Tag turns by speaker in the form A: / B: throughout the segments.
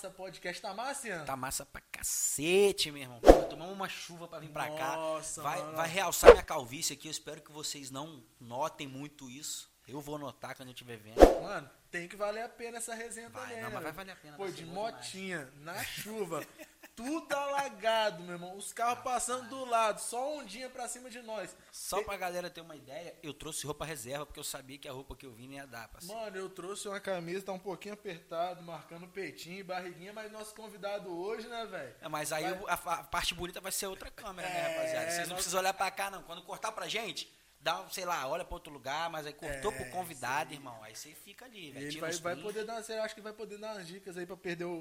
A: massa podcast. Tá massa, Ian?
B: Tá massa pra cacete, meu irmão. Tomamos uma chuva pra vir pra cá.
A: Nossa,
B: Vai,
A: mano.
B: vai realçar minha calvície aqui. Eu espero que vocês não notem muito isso. Eu vou notar quando eu estiver vendo.
A: Mano, tem que valer a pena essa resenha
B: Vai,
A: também,
B: não,
A: né,
B: mas vai
A: velho?
B: valer a pena,
A: Pô,
B: vai
A: de
B: bom demais.
A: motinha, na chuva, tudo alagado, meu irmão. Os carros passando do lado, só ondinha pra cima de nós.
B: Só pra galera ter uma ideia, eu trouxe roupa reserva porque eu sabia que a roupa que eu vim ia dar, parceiro.
A: Mano, eu trouxe uma camisa, tá um pouquinho apertado, marcando peitinho e barriguinha, mas nosso convidado hoje, né, velho?
B: É, mas aí
A: Vai-
B: a, a parte bonita vai ser outra câmera, né,
A: É,
B: rapaziada? Vocês não
A: nós-
B: precisam olhar pra cá, não. Quando cortar pra gente, dá, sei lá, olha pra outro lugar, mas aí cortou
A: É,
B: pro convidado, irmão. Aí você fica ali, velho.
A: Ele vai, vai poder dar, você acha que vai poder dar umas dicas aí pra perder o,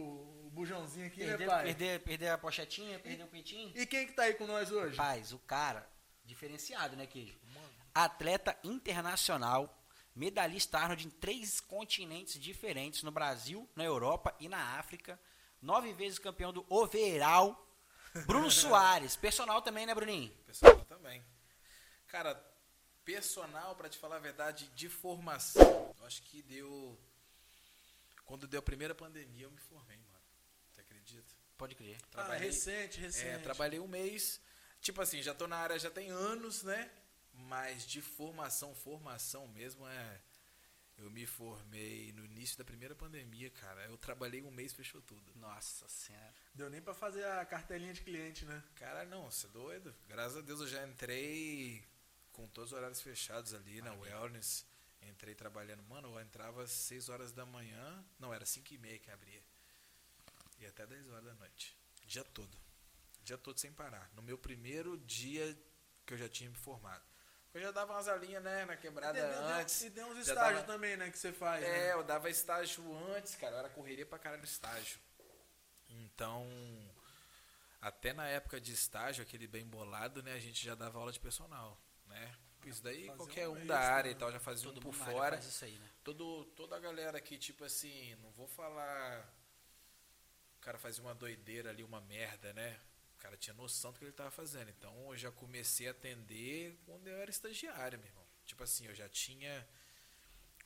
A: o bujãozinho aqui,
B: perder,
A: né, pai?
B: perder, perder a pochetinha, perder o peitinho.
A: E quem que tá aí com nós hoje?
B: Rapaz, o cara, diferenciado, né, Queijo? Atleta internacional, medalhista Arnold em três continentes diferentes, no Brasil, na Europa e na África. Nove vezes campeão do overall. Bruno Soares, personal também, né, Bruninho?
C: Personal também. Cara, personal, pra te falar a verdade, de formação, eu acho que deu. Quando deu a primeira pandemia, eu me formei, mano. Você acredita?
B: Pode crer.
A: Ah, recente, recente.
C: É, trabalhei um mês. Tipo assim, já tô na área já tem anos, né? Mas de formação, formação mesmo é. Eu me formei no início da primeira pandemia, cara. Eu trabalhei um mês, fechou tudo.
B: Nossa senhora.
A: Deu nem pra fazer a cartelinha de cliente, né?
C: Cara, não, você é doido. Graças a Deus eu já entrei com todos os horários fechados ali na Wellness. Entrei trabalhando. Mano, eu entrava às 6 horas da manhã. Não, era 5 e meia que abria. E até 10 horas da noite. Dia todo. Dia todo sem parar. No meu primeiro dia que eu já tinha me formado. Eu já dava umas alinhas, né, na quebrada
A: E deu-
C: antes.
A: E tem uns estágios
C: dava-
A: também, né, que você faz.
C: é,
A: né?
C: eu dava estágio antes, cara. Eu era correria pra caralho estágio. Então, até na época de estágio, aquele bem bolado, né? A gente já dava aula de personal, né? Isso daí
A: Fazer
C: qualquer
A: um
C: um da área
A: né?
C: e tal já fazia
B: Todo
C: um por fora.
B: faz isso aí, né?
C: Todo, toda a galera aqui, tipo assim, não vou falar. O cara fazia uma doideira ali, uma merda, né? O cara tinha noção do que ele tava fazendo. Então eu já comecei a atender quando eu era estagiário, meu irmão. Tipo assim, eu já tinha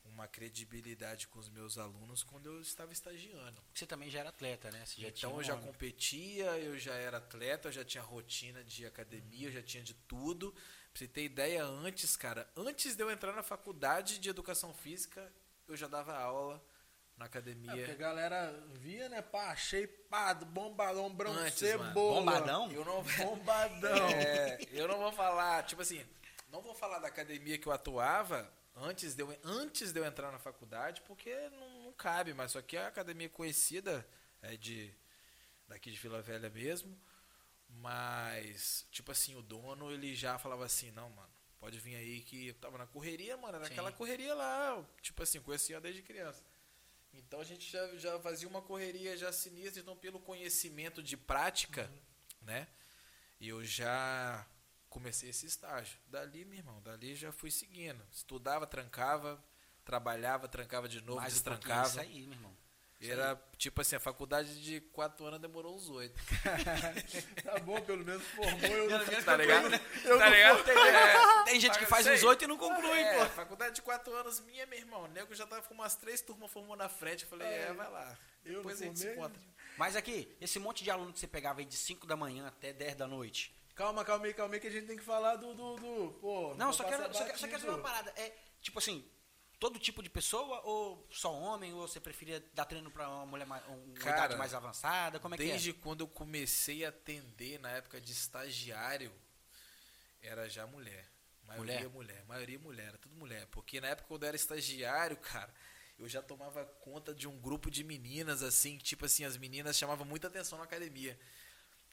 C: uma credibilidade com os meus alunos quando eu estava estagiando.
B: Você também já era atleta, né?
C: Então
B: um
C: eu já competia, eu já era atleta, eu já tinha rotina de academia, eu já tinha de tudo. Pra você ter ideia, antes, cara, antes de eu entrar na faculdade de educação física, eu já dava aula na
A: É, porque a
C: academia.
A: galera via, né, pá, shapeado, bombadão, branco,
C: Antes,
A: cebola.
B: Bombadão?
C: Eu não,
A: Bombadão.
C: É, eu não vou falar, tipo assim, não vou falar da academia que eu atuava antes de eu, antes de eu entrar na faculdade, porque não, não cabe, mas só que a academia conhecida é de daqui de Vila Velha mesmo, mas tipo assim, o dono ele já falava assim, não, mano, pode vir aí que eu tava na correria, mano, era
B: Sim.
C: aquela correria lá, tipo assim, conhecia desde criança. Então a gente já, já fazia uma correria já sinistra, então pelo conhecimento de prática, né? E eu já comecei esse estágio. Dali, meu irmão, dali já fui seguindo. Estudava, trancava, trabalhava, trancava de novo,
B: Mais um
C: destrancava.
B: isso aí, meu irmão.
C: Era tipo assim, a faculdade de quatro anos demorou uns oito.
A: tá bom, pelo menos formou. Eu não
C: Tá ligado?
A: Eu
C: tá
A: não
C: ligado? É,
B: Tem gente que faz uns oito e não conclui,
C: é,
B: pô.
C: faculdade de quatro anos minha, meu irmão. O nego já tava com umas três turmas formou na frente. Eu falei, é, vai lá.
A: Eu
C: Depois
A: não
C: a gente se encontra.
B: Mas aqui, esse monte de aluno que você pegava aí de 5 da manhã até 10 da noite.
A: Calma, calma aí, calma aí, que a gente tem que falar do. do, do pô,
B: Não, só quero, só, quero, só quero saber uma parada. É, tipo assim, todo tipo de pessoa ou só homem? Ou você preferia dar treino pra uma mulher mais, uma
C: Cara,
B: idade mais avançada? Como é
C: Desde quando eu comecei a atender na época de estagiário, era já mulher. Maioria
B: Mulher?
C: mulher. Maioria mulher, era tudo mulher. Porque na época quando eu era estagiário, cara, eu já tomava conta de um grupo de meninas, assim, que, tipo assim, as meninas chamavam muita atenção na academia.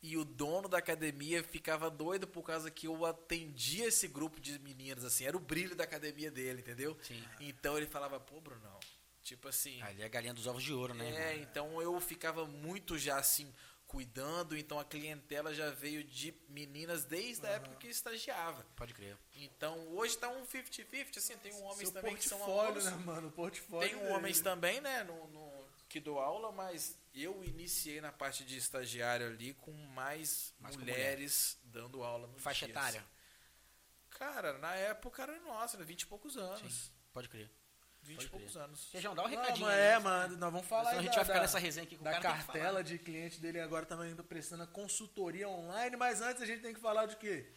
C: E o dono da academia ficava doido por causa que eu atendia esse grupo de meninas, assim, era o brilho da academia dele, entendeu?
B: Sim.
C: Então ele falava, pô, Brunão, tipo assim.
B: é? Ali é a galinha dos ovos de ouro, né?
C: É,
B: irmão?
C: então eu ficava muito já assim, cuidando, então a clientela já veio de meninas desde a época que eu estagiava.
B: Pode crer.
C: Então hoje tá um 50-50, assim, tem um homens
A: Seu
C: também que são
A: portfólio, né, mano? O portfólio.
C: tem um
A: dele.
C: homens também, né, no, no- que dou aula, mas eu iniciei na parte de estagiário ali com mais,
B: Mais com
C: mulheres dando aula no
B: Faixa
C: dia, assim.
B: etária?
C: Cara, na época era nossa, era 20 e poucos anos.
B: Sim, pode crer.
C: 20
B: Pode
C: e poucos
B: crer.
C: anos.
B: Feijão, dá um
A: Não,
B: recadinho. aí,
A: é,
B: né?
A: mano, nós vamos falar
B: Senão
A: aí
B: a gente
A: da-
B: vai ficar nessa resenha aqui com o
A: da
B: cara que falar.
A: cartela de cliente dele agora também indo prestando a consultoria online, mas antes a gente tem que falar de quê?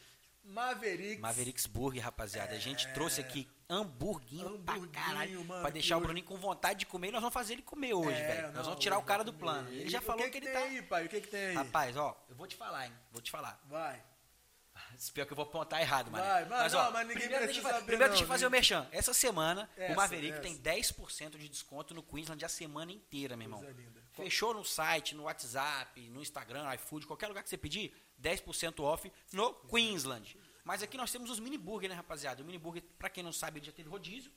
A: Mavericks.
B: Mavericks Burger, rapaziada. A gente trouxe aqui hamburguinho pra.
A: Hamburguinho,
B: caralho.
A: mano,
B: pra deixar o
A: hoje-
B: Bruninho com vontade de comer e nós vamos fazer ele comer hoje,
A: É,
B: velho.
A: não,
B: Nós vamos tirar o cara do plano. Ele já falou
A: que,
B: que,
A: que
B: ele
A: tem
B: tá.
A: aí, pai? O que que tem aí?
B: Rapaz, ó, eu vou te falar, hein? Vou te falar.
A: Vai.
B: Pior que eu vou apontar errado, mano.
A: Vai, vai,
B: mas, ó,
A: não, mas ninguém
B: primeiro deixa
A: saber,
B: Primeiro
A: não,
B: deixa eu fazer o merchan. Essa semana,
A: Essa,
B: o Maverick
A: essa.
B: tem 10% de desconto no Queensland a semana inteira, meu irmão. Fechou no site, no WhatsApp, no Instagram, iFood, qualquer lugar que você pedir, 10% off no Queensland. Mas aqui nós temos os mini burger, né, rapaziada? O mini burger, pra quem não sabe, ele já teve rodízio.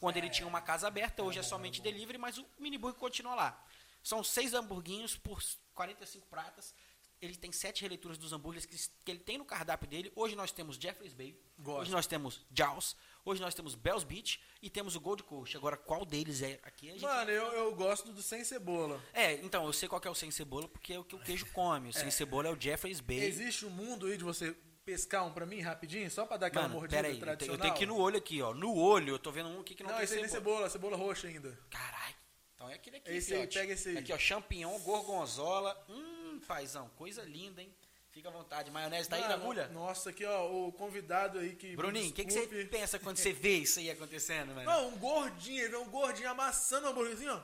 B: Quando ele tinha uma casa aberta, hoje é somente delivery, mas o mini burger continua lá. São seis hamburguinhos por 45 pratas. Ele tem sete releituras dos hambúrgueres que, que ele tem no cardápio dele. Hoje nós temos Jeffrey's Bay.
A: Gosto.
B: Hoje nós temos Jaws. Hoje nós temos Bell's Beach. E temos o Gold Coast. Agora, qual deles é aqui? Gente
A: Mano, eu, eu gosto do sem cebola.
B: é, então, eu sei qual que é o sem cebola, porque é o que o queijo come. O sem cebola é o Jeffrey's Bay.
A: Existe um mundo aí de você pescar um pra mim rapidinho, só pra dar aquela
B: Mano,
A: mordida
B: pera aí, eu tenho,
A: tradicional?
B: eu tenho que ir no olho aqui, ó. No olho, eu tô vendo um aqui que não,
A: Não,
B: tem
A: esse aí tem
B: cebola.
A: cebola, cebola roxa ainda.
B: Caralho. Então é aquele aqui,
A: Esse aí,
B: fiote.
A: pega esse aí.
B: Aqui, ó, champignon, gorgonzola. Hum, paizão, coisa linda, hein? Fica à vontade. Maionese tá aí na agulha?
A: Nossa, aqui ó, o convidado aí que.
B: Bruninho, o que, que você pensa quando você vê isso aí acontecendo, velho?
A: Não, um gordinho, ele vê um gordinho amassando um hambúrguerzinho, ó.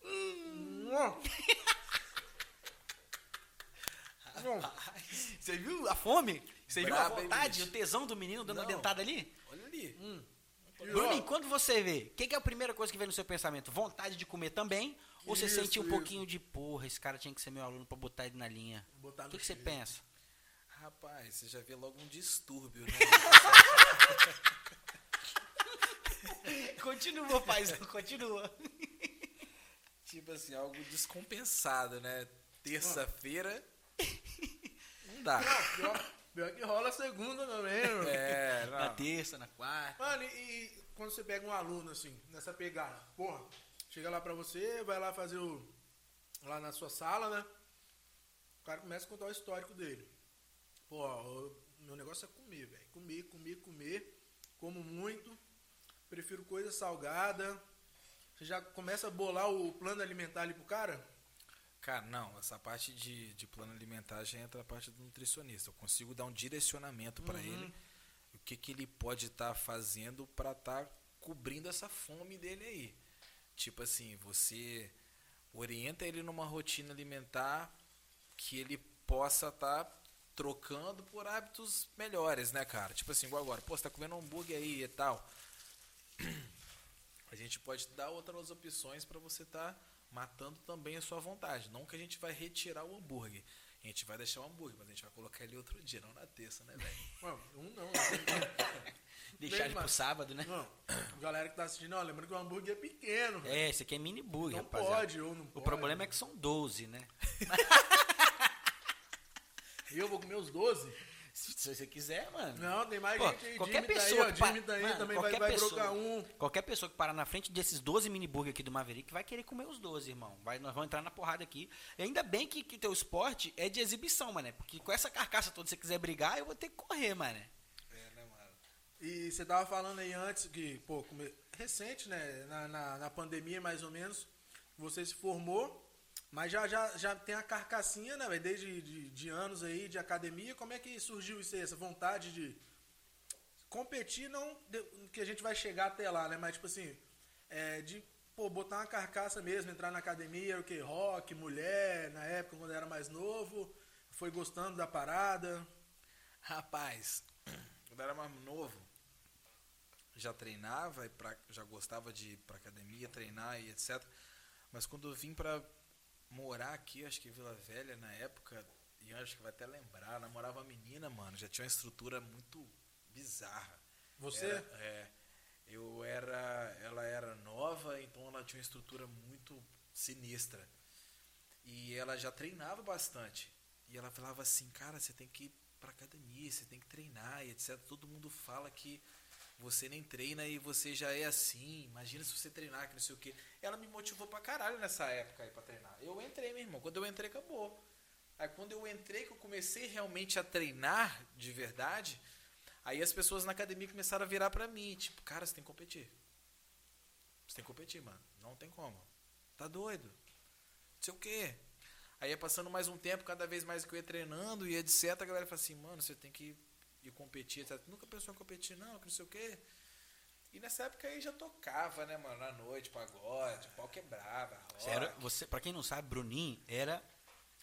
A: Ó. Hum.
B: Você viu a fome? Você viu a
C: hein,
B: vontade, o tesão do menino dando uma
C: Não.
B: dentada ali?
C: Olha ali.
B: Hum. Bruninho,
A: ó,
B: quando você vê, o que, que é a primeira coisa que vem no seu pensamento? Vontade de comer também? Ou você
A: Isso,
B: sente um
A: isso.
B: pouquinho de, porra, esse cara tinha que ser meu aluno pra botar ele na linha?
A: Botar
B: O que, que você pensa?
C: Rapaz, você já vê logo um distúrbio, né?
B: continua, paizão, continua.
C: tipo assim, algo descompensado, né? Terça-feira. Não dá.
A: Não, pior, pior que rola a segunda também, mano.
C: É,
B: Na
C: não.
B: terça, na quarta.
A: Mano, e, e quando você pega um aluno assim, nessa pegada, porra, chega lá pra você, vai lá fazer o. lá na sua sala, né? O cara começa a contar o histórico dele. Pô, o meu negócio é comer, velho. Comer, comer, comer. Como muito. Prefiro coisa salgada. Você já começa a bolar o plano alimentar ali pro cara?
C: Cara, não, essa parte de, de plano alimentar já entra a parte do nutricionista. Eu consigo dar um direcionamento pra ele, o que, que ele pode estar fazendo pra estar cobrindo essa fome dele aí. Tipo assim, você orienta ele numa rotina alimentar que ele possa estar trocando por hábitos melhores, né, cara? Tipo assim, igual agora, pô, você tá comendo hambúrguer aí e tal. A gente pode dar outras opções para você estar matando também a sua vontade. Não que a gente vai retirar o hambúrguer. A gente vai deixar o hambúrguer, mas a gente vai colocar ele outro dia, não na terça, né, velho?
A: Um não.
B: Deixar
A: Bem,
B: ele pro sábado, né?
A: Não, galera que tá assistindo, ó, lembrando que o hambúrguer é pequeno.
B: É, esse aqui é mini burger,
A: Não
B: rapaziada.
A: pode, ou não
B: O
A: pode.
B: problema é que são 12, né?
A: E eu vou comer os 12?
B: Se se você quiser, mano.
A: Não, tem mais
B: Pô,
A: gente aí.
B: qualquer pessoa
A: tá aí, ó.
B: que
A: Jimmy tá
B: Mano,
A: também vai,
B: qualquer
A: vai
B: pessoa-
A: brocar um.
B: Qualquer pessoa que parar na frente desses 12 mini burger aqui do Maverick vai querer comer os 12, irmão. Vai, nós vamos entrar na porrada aqui. E ainda bem que, que teu esporte é de exibição, mané. Porque com essa carcaça toda, se você quiser brigar, eu vou ter que correr, mané.
C: É, né, mano?
A: E você tava falando aí antes que, pô, come- recente, né? Na, na, na pandemia, mais ou menos, você se formou, mas já, já, já tem a carcassinha, né? Desde de, de anos aí de academia. Como é que surgiu isso aí, essa vontade de competir, não que a gente vai chegar até lá, né? Mas, tipo assim, é, de pô, botar uma carcaça mesmo, entrar na academia, o que? Rock, mulher, na época, quando era mais novo, foi gostando da parada.
C: Rapaz, quando eu era mais novo, já treinava, e pra, já gostava de ir pra academia, treinar e etc. Mas quando eu vim pra morar aqui, acho que Vila Velha, na época, e acho que vai até lembrar, namorava uma menina, mano, já tinha uma estrutura muito bizarra.
A: Você?
C: Era- é. Eu era. Ela era nova, então ela tinha uma estrutura muito sinistra. E ela já treinava bastante. E ela falava assim, cara, você tem que ir pra academia, você tem que treinar e etc. Todo mundo fala que você nem treina e você já é assim. Imagina se você treinar, que não sei o quê. Ela me motivou pra caralho nessa época aí pra treinar. Eu entrei, meu irmão. Quando eu entrei, acabou. Aí quando eu entrei, que eu comecei realmente a treinar de verdade, aí as pessoas na academia começaram a virar pra mim, tipo, cara, você tem que competir. Você tem que competir, mano. Não tem como. Tá doido? Não sei o quê. Aí ia passando mais um tempo, cada vez mais que eu ia treinando e etc. A galera fala assim, mano, você tem que ir competir. Nunca pensou em competir, não, que não sei o quê. E nessa época aí já tocava, né, mano? Na noite, pagode, pau quebrava, rock.
B: Você era, você, pra quem não sabe, Bruninho era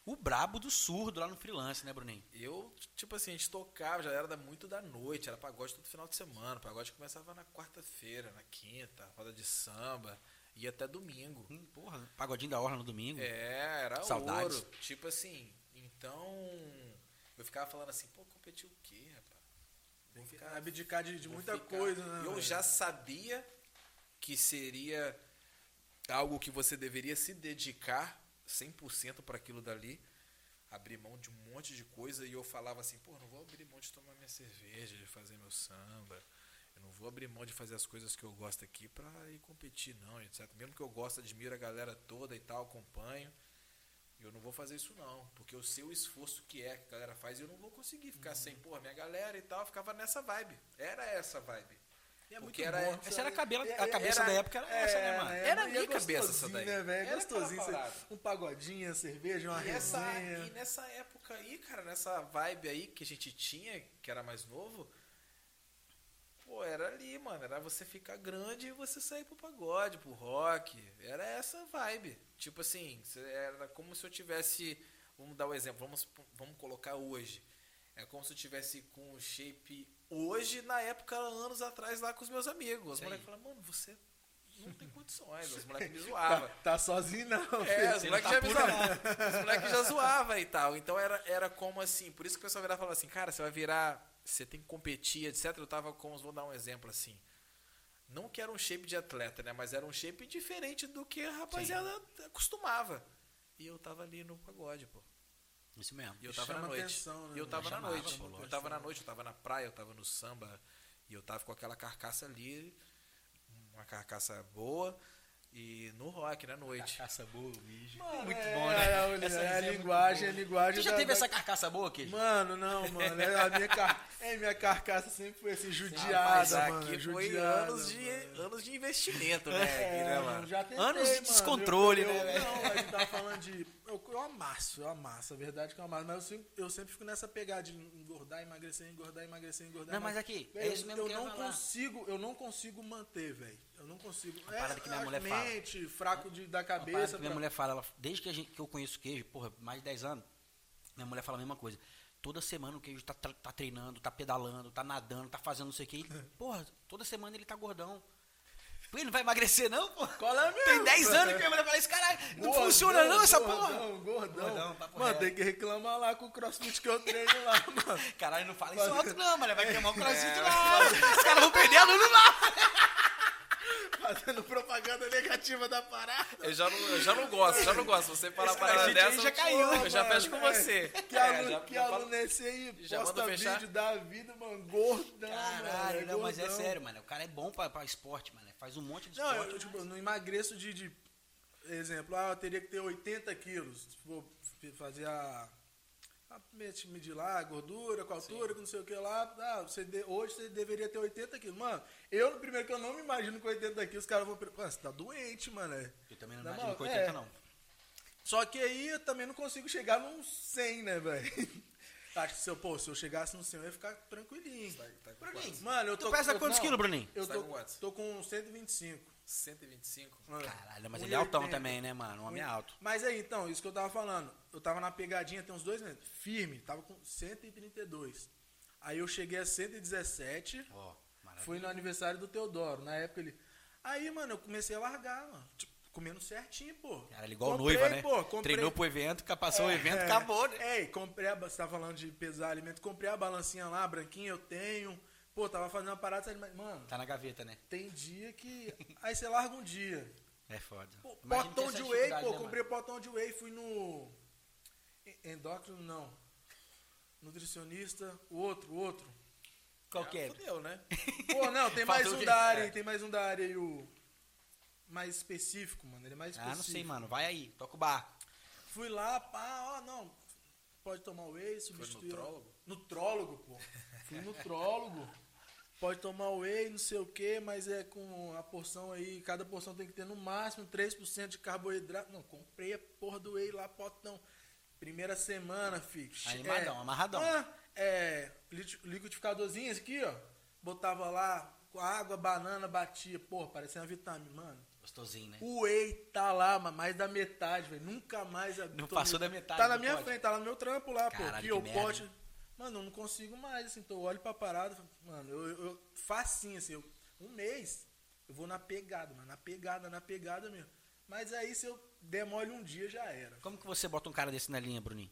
B: o brabo do surdo lá no freelance, né, Bruninho?
C: Eu, tipo assim, a gente tocava, já era muito da noite, era pagode todo final de semana. Pagode começava na quarta-feira, na quinta, roda de samba, ia até domingo.
B: Hum, porra, pagodinho da orla no domingo.
C: É, era
B: Saudades.
C: ouro. Tipo assim, então eu ficava falando assim, pô, competir o quê, rapaz?
A: Tem que
C: ficar-
A: abdicar de, de
C: Vou
A: muita
C: ficar-
A: coisa, né?
C: Eu
A: velho?
C: já sabia que seria algo que você deveria se dedicar 100% para aquilo dali, abrir mão de um monte de coisa e eu falava assim, pô, não vou abrir mão de tomar minha cerveja, de fazer meu samba. Eu não vou abrir mão de fazer as coisas que eu gosto aqui pra ir competir não, etc. Mesmo que eu gosto, admiro a galera toda e tal, acompanho. Eu não vou fazer isso não, porque eu sei o esforço que é que a galera faz e eu não vou conseguir ficar sem, pô, minha galera e tal, eu ficava nessa vibe. Era essa vibe.
A: E é muito
C: Porque era-
A: bom,
B: Essa era a, cabela,
A: É-
B: a cabeça
C: era-
B: da época, era essa, né, mano?
C: Era a minha cabeça essa daí.
A: Né, velho?
C: Era
A: gostosinho. Um pagodinho, cerveja, uma
C: E, essa,
A: resenha.
C: e nessa época aí, cara, nessa vibe aí que a gente tinha, que era mais novo, pô, era ali, mano. Era você ficar grande e você sair pro pagode, pro rock. Era essa vibe. Tipo assim, era como se eu tivesse. Vamos dar o um exemplo, vamos, vamos colocar hoje. É como se eu tivesse com o shape hoje, na época, anos atrás, lá com os meus amigos. Os moleques falam, mano, você não tem condições. Os moleques me zoavam.
A: Tá, tá sozinho, não.
C: É, os moleques já
B: tá
C: me zoavam. Os moleques já zoavam e tal. Então era, era como assim. Por isso que o pessoal virava e falava assim, cara, você vai virar. Você tem que competir, etc. Eu tava com. Vou dar um exemplo assim. Não que era um shape de atleta, né? Mas era um shape diferente do que a rapaziada acostumava. E eu tava ali no pagode, pô.
B: Isso mesmo.
C: E eu tava
A: Chama
C: na noite.
A: atenção, né,
C: e eu tava na
B: Chamava,
C: noite.
B: pô,
C: Eu tava na noite, eu tava na praia, eu tava no samba. E eu tava com aquela carcaça ali. Uma carcaça boa. E no rock, na noite.
B: Carcaça boa, mijo.
A: Mano,
B: muito
A: é,
B: bom, né?
A: É,
B: Essa
A: é a
B: é
A: linguagem,
B: boa.
A: a linguagem.
B: Tu já
A: da-
B: teve
A: da-
B: essa carcaça boa, Queijo?
A: Mano, não, mano. É, a minha, car... é, minha carcaça sempre foi assim,
C: Rapaz,
A: judiada, mano.
C: aqui foi
A: judiada,
C: anos de,
A: mano.
C: anos de investimento, né?
A: É,
C: aqui, né,
A: mano, já tentei,
B: Anos de descontrole,
A: eu, eu,
B: né, velho?
A: Não, a gente tava falando de. Eu, eu amasso, eu amasso. A verdade é que eu amasso. Mas eu sempre, eu sempre fico nessa pegada de engordar, emagrecer, engordar, emagrecer, engordar.
B: Não, mas aqui, é isso mesmo
A: eu
B: que eu
A: não
B: falar.
A: consigo, eu não consigo manter, velho. Eu não consigo. É,
B: parada que minha
A: a
B: mulher fala.
A: mente, fraco de, da
B: parada
A: cabeça.
B: que minha
A: pra-
B: mulher fala, ela- desde que, a gente, que eu conheço queijo, porra, mais de 10 anos, minha mulher fala a mesma coisa. Toda semana o queijo tá, tá treinando, tá pedalando, tá nadando, tá fazendo não sei o que. Porra, toda semana ele tá gordão. Pô, ele não vai emagrecer, não, pô?
A: Cola mesmo,
B: Tem 10
A: mano.
B: anos que minha mulher fala, esse caralho, não
A: Gordão,
B: funciona não essa
A: gordão,
B: porra.
A: Gordão,
B: Gordão, papo
A: Mano,
B: reto.
A: tem que reclamar lá com o crossfit que eu treino lá, mano.
B: Caralho, não fala isso alto não, mano, vai queimar o crossfit
C: É.
B: lá. Os caras vão perder aluno lá.
A: Fazendo propaganda negativa da parada.
C: Eu já não, eu já não gosto, já não gosto. Você falar
B: Esse
C: parada dessa,
B: já caiu,
C: eu já
A: mano.
C: fecho com
A: É.
C: você.
A: Que
C: É,
A: aluno,
C: já-
A: que
C: já
A: aluno é esse aí?
C: Já
A: posta
C: fechar?
A: vídeo da vida, mano, gordão,
B: Caralho,
A: mano.
B: não, mas é
A: gordão.
B: sério, mano. O cara é bom pra, pra esporte, mano. Faz um monte de
A: Não,
B: esporte.
A: eu, tipo, não emagreço de, de- Exemplo, ah, eu teria que ter 80 quilos. Se for fazer a. a medir lá a gordura, com altura, com não sei o que lá. Ah, você de- hoje você deveria ter 80 quilos. Mano, eu, primeiro que eu não me imagino com 80 quilos, os caras vão. Mano, você tá doente, mano. é.
B: Eu também não
A: Na
B: imagino
A: moral,
B: com 80,
A: é.
B: não.
A: Só que aí eu também não consigo chegar num 100, né, velho? Acho que se eu, pô, se eu chegasse no 100, eu ia ficar tranquilinho.
C: Tá- tá
B: Bruninho?
A: Mano, eu
B: Tu
A: tô
B: pesa
A: tô-
B: quantos quilos, Bruninho?
A: Eu tô,
C: tá com
A: tô com 125.
C: 125.
A: mano.
B: Caralho, mas ele é altão
A: 1,80.
B: também, né, mano? Um homem alto.
A: Mas aí, então, isso que eu tava falando. Eu tava na pegadinha tem uns dois meses. Firme, tava com 132. Aí eu cheguei a 117.
B: Ó, maravilha.
A: Fui no aniversário do Teodoro. Na época ele. Aí, mano, eu comecei a largar, mano. Tipo, comendo certinho, pô.
B: Cara, igual
A: Comprei,
B: noiva, né?
A: pô, comprei-
B: Treinou pro evento, passou o
A: É,
B: evento,
A: é.
B: acabou, né?
A: Ei, comprei a. Você tá falando de pesar alimento. Comprei a balancinha lá, branquinha, eu tenho. Pô, tava fazendo uma parada, mas, mano,
B: Tá na gaveta, né?
A: tem dia que. Aí você larga um dia.
B: É foda.
A: Pô, potão de whey, pô,
B: né,
A: comprei potão de whey, fui no. en- Endócrino, não. Nutricionista, o outro, o outro.
B: mano? Qual que é?
C: Fudeu, né?
A: Pô, não, tem mais
B: o
A: um
B: quê?
A: da área,
C: É.
A: tem mais um da área aí, o. Mais específico, mano. Ele é mais específico.
B: Ah, não sei, mano. Vai aí, toca o bar.
A: Fui lá, pá, ó, não. Pode tomar whey,
C: Foi
A: substituir.
C: nutrólogo?
A: Nutrólogo, pô. Fui nutrólogo. Pode tomar whey, não sei o que, mas é com a porção aí, cada porção tem que ter no máximo 3% de carboidrato. Não, comprei a porra do whey lá, potão. Primeira semana, filho.
B: Animadão,
A: é,
B: amarradão.
A: Ah, é, li- liquidificadorzinho esse aqui, ó. Botava lá com água, banana, batia. Porra, parecia uma vitamina, mano.
B: Gostosinho, né?
A: O whey tá lá, mas mais da metade, velho. Nunca mais.
B: Não passou da metade
A: Tá na minha
B: pote.
A: frente, tá lá no meu trampo lá, pô.
B: Caralho,
A: Aqui,
B: que
A: o pote. Mano, eu não consigo mais, assim. Então eu olho pra parada, falo, mano, eu, eu, eu facinho, assim. Eu, um mês, eu vou na pegada, mano. Na pegada, na pegada mesmo. Mas aí, se eu demole um dia, já era.
B: Como que você bota um cara desse na linha, Bruninho?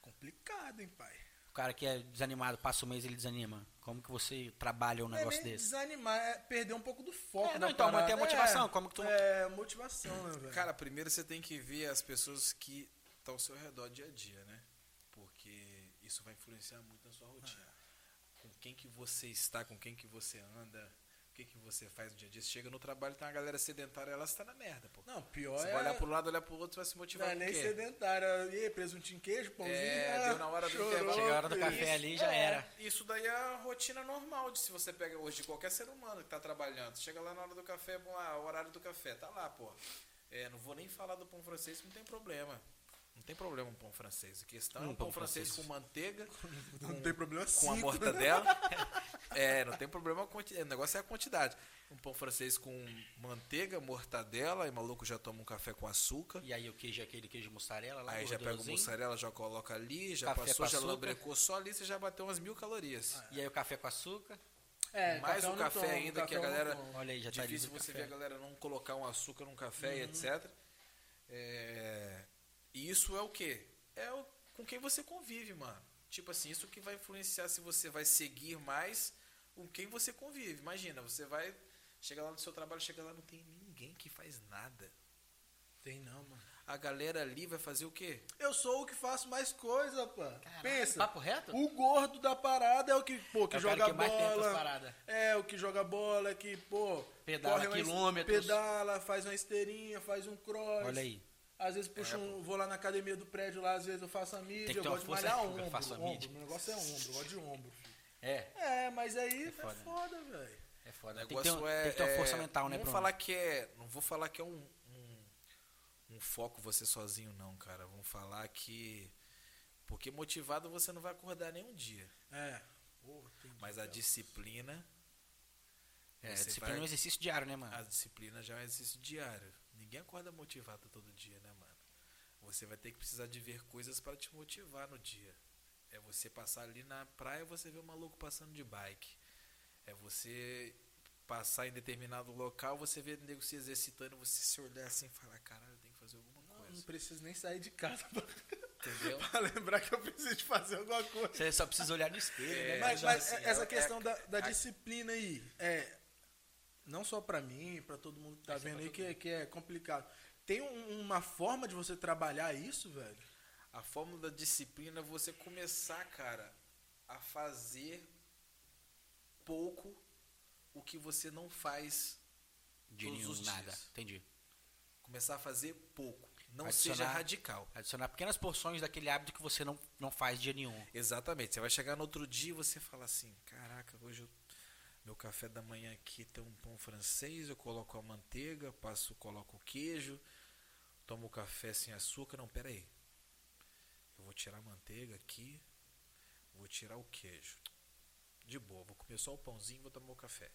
A: Complicado, hein, pai.
B: O cara que é desanimado, passa o mês ele desanima. Como que você trabalha um
A: Não é
B: negócio desse?
A: desanimar, é perder um pouco do foco
B: É, não, então,
A: parada.
B: manter a motivação,
A: É,
B: como que tu-
A: É, motivação, né, velho?
C: Cara, primeiro você tem que ver as pessoas que estão ao seu redor dia a dia, né? Isso vai influenciar muito na sua rotina. Com quem que você está, com quem que você anda, o que que você faz no dia a dia. Você chega no trabalho, tem uma galera sedentária, ela está na merda, pô.
A: Não, pior
C: Você
A: é...
C: vai olhar pro lado, olhar pro outro, vai se
A: Não
C: motivar
A: é
C: com o
A: nem
C: quê?
A: sedentária. E aí, presuntinho queijo, pãozinho.
C: É,
A: ah,
C: deu na hora do intervalo.
B: Hora do café ali, já era.
C: Isso daí é a rotina normal de se você pega hoje de qualquer ser humano que tá trabalhando. Chega lá na hora do café, bom, ah, o horário do café, tá lá, pô. É, não vou nem falar do pão francês, não tem problema. Não tem problema um pão francês. A questão é
B: Um
C: um pão,
B: pão
C: francês,
B: francês.
C: com manteiga,
A: Não tem problema
C: com a
A: cinco.
C: mortadela. é, não tem problema. a quanti- O negócio é a quantidade. Um pão francês com manteiga, mortadela, e maluco já toma um café com açúcar.
B: E aí o queijo, aquele queijo mussarela lá,
C: Aí já pega o mussarela, já coloca ali, já
B: Café
C: passou,
B: com
C: já
B: açúcar.
C: lambrecou só ali, você já bateu umas mil calorias.
B: E aí o café com açúcar.
A: É,
C: Mais o
A: não
C: café
A: tomo,
C: ainda, que a
A: café
C: galera-.
B: Olha aí, já tá
C: Difícil você
B: café.
C: ver a galera não colocar um açúcar num café e
A: Uhum.
C: etc. É, E isso é o quê? É o... com quem você convive, mano. Tipo assim, isso que vai influenciar se você vai seguir mais com quem você convive. Imagina, você vai. Chega lá no seu trabalho, chega lá, não tem ninguém que faz nada.
A: Tem não, mano.
C: A galera ali vai fazer o quê?
A: Eu sou o que faço mais coisa, pá.
B: Caralho,
A: Pensa.
B: papo reto?
A: O gordo da parada é o que, pô, que
B: É
A: joga
B: que
A: bola. É, o que joga bola, que, pô,
B: Pedala quilômetros.
A: Pedala, faz uma esteirinha, faz um cross.
B: Olha aí.
A: Às vezes puxo
C: É,
A: um, vou lá na academia do prédio lá, às vezes eu faço a mídia,
B: Tem que
A: eu gosto de
B: força,
A: malhar
B: eu
A: ombro,
B: faço a
A: ombro.
B: mídia.
A: Meu negócio é ombro, eu gosto de ombro. filho.
B: É,
A: É, mas aí é
B: foda,
A: foda,
B: né?
A: velho.
B: é
C: O
B: foda. Tem que,
C: negócio
B: ter, um-
C: é,
B: tem que ter uma força
C: é-
B: mental, né,
C: não
B: Bruno?
C: vou falar que é, não vou falar que é um, um, um foco você sozinho não, cara. Vamos falar que porque motivado você não vai acordar nem um dia,
A: É. Tem
C: mas a disciplina,
B: É,
C: você
B: disciplina é
C: vai-
B: um exercício diário, né, mano?
C: a disciplina já é um exercício diário. Ninguém acorda motivado todo dia, né, mano? Você vai ter que precisar de ver coisas para te motivar no dia. É você passar ali na praia, você ver um maluco passando de bike. É você passar em determinado local, você vê o nego se exercitando, você se olhar assim e falar, caralho, eu tenho que fazer alguma
A: Não, não
C: coisa.
A: preciso nem sair de casa pra,
C: Entendeu?
A: pra lembrar que eu preciso de fazer alguma coisa.
B: Você só precisa olhar no espelho,
C: É,
B: né?
A: mas, mas
C: assim,
A: essa
C: é-
A: questão
C: é-
A: da, da
C: a-
A: disciplina aí, é, não só pra mim, pra todo mundo que tá
B: é
A: vendo aí,
B: todo
A: que, é- que é complicado. Tem um- uma forma de você trabalhar isso, velho?
C: A fórmula da disciplina é você começar, cara, a fazer pouco o que você não faz
B: De
C: todos
B: nenhum,
C: os
B: nada.
C: dias.
B: Entendi.
C: Começar a fazer pouco. Não
B: Adicionar-
C: seja radical.
B: Adicionar pequenas porções daquele hábito que você não, não faz dia nenhum.
C: Exatamente. Você vai chegar no outro dia e você fala assim, caraca, hoje eu- meu café da manhã aqui tem um pão francês, eu coloco a manteiga, passo, coloco o queijo, tomo o café sem açúcar. Não, pera aí. Eu vou tirar a manteiga aqui, vou tirar o queijo. De boa, vou comer só o pãozinho e vou tomar o café.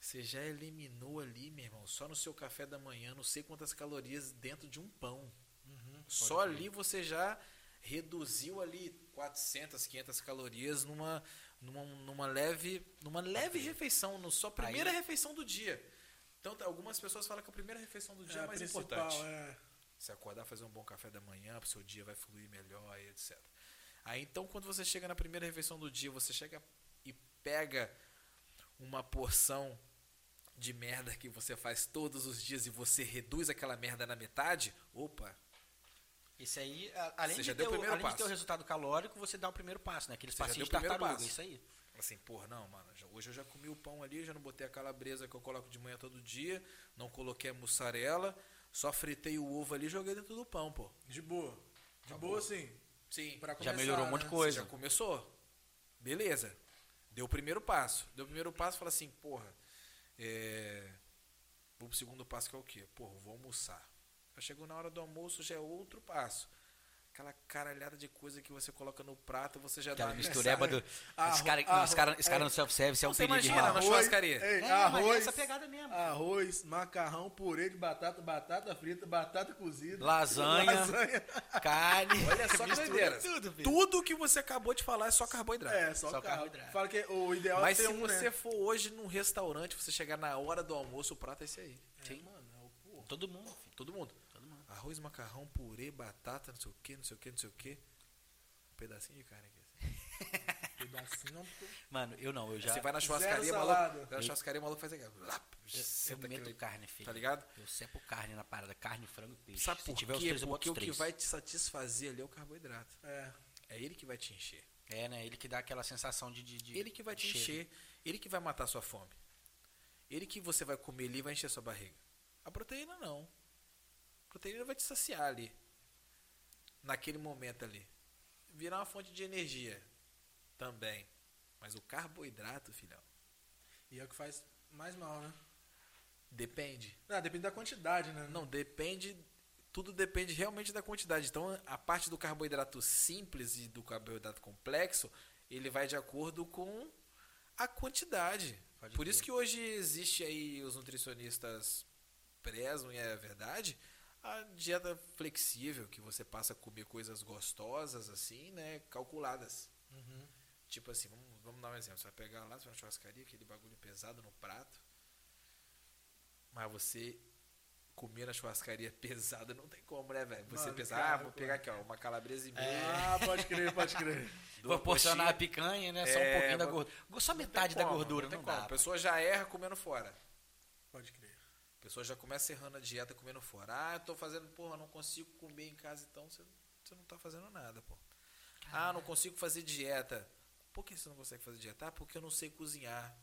C: Você já eliminou ali, meu irmão, só no seu café da manhã, não sei quantas calorias dentro de um pão. Só
B: crer.
C: ali você já reduziu ali 400, 500 calorias numa, numa, numa leve, numa leve refeição, no sua primeira
B: Aí-
C: refeição do dia. Então, tá, algumas pessoas falam que a primeira refeição do dia é,
A: a
C: mais importante.
A: é.
C: Você acordar, fazer um bom café da manhã, pro seu dia vai fluir melhor e etc. Aí então, quando você chega na primeira refeição do dia, você chega e pega uma porção de merda que você faz todos os dias e você reduz aquela merda na metade, opa,
B: Isso aí, além,
C: Você
B: de ter,
C: o
B: além de ter o resultado calórico, você dá o primeiro passo, né? Aqueles
C: Você
B: passinhos de
C: deu o primeiro
B: tartaruga,
C: passo.
B: isso aí.
C: assim, porra, não, mano, já- hoje eu já comi o pão ali, já não botei a calabresa que eu coloco de manhã todo dia, não coloquei a mussarela, só fritei o ovo ali e joguei dentro do pão, pô.
A: De boa. De
C: Tá
A: boa, sim.
C: Sim.
A: Pra
B: Já
A: começar,
B: melhorou um monte de coisa.
C: Você já começou. Beleza. Deu o primeiro passo. Deu o primeiro passo e fala assim, porra, é... o segundo passo que é o quê? Porra, vou almoçar. Chegou na hora do almoço, já é outro passo. Aquela caralhada de coisa que você coloca no prato, você já
B: Aquela
C: dá uma
B: mistureba do. Esse cara,
A: arro-
B: esse cara, esse cara
A: é.
B: no self-service é um perigo,
C: imagina, na churrascaria.
A: Ei,
B: É,
A: arroz,
B: mas essa pegada mesmo.
A: arroz, macarrão, purê de batata, batata frita, batata cozida,
B: Lasanha.
A: lasanha.
B: Carne.
C: Olha só que doideira.
B: tudo, filho.
C: Tudo que você acabou de falar é só carboidrato.
A: É, só,
B: Só carboidrato.
A: Fala que o ideal
C: Mas
A: é ter
C: se
A: um,
C: você
A: né?
C: for hoje num restaurante, você chegar na hora do almoço, o prato é esse aí.
B: Sim.
A: Mano, é o pô.
B: Todo mundo, filho.
C: Todo mundo. Arroz, macarrão, purê, batata, não sei o que, não sei o que, não sei o que. Um pedacinho de carne aqui. assim.
A: Pedacinho não. pô.
B: Mano, eu não, eu já.
C: Você vai na churrascaria, maluco. Vai na churrascaria, maluco faz aqui. Lá,
B: Eu, eu meto
C: aquele-
B: carne, filho.
C: Tá ligado?
B: Eu sepo carne na parada. Carne, frango e peixe.
C: Sabe
B: Se
C: por quê?
B: três, eu boto
C: Porque o que vai te satisfazer ali é o carboidrato.
A: É.
C: É ele que vai te encher.
B: É, né? Ele que dá aquela sensação de. de, de
C: Ele que vai te
B: cheiro.
C: encher. Ele que vai matar sua fome. Ele que você vai comer ali e vai encher sua barriga. A proteína não. A proteína vai te saciar ali. Naquele momento ali. Virar uma fonte de energia. Também. Mas o carboidrato, filhão,
A: E é o que faz mais mal, né?
C: depende.
A: Ah, depende da quantidade, né?
C: Não, depende. Tudo depende realmente da quantidade. Então, a parte do carboidrato simples e do carboidrato complexo, ele vai de acordo com a quantidade.
B: Pode
C: Por
B: crer.
C: isso que hoje existe aí os nutricionistas prezam, e é verdade, a dieta flexível, que você passa a comer coisas gostosas, assim, né, calculadas.
A: Uhum.
C: Tipo assim, vamos, vamos dar um exemplo. Você vai pegar lá, você vai na churrascaria, aquele bagulho pesado no prato. Mas você comer na churrascaria pesada não tem como, né, velho? Você
A: Mano, cara,
C: ah, vou pegar aqui, ó, uma calabresa e meia.
A: Ah, pode crer, pode crer.
B: Vou porcionar a picanha, né? Só um
C: É,
B: pouquinho da gordura. Só
C: Não tem
B: metade da
C: como,
B: gordura,
C: não, tem
B: não,
C: como.
B: dá.
C: A pessoa já erra comendo fora.
A: Pode
C: pessoa já começa errando a dieta comendo fora. Ah, eu tô fazendo, porra, não consigo comer em casa, então você, você não tá fazendo nada, pô. Ah, não consigo fazer dieta. Por que você não consegue fazer dieta? Ah, porque eu não sei cozinhar.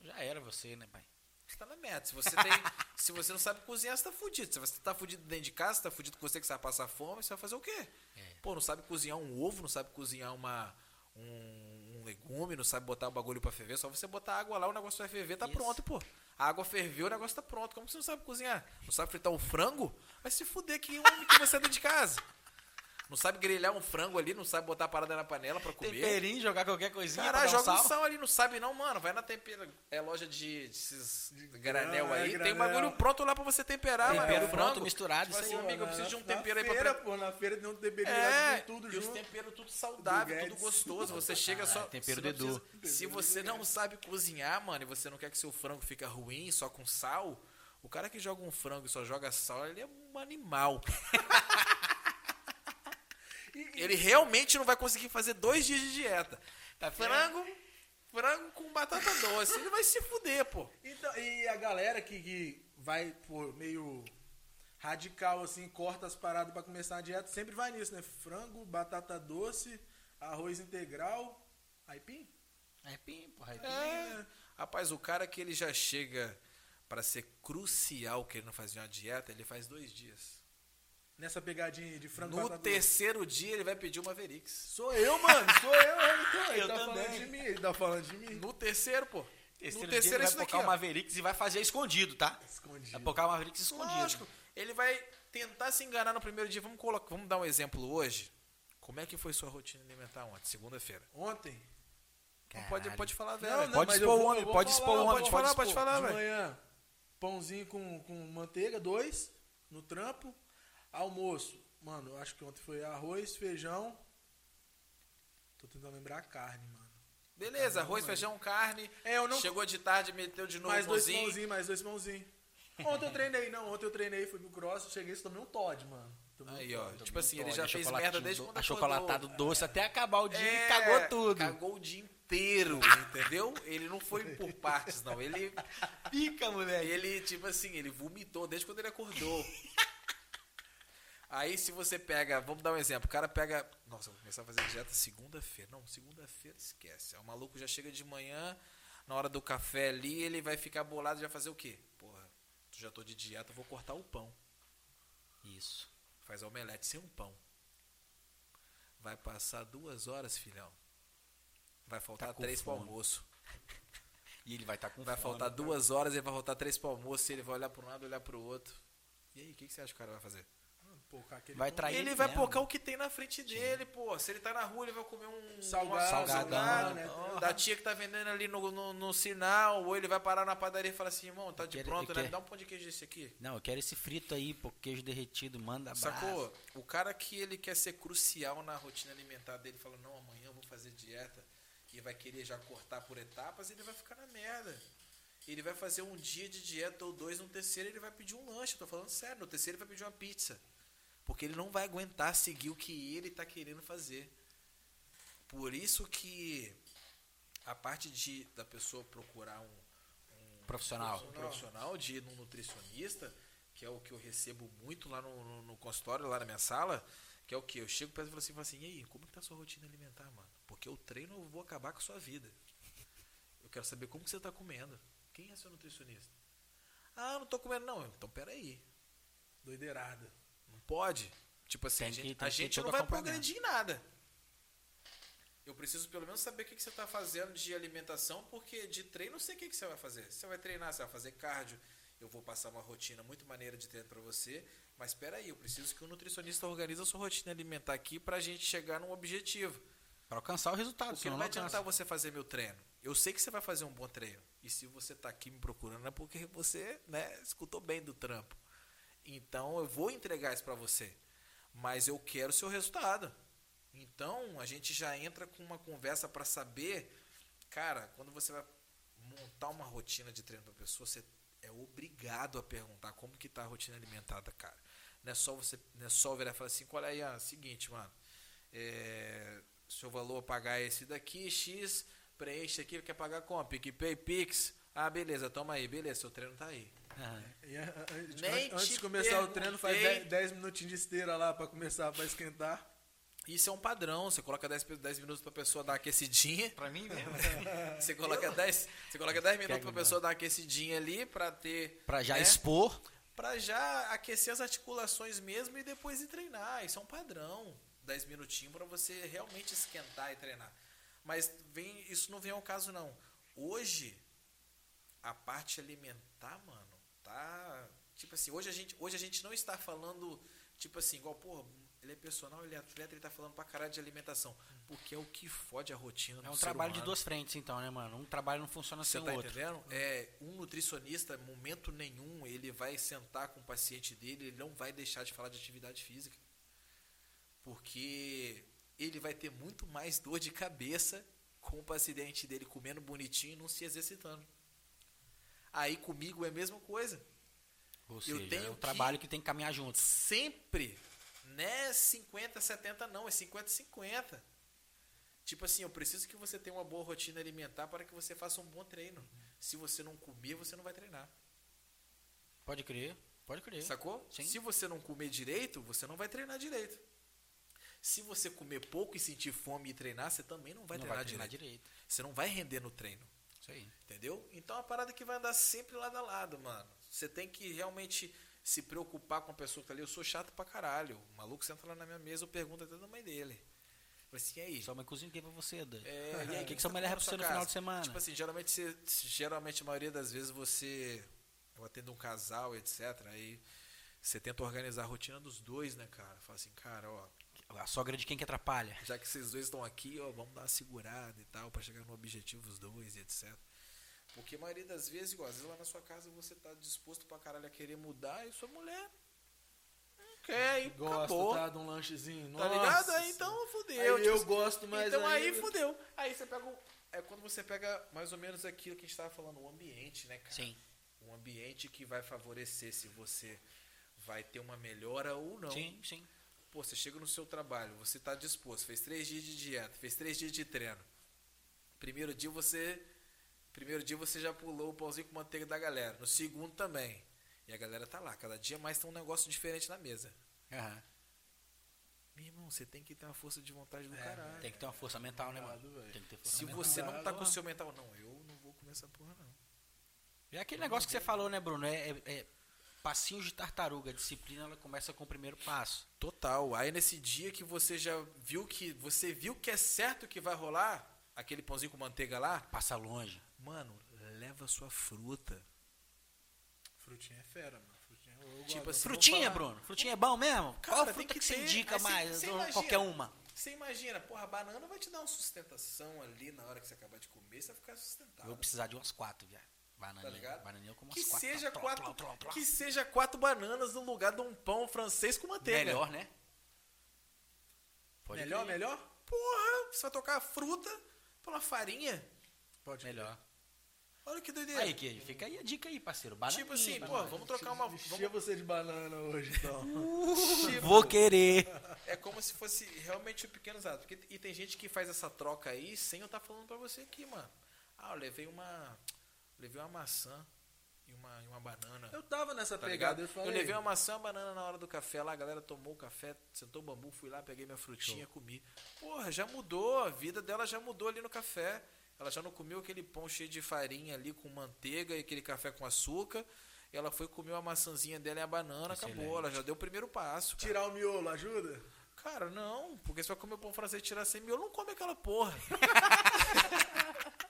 B: Já era você, né, pai?
C: Você tá na meta. Se você, tem, se você não sabe cozinhar, você tá fudido. Se você tá fudido dentro de casa, você tá fudido com você que você vai passar fome, você vai fazer o quê?
B: É.
C: Pô, não sabe cozinhar um ovo, não sabe cozinhar uma, um, um legume, não sabe botar o bagulho pra ferver. Só você botar água lá, o negócio vai ferver, tá
B: Isso.
C: pronto, pô. A água ferveu, o negócio tá pronto. Como você não sabe cozinhar? Não sabe fritar um frango? Vai se fuder que homem que você é dentro de casa. Não sabe grelhar um frango ali, não sabe botar a parada na panela pra comer.
B: Temperinho, jogar qualquer coisinha pra um
C: joga um
B: sal.
C: sal ali, não sabe não, mano. Vai na tempera. É loja de, desses granel
A: é,
C: aí. Tem
A: granel.
C: bagulho pronto lá pra você temperar, mano.
B: Tempero
C: É
B: pronto, misturado,
C: Tipo assim, amigo, eu preciso de um tempero aí
A: na feira,
C: pra.
A: pô, na feira tem um temperinho
C: É,
A: tudo
C: e os
A: junto.
C: temperos tudo saudável,
A: Do
C: tudo gostoso. Você chega só.
B: tempero do Edu.
C: Se você não sabe cozinhar, mano, e você não quer que seu frango fique ruim só com sal, o cara que joga um frango e só joga sal, ele é um animal. ele realmente não vai conseguir fazer dois dias de dieta.
B: Tá
C: frango, frango com batata doce. Ele vai se fuder, pô.
A: Então, e a galera que, que vai por meio radical, assim, corta as paradas pra começar a dieta, sempre vai nisso, né? Frango, batata doce, arroz integral, aipim.
B: É pim, porra. É.
C: É. Rapaz, o cara que ele já chega pra ser crucial querendo fazer uma dieta, ele faz dois dias.
A: Nessa pegadinha de frango
C: No
A: batata doce.
C: terceiro dia ele vai pedir uma Verix.
A: Sou eu, mano, sou eu, então. Ele
B: Eu
A: tá
B: também.
A: falando de mim, ele tá falando de mim.
C: No terceiro, pô.
B: Terceiro
C: no
B: dia
C: terceiro
B: ele
C: é
B: vai
C: daqui,
B: o
C: ó.
B: Mavericks e vai fazer escondido, tá?
A: Escondido.
B: Vai focar o Mavericks escondido.
C: Lógico. Ele vai tentar se enganar no primeiro dia. Vamos, colocar, vamos dar um exemplo hoje. Como é que foi sua rotina alimentar ontem, segunda-feira?
A: Ontem.
C: Não Pode, pode falar,
A: Não,
C: velho.
A: não,
B: Pode
A: mas
B: expor o homem, pode
A: falar,
B: expor o homem,
C: pode falar, pode falar,
A: De
C: velho.
A: manhã, pãozinho com, com manteiga, dois, no trampo. Almoço, mano, acho que ontem foi arroz, feijão. Tô tentando lembrar a carne, mano.
C: Beleza, arroz, feijão, carne.
A: É, eu não-
C: Chegou de tarde, meteu de novo
A: mais dois pãozinhos, mais dois pãozinhos. Ontem eu treinei, não. Ontem eu treinei, fui pro cross, cheguei e tomei um Todd, mano. Tomei um
C: Aí, ó.
A: Todd.
C: Tipo assim, ele
B: Todd,
C: já fez merda desde
B: do-
C: quando
B: Achocolatado
C: acordou.
B: doce até acabar o dia
C: É,
B: e cagou tudo.
C: Cagou o dia inteiro, entendeu? Ele não foi por partes, não. Ele,
B: Pica, moleque.
C: ele, tipo assim, ele vomitou desde quando ele acordou. Aí se você pega, vamos dar um exemplo, o cara pega, nossa, vou começar a fazer dieta segunda-feira. Não, segunda-feira esquece. O maluco já chega de manhã, na hora do café ali, ele vai ficar bolado e vai fazer o quê? Porra, já tô de dieta, vou cortar o pão.
B: Isso.
C: Faz omelete sem um pão. Vai passar duas horas, filhão. vai faltar
B: Tá
C: três
B: fome.
C: almoço.
B: E ele vai estar com
C: Vai
B: fome.
C: faltar duas horas, ele vai faltar três pro almoço, ele vai olhar para um lado, olhar pro outro. E aí, o que, que você acha que o cara vai fazer?
A: Aquele
B: Vai trair
C: ele
B: ele
C: vai
B: mesmo.
C: pocar o que tem na frente dele, pô. Se ele tá na rua, ele vai comer um
A: Salgado,
C: um
B: salgadão,
C: salgado,
A: né?
C: da tia que tá vendendo ali no, no, no sinal, ou ele vai parar na padaria e falar assim, irmão, tá de
B: quero-
C: pronto, né?
B: quero-
C: Me dá um pão de queijo desse aqui.
B: Não, eu quero esse frito aí, pô, queijo derretido, manda.
C: Sacou? O cara que ele quer ser crucial na rotina alimentar dele, fala, não, amanhã eu vou fazer dieta, e vai querer já cortar por etapas, ele vai ficar na merda. Ele vai fazer um dia de dieta ou dois, no terceiro ele vai pedir um lanche, eu tô falando sério, no terceiro ele vai pedir uma pizza. Porque ele não vai aguentar seguir o que ele tá querendo fazer. Por isso que a parte de da pessoa procurar um, um
B: Profissional.
C: um profissional de ir num nutricionista, que é o que eu recebo muito lá no, no, no consultório, lá na minha sala, que é o que? Eu chego perto e falo assim, falo assim, e aí, como que tá a sua rotina alimentar, mano? Porque o treino eu vou acabar com a sua vida. Eu quero saber como que você tá comendo. Quem é seu nutricionista? Ah, eu não tô comendo não. Então peraí.
A: Doideirada.
C: Pode. Tipo assim,
B: Tem
C: a gente, a gente não vai progredir em nada. Eu preciso pelo menos saber o que, que você está fazendo de alimentação, porque de treino eu sei o que, que você vai fazer. Você vai treinar, você vai fazer cardio, eu vou passar uma rotina muito maneira de treino para você, mas espera aí, eu preciso que o nutricionista organize a sua rotina alimentar aqui para a gente chegar num objetivo.
B: Pra alcançar o resultado,
C: Porque não
B: não
C: vai adiantar você fazer meu treino. Eu sei que você vai fazer um bom treino. E se você tá aqui me procurando é porque você, né, escutou bem do trampo. Então eu vou entregar isso para você. Mas eu quero o seu resultado. Então a gente já entra com uma conversa para saber, cara, quando você vai montar uma rotina de treino para pessoa, você é obrigado a perguntar como que tá a rotina alimentada, cara. Não é só você, não é só virar e falar assim, olha aí, ah, seguinte, mano, é, seu valor a pagar é esse daqui, X, preenche aqui, quer pagar como? PicPay, Pix. Ah, beleza, toma aí, beleza, seu treino tá aí.
A: E a- a- antes- antes
C: te
A: de começar o treino, faz
C: perguntei.
A: 10, 10 minutinhos de esteira lá pra começar, pra esquentar.
C: Isso é um padrão, você coloca 10, pe- 10 minutos pra pessoa dar uma aquecidinha.
B: Pra mim mesmo.
C: Você coloca 10, você coloca 10 minutos
B: Pega,
C: pra pessoa dar uma aquecidinha ali pra ter.
B: pra já
C: né,
B: expor.
C: Pra já aquecer as articulações mesmo e depois ir treinar. Isso é um padrão. 10 minutinhos pra você realmente esquentar e treinar. Mas vem, isso não vem ao caso não. Hoje a parte alimentar, mano, tá tipo assim, hoje a gente, hoje a gente não está falando tipo assim, igual, pô, ele é personal, ele é atleta, ele tá falando pra caralho de alimentação, porque é o que fode a rotina
B: É um trabalho de duas frentes, então, né, mano? Um trabalho não funciona
C: Você
B: sem
C: tá
B: o outro.
C: entendendo? É, um nutricionista, momento nenhum, ele vai sentar com o paciente dele, ele não vai deixar de falar de atividade física. Porque ele vai ter muito mais dor de cabeça com o paciente dele comendo bonitinho e não se exercitando. Aí comigo é a mesma coisa.
B: Ou
C: Eu
B: seja,
C: tenho
B: é um trabalho que tem que caminhar junto.
C: Sempre. Não é 50, 70 não, é 50, 50. Tipo assim, eu preciso que você tenha uma boa rotina alimentar para que você faça um bom treino. Se você não comer, você não vai treinar.
B: Pode crer, pode crer.
C: Sacou?
B: Sim.
C: Se você não comer direito, você não vai treinar direito. Se você comer pouco e sentir fome e treinar, você também não vai
B: não
C: treinar,
B: vai treinar
C: direito.
B: direito.
C: Você não vai render no treino.
B: Isso aí.
C: Entendeu? Então é uma parada que vai andar sempre lado a lado, mano. Você tem que realmente se preocupar com a pessoa que tá ali. Eu sou chato pra caralho. O maluco senta lá na minha mesa, eu pergunto até da mãe dele. Falei assim, e aí?
B: Sua mãe cozinha o que pra você, Dan?
C: É, e aí,
B: o que, que
C: você
B: sua mãe leva pra você
C: na
B: no
C: sua
B: final
C: casa?
B: de semana?
C: Tipo assim, geralmente, você, geralmente a maioria das vezes você. Eu atendo um casal, etc. Aí você tenta organizar a rotina dos dois, né, cara? Fala assim, cara, ó,
B: A sogra de quem que atrapalha?
C: já que vocês dois estão aqui, ó, vamos dar uma segurada e tal, pra chegar no objetivo os dois e etc. Porque a maioria das vezes, igual, às vezes lá na sua casa você tá disposto pra caralho a querer mudar e sua mulher não quer e
A: Gosto,
C: acabou.
A: tá? De um lanchezinho.
C: Tá
A: Nossa
C: ligado? Aí então fudeu.
A: Aí
C: tipo
A: eu
C: assim,
A: gosto mais
C: Então aí
A: ainda.
C: fudeu. Aí você pega o. É quando você pega mais ou menos aquilo que a gente tava falando, o ambiente, né, cara?
B: Sim.
C: Um ambiente que vai favorecer se você vai ter uma melhora ou não.
B: Sim, sim.
C: Pô, você chega no seu trabalho, você tá disposto, fez três dias de dieta, fez três dias de treino. Primeiro dia você. Primeiro dia você já pulou o pãozinho com manteiga da galera. No segundo também. E a galera tá lá. Cada dia mais tem um negócio diferente na mesa.
B: Aham.
C: Meu irmão, você tem que ter uma força de vontade do
A: É,
C: caralho.
B: Tem que ter uma força mental, né, mano?
A: velho.
B: Tem que ter força
C: Se
B: mental.
C: você não tá com o seu mental, não, eu não vou comer essa porra, não.
B: É aquele negócio que você falou, né, Bruno? É, é- é passinhos de tartaruga. A disciplina ela começa com o primeiro passo.
C: Total. Aí nesse dia que você já viu que você viu que é certo que vai rolar, aquele pãozinho com manteiga lá,
B: Passa longe.
C: mano, leva sua fruta.
A: Frutinha é fera, mano. Frutinha, eu
C: Tipo
A: gosto.
C: assim,
B: Frutinha, Bruno? Frutinha é bom mesmo?
C: Cara,
B: Qual fruta
C: que
B: que, você
C: ter.
B: indica mais?
C: você imagina.
B: qualquer uma.
C: Você imagina, porra, a banana vai te dar uma sustentação ali na hora que você acabar de comer, você vai ficar
B: Eu
C: sustentado.
B: vou precisar de umas quatro, viado.
C: Tá
B: Bananinha.
C: ligado?
B: Bananinha eu como
C: Que
B: quatro.
C: seja, quatro, que seja quatro bananas no lugar de um pão francês com manteiga.
B: Melhor, né? Pode
A: melhor,
B: crer.
A: melhor?
C: Porra, você vai tocar a fruta pela farinha.
A: Pode. crer.
B: Melhor.
C: Olha que doideira.
B: Aí, que fica aí a dica aí, parceiro. Bananinha,
C: tipo assim, pô, vamos trocar uma. Vamos,
A: você de banana hoje, então.
C: tipo,
B: Vou querer.
C: É como se fosse realmente o pequenos atos. Porque, e tem gente que faz essa troca aí sem eu estar falando pra você aqui, mano. Ah, eu levei uma. Levei uma maçã e uma, e uma banana.
A: Eu tava nessa
C: Tá
A: pegada, eu
C: Eu,
A: falei.
C: levei uma maçã e uma banana na hora do café lá, a galera tomou o café, sentou o bambu, fui lá, peguei minha frutinha, comi. Porra, já mudou, a vida dela já mudou ali no café. Ela já não comeu aquele pão cheio de farinha ali com manteiga e aquele café com açúcar. Ela foi comer uma maçãzinha dela e a banana,
B: Excelente.
C: acabou. Ela já deu o primeiro passo. Cara.
A: Tirar o miolo, ajuda?
C: Cara, não, porque você vai comer pão francês e tirar sem miolo, não come aquela porra.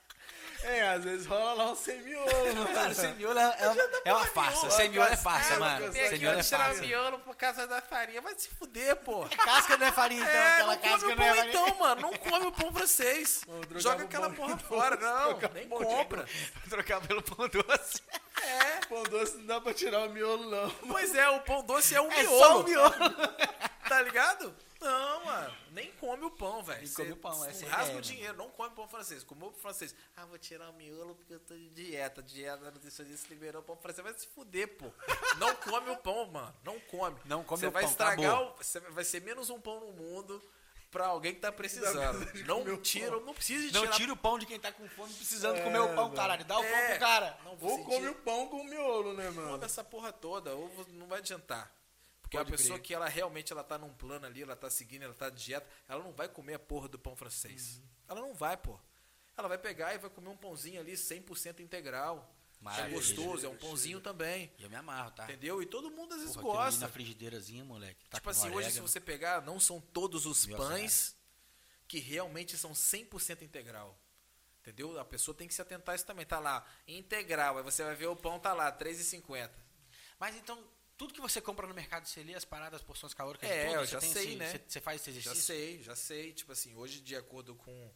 A: É, às vezes rola lá um sem miolo,
B: Cara,
A: mano.
B: sem miolo é, é, é uma farsa.
A: miolo,
B: Sem miolo é farsa,
A: é,
B: mano.
A: casca,
B: Sem
A: aqui,
B: miolo
A: ó,
B: é
A: tirar
B: farsa.
C: miolo por causa da farinha, vai se fuder, porra.
B: Casca não é farinha, então.
C: É,
B: aquela
C: não come
B: casca
C: o
B: não
C: pão
B: é farinha.
C: então, mano. Não come o pão
A: trocar
C: Joga aquela
A: pão
C: porra fora.
A: doce,
C: Não, nem compra.
B: Trocar pelo pão doce.
C: É.
A: Pão doce não dá pra tirar o miolo, não.
C: Pois é, o pão doce é um
B: É
C: miolo.
B: só o miolo.
C: Tá ligado? Não, mano. Nem come o pão, velho.
B: Nem come o pão, essa é
C: Rasga o dinheiro, não come pão francês. Comeu pão francês. Ah, vou tirar o miolo porque eu tô de dieta. Dieta nutricionista liberou o pão francês. Vai se fuder, pô. Não come o pão, mano. Não come.
B: Não come
C: Você
B: o
C: vai
B: pão,
C: estragar o. Você vai ser menos um pão no mundo pra alguém que tá precisando. Não tira,
A: pão.
C: não precisa de
B: Não
C: tirar
B: tira o pão de quem tá com fome precisando
A: É,
B: comer o pão,
A: velho.
B: caralho. Dá o pão
C: É.
B: pro cara.
C: Não,
A: Ou come o pão com o miolo, né,
C: come
A: mano?
C: essa porra toda, ou não vai adiantar. Porque
B: Pode
C: a pessoa
B: crer.
C: que ela realmente ela tá num plano ali, ela tá seguindo, ela tá de dieta, ela não vai comer a porra do pão francês.
B: Uhum.
C: Ela não vai, pô. Ela vai pegar e vai comer um pãozinho ali 100% integral. É
B: Maravilha.
C: gostoso, é um pãozinho também.
B: E eu me amarro, tá?
C: Entendeu? E todo mundo às vezes
B: Porra,
C: gosta.
B: na frigideirazinha, moleque. Tá
C: tipo assim, hoje se você pegar, não são todos os
B: Meu
C: pães que realmente são 100% integral. Entendeu? A pessoa tem que se atentar a isso também. Tá lá, integral. Aí você vai ver o pão tá lá, R$3,50.
B: Mas então, tudo que você compra no mercado, você lê as paradas, porções calóricas,
C: É,
B: tudo,
C: eu
B: você
C: já
B: tem
C: sei, né?
B: Você, você faz esse
C: Já
B: exercício?
C: sei, já sei. Tipo assim, hoje, de acordo com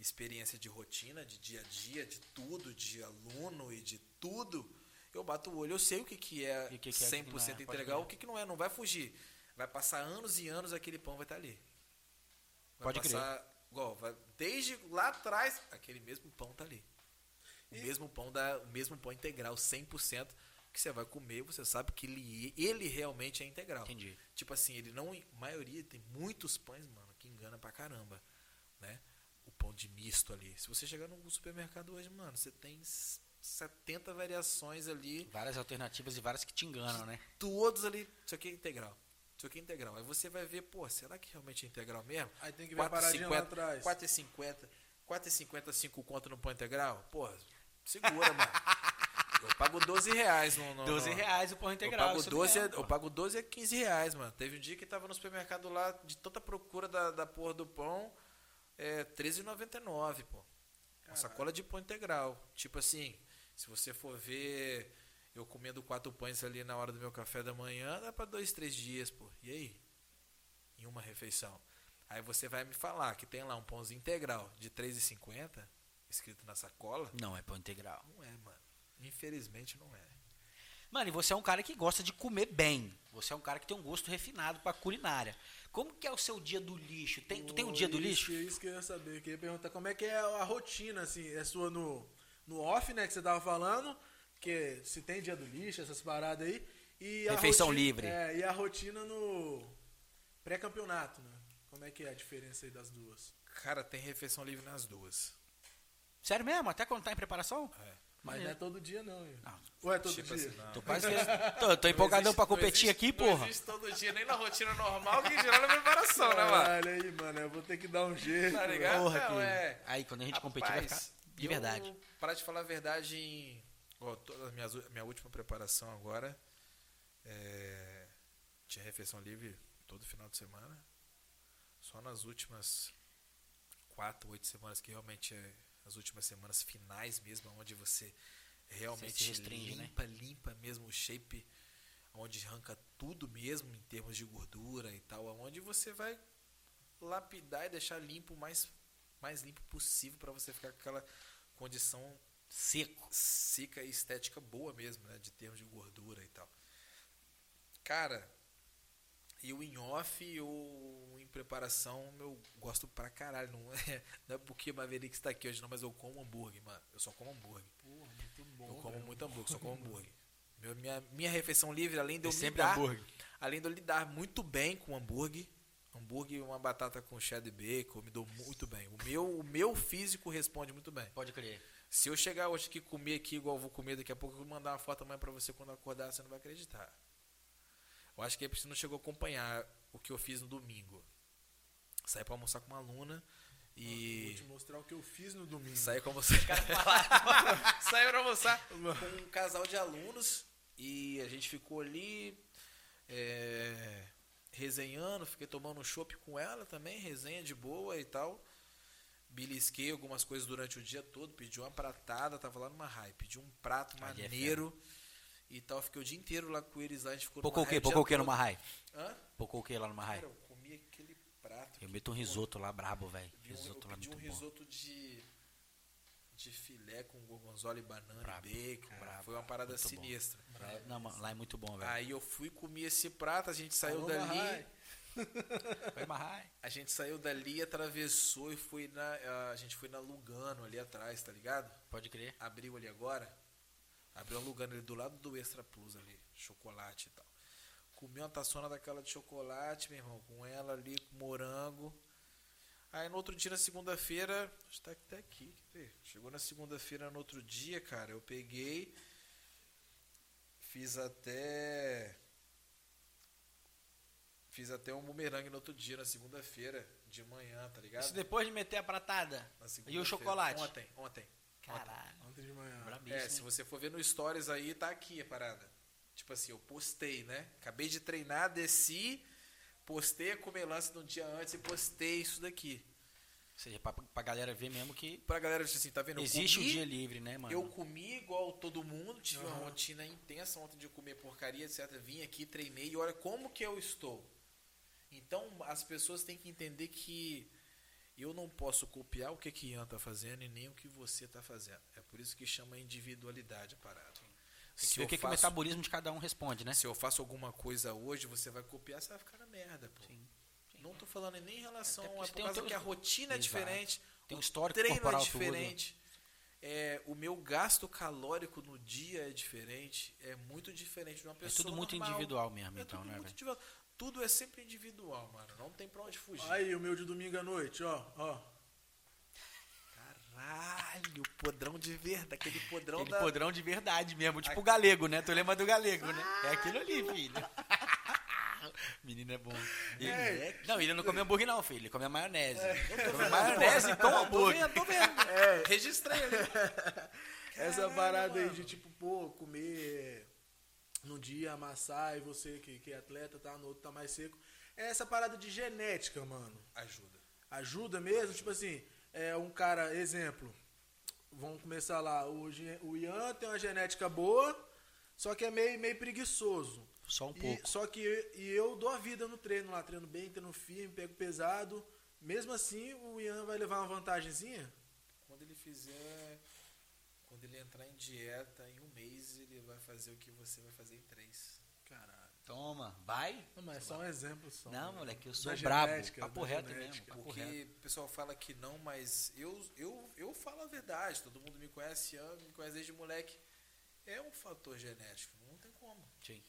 C: experiência de rotina, de dia a dia, de tudo, de aluno e de tudo, eu bato o olho, eu sei o que, que é
B: que que é, o que
C: 100%
B: não é,
C: integral,
B: crer.
C: o que, que não é, não vai fugir. Vai passar anos e anos, aquele pão vai estar ali. Vai
B: Pode crer.
C: passar, igual, vai- desde lá atrás, aquele mesmo pão tá ali. O mesmo pão da, o mesmo pão integral, 100%, que você vai comer, você sabe que ele, ele realmente é integral.
B: Entendi.
C: Tipo assim, ele não. maioria, tem muitos pães, mano, que engana pra caramba. Né? O pão de misto ali. Se você chegar no supermercado hoje, mano, você tem s- 70 variações ali.
B: Várias alternativas e várias que te enganam, né?
C: Todos ali. Isso aqui é integral. Isso aqui é integral. Aí você vai ver, pô, será que realmente é integral mesmo?
A: Aí tem que ver a paradinha lá atrás.
C: 4,50. 4,50, 5 conto no pão integral? Pô, segura, mano. Eu pago 12 reais no. no
B: 12
C: no-
B: reais o pão integral.
C: eu pago,
B: isso
C: 12,
B: mesmo,
C: eu pago 12 a 15 reais, mano. Teve um dia que tava no supermercado lá, de tanta procura da, da porra do pão, é R$13,99, pô. Uma sacola de pão integral. Tipo assim, se você for ver eu comendo quatro pães ali na hora do meu café da manhã, dá pra dois, três dias, pô. E aí? Em uma refeição. Aí você vai me falar que tem lá um pãozinho integral de R$3,50, escrito na sacola.
B: Não é pão integral.
C: Não é, mano. Infelizmente não é.
B: Mano, e você é um cara que gosta de comer bem. Você é um cara que tem um gosto refinado pra culinária. Como que é o seu dia do lixo? Tem, tu tem um dia do
A: Isso,
B: lixo?
A: Isso que eu ia saber. Eu queria perguntar como é que é a rotina, assim, é sua no, no off, né, que você tava falando, que se tem dia do lixo, essas paradas aí. E a
B: Refeição
A: rotina-
B: livre.
A: É, e a rotina no pré-campeonato, né? Como é que é a diferença aí das duas?
C: Cara, tem refeição livre nas duas.
B: Sério mesmo? Até quando tá em preparação?
C: É.
A: Mas não é todo dia, não. hein?
B: Não.
A: Ou é todo
C: Tipo
A: dia?
C: assim, não.
B: Tô quase tô, tô empolgadão pra competir aqui, porra.
C: Não existe todo dia, nem na rotina normal, que geral na preparação, né, mano?
A: Caralho, aí, mano, eu vou ter que dar um jeito.
C: Tá ligado?
B: Porra,
C: Não,
B: que-
C: é.
B: Aí quando a gente competir vai ficar
C: Rapaz,
B: de
C: eu,
B: verdade.
C: Para de falar a verdade, em, ó, toda a minha, minha última preparação agora, é, tinha refeição livre todo final de semana. Só nas últimas quatro, oito semanas, que realmente é as últimas semanas finais mesmo, onde você realmente
B: se restringe, né?
C: limpa, limpa mesmo o shape, onde arranca tudo mesmo em termos de gordura e tal, onde você vai lapidar e deixar limpo o mais, mais limpo possível para você ficar com aquela condição
B: Seco.
C: seca e estética boa mesmo, né? De termos de gordura e tal. Cara, eu em off ou em preparação, eu gosto pra caralho. Não é, não é porque Maverick está aqui hoje, não, mas eu como hambúrguer, mano. Eu só como hambúrguer.
A: Porra, muito bom.
C: eu como
A: velho.
C: muito hambúrguer, só como hambúrguer. Meu- minha, minha refeição livre, além de eu
B: É sempre
C: lidar,
B: hambúrguer.
C: além de eu lidar muito bem com hambúrguer, hambúrguer e uma batata com cheddar e bacon, eu me dou muito bem. O meu, o meu físico responde muito bem.
B: Pode crer.
C: Se eu chegar hoje aqui e comer aqui igual eu vou comer daqui a pouco, eu vou mandar uma foto amanhã pra você quando acordar, você não vai acreditar. Eu acho que aí você não chegou a acompanhar o que eu fiz no domingo. Saí pra almoçar com uma aluna
A: Vou
C: e.
A: te mostrar o que eu fiz no domingo.
C: Saí com você. Saí pra almoçar com um casal de alunos e a gente ficou ali é, resenhando, fiquei tomando um chopp com ela também, resenha de boa e tal. Belisquei algumas coisas durante o dia todo, pedi uma pratada, tava lá numa raia, pedi um prato
B: Ali é
C: maneiro e tal. Fiquei o dia inteiro lá com eles lá, a gente ficou
B: Pocou o quê? Pocou o quê raia?
C: todo. Hã?
B: Pocou o quê lá numa raia?
C: Cara, eu comi aquele prato.
B: Eu meto um risoto lá brabo, velho.
C: Um-
B: Risoto
C: eu
B: lá
C: pedi um
B: muito bom.
C: risoto de, de filé com gorgonzola e banana
B: Brabo,
C: e bacon.
B: brabo,
C: Foi uma parada
B: muito
C: sinistra.
B: Não, mano, lá é muito bom, velho.
C: Aí eu fui comer esse prato, a gente saiu
A: Alô,
C: dali.
A: Mahai.
B: Vai marrar.
C: A gente saiu dali, atravessou e foi na. A gente foi na Lugano ali atrás, tá ligado?
B: Pode crer.
C: Abriu ali agora. Abriu a Lugano ali do lado do Extra Plus ali, chocolate e tal. Comi uma taçona daquela de chocolate, meu irmão, com ela ali, com morango. Aí no outro dia, na segunda-feira, acho que tá até aqui? Chegou na segunda-feira, no outro dia, cara, eu peguei, fiz até. Fiz até um bumerangue no outro dia, na segunda-feira, de manhã, tá ligado?
B: Isso depois de meter a pratada. E o chocolate?
C: Ontem, ontem.
B: Caralho.
A: Ontem de manhã.
B: Brabíssimo.
C: É, se você for ver no Stories aí, tá aqui a parada. Tipo assim, eu postei, né? Acabei de treinar, desci, postei a comelância no dia antes e postei isso daqui.
B: Ou seja, pra, pra galera ver mesmo que
C: Pra galera, tipo assim, tá vendo?
B: Existe o
C: comi,
B: dia livre, né, mano?
C: Eu comi igual todo mundo, tive uma
A: Aham.
C: rotina intensa ontem de comer porcaria, etc. Vim aqui, treinei e olha como que eu estou. Então, as pessoas têm que entender que eu não posso copiar o que que Ian tá fazendo e nem o que você tá fazendo. É por isso que chama individualidade a parada.
B: Ver o que, que o metabolismo de cada um responde, né?
C: se eu faço alguma coisa hoje, você vai copiar, você vai ficar na merda, pô.
B: Sim.
C: Não tô falando nem em relação
B: Até
C: a
B: porque
C: por causa
B: teu-
C: que a rotina é
B: Exato.
C: diferente,
B: Tem um
C: o
B: histórico
C: treino é
B: tudo.
C: diferente, é, o meu gasto calórico no dia é diferente, é muito diferente de uma
B: É
C: pessoa
B: tudo muito
C: normal.
B: individual mesmo,
C: É
B: então,
C: tudo
B: né,
C: muito individual. Tudo é sempre individual, mano. Não tem pra onde fugir.
A: Aí, o meu de domingo à noite, ó. ó.
C: Caralho, podrão de verdade. Aquele podrão
B: Aquele
C: da...
B: podrão de verdade mesmo, tipo o galego, né? Tu lembra do galego, né? É aquilo ali, filho. Menino é bom. Ele-
C: É.
B: Não, ele não come hambúrguer não, filho. Ele come maionese. Come maionese com
C: Tô
B: hambúrguer.
C: vendo, tô vendo.
A: É.
C: Registrei ali.
A: Essa parada aí
C: mano.
A: de tipo, pô, comer num dia, amassar e você que, que é atleta, tá? No outro tá mais seco. É essa parada de genética, mano.
C: Ajuda.
A: Ajuda mesmo, tipo assim, é um cara, exemplo, vamos começar lá, o, o Ian tem uma genética boa, só que é meio, meio preguiçoso.
B: Só um
A: E-
B: pouco.
A: só que e eu dou a vida no treino lá, treino bem, treino firme, pego pesado. Mesmo assim, o Ian vai levar uma vantagenzinha?
C: Quando ele fizer. Quando ele entrar em dieta, em ele vai fazer o que você vai fazer em três.
A: Caralho.
B: Toma, vai.
A: Não, mas é só um exemplo só.
B: Não,
A: né?
B: moleque, eu
A: Da
B: sou brabo.
A: genética,
B: Papo
A: da
B: reto
A: genética.
B: mesmo. Papo
C: Porque
B: reto.
C: o pessoal fala que não, mas eu, eu, eu falo a verdade. Todo mundo me conhece, Ian, me conhece desde moleque. É um fator genético, não tem como.
B: Sim.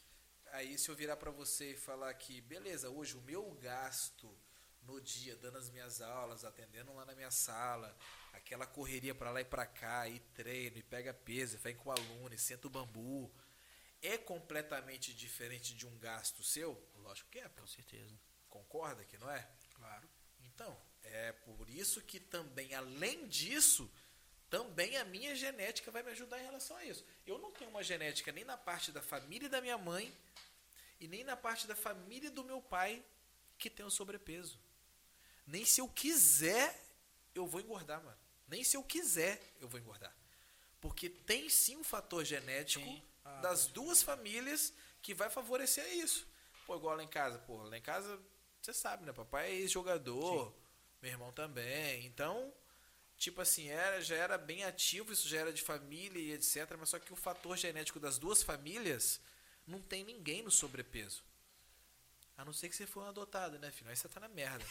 C: Aí se eu virar pra você e falar que, beleza, hoje o meu gasto no dia, dando as minhas aulas, atendendo lá na minha sala, aquela correria pra lá e pra cá, e treino, e pega peso, e vem com o aluno, e senta o bambu, é completamente diferente de um gasto seu? Lógico que é, pô.
B: Com certeza.
C: Concorda que não é?
A: Claro.
C: Então, é por isso que também, além disso, também a minha genética vai me ajudar em relação a isso. Eu não tenho uma genética nem na parte da família da minha mãe e nem na parte da família do meu pai que tem o sobrepeso. Nem se eu quiser, eu vou engordar, mano. Nem se eu quiser, eu vou engordar. Porque tem sim um fator genético.
A: Ah,
C: das duas famílias que vai favorecer isso. Pô, igual lá em casa, pô, lá em casa, você sabe, né? Papai é ex-jogador, meu irmão também. Então, tipo assim, era, já era bem ativo, isso já era de família e etc. Mas só que o fator genético das duas famílias não tem ninguém no sobrepeso. A não ser que você for um adotado, né, filho? Aí você tá na merda.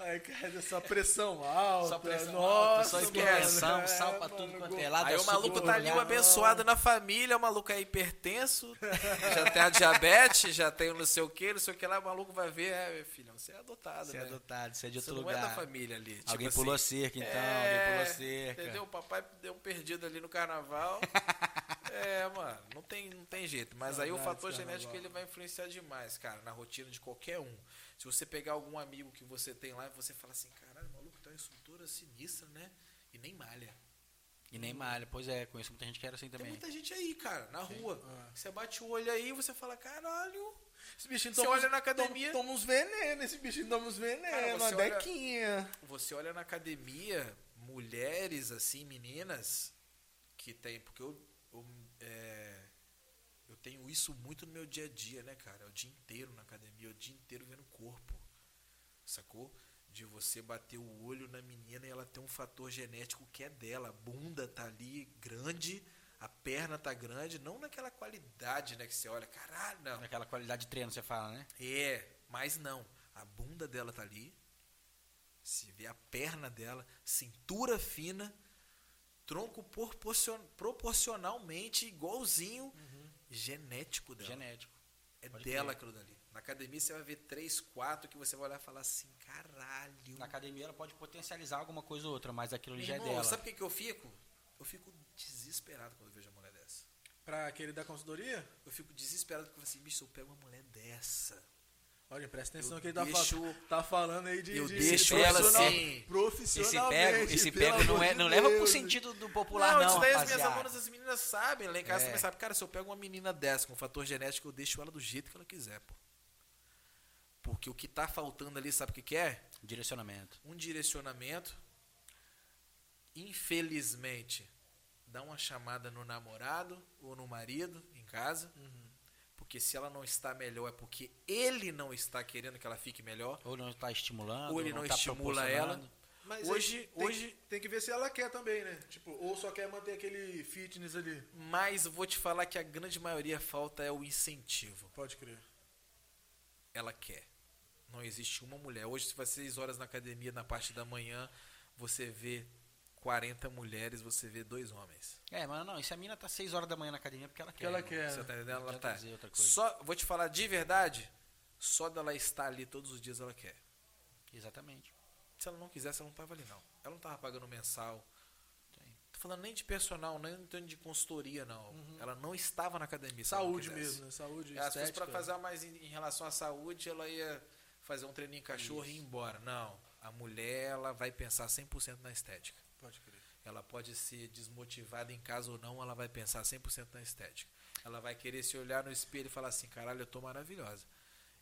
A: Aí, cara, só pressão alta.
B: Só pressão
A: nossa,
B: alta, só hipertensão,
A: é,
B: sal pra tudo quanto é lado.
C: Aí o maluco tá ali, o
B: olhar.
C: abençoado na família, o maluco é hipertenso, já tem a diabetes, já tem o não sei o que, não sei o que lá, o maluco vai ver, é, meu filho, você é adotado,
B: Você é
C: né?
B: adotado, você é de
C: Você
B: outro
C: não é da
B: lugar.
C: família ali. tipo
B: Alguém
C: assim.
B: pulou a cerca, então.
C: É,
B: Alguém pulou cerca.
C: Entendeu? O papai deu um perdido ali no carnaval. é, mano, não tem, não tem jeito. Mas aí o fator genético ele vai influenciar demais, cara, na rotina de qualquer um. Se você pegar algum amigo que você tem lá e você fala assim, caralho, maluco, tá uma estrutura sinistra, né? E nem malha.
B: E nem malha. Pois é, conheço muita gente que era assim
C: Tem
B: também.
C: muita gente aí, cara, na rua.
A: Ah.
C: Você bate o olho aí e você fala, caralho.
A: Esse bichinho
C: Você
A: toma,
C: olha na academia-
A: Toma, toma uns venenos, esse bichinho toma uns venenos,
C: Cara,
A: uma
C: você olha-
A: dequinha.
C: Você olha na academia, mulheres assim, meninas, que tem. Porque eu, é, eu tenho isso muito no meu dia a dia, né, cara? É o dia inteiro na academia, é o dia inteiro vendo o corpo. Sacou? De você bater o olho na menina e ela tem um fator genético que é dela. A bunda tá ali grande, a perna tá grande, não naquela qualidade, né? Que você olha, caralho, não.
B: Naquela qualidade de treino, você fala, né?
C: É, mas não. A bunda dela tá ali. Se vê a perna dela, cintura fina, tronco proporcion- proporcionalmente igualzinho, genético dela.
B: Genético.
C: é
B: pode
C: dela aquilo dali. Na academia você vai ver três, quatro que você vai olhar e falar assim, caralho.
B: Na academia ela pode potencializar alguma coisa ou outra, mas aquilo ali
C: Meu
B: já é
C: irmão,
B: dela.
C: sabe o que, que eu fico? Eu fico desesperado quando eu vejo uma mulher dessa.
A: Pra aquele da consultoria?
C: Eu fico desesperado porque eu falo assim, bicho, eu pego uma mulher dessa.
A: Olha, presta atenção
C: Eu
A: que ele tá,
C: deixo-
A: fa- tá falando aí de,
C: eu
A: de
C: deixo
B: ela
A: profissional-
B: assim.
C: Esse
B: Esse pego, esse pego não, é, não leva pro sentido do popular,
C: não,
B: não,
C: isso daí as minhas
B: rapaziada.
C: alunas, as meninas sabem, lá em casa
B: É.
C: também sabem. Cara, se eu pego uma menina dessa com fator genético, eu deixo ela do jeito que ela quiser, pô. Porque o que tá faltando ali, sabe o que, que é?
B: Direcionamento.
C: Um direcionamento. Infelizmente, dá uma chamada no namorado ou no marido em casa.
A: Uhum.
C: Porque se ela não está melhor, é porque ele não está querendo que ela fique melhor.
B: Ou não está estimulando,
C: Ou ele não
B: tá
C: estimula ela.
A: Mas
C: Hoje-
A: tem,
C: hoje-
A: tem que ver se ela quer também, né? Tipo, ou só quer manter aquele fitness ali.
C: Mas vou te falar que a grande maioria falta é o incentivo.
A: Pode crer.
C: ela quer. Não existe uma mulher. Hoje, se vai 6 horas na academia, na parte da manhã, você vê 40 mulheres, você vê dois homens.
B: É, mas não, e se a mina tá 6 horas da manhã na academia é porque ela quer.
A: ela quer.
C: Você tá entendendo?
B: Não
C: Ela tá.
B: dizer outra coisa.
C: Só, vou te falar de verdade, só dela estar ali todos os dias ela quer.
B: Exatamente.
C: Se ela não quisesse, ela não tava ali, não. Ela não tava pagando mensal.
B: Sim.
C: Tô falando nem de personal, nem de consultoria, não. Ela não estava na academia. ela
A: Saúde mesmo, né? Saúde,
C: se fosse
A: estética.
C: pra fazer mais em, em relação à saúde, ela ia fazer um treininho em cachorro e ir embora. Não. A mulher, ela vai pensar 100% na estética.
A: Pode crer.
C: Ela pode ser desmotivada em casa ou não, ela vai pensar 100% na estética. Ela vai querer se olhar no espelho e falar assim: caralho, eu tô maravilhosa.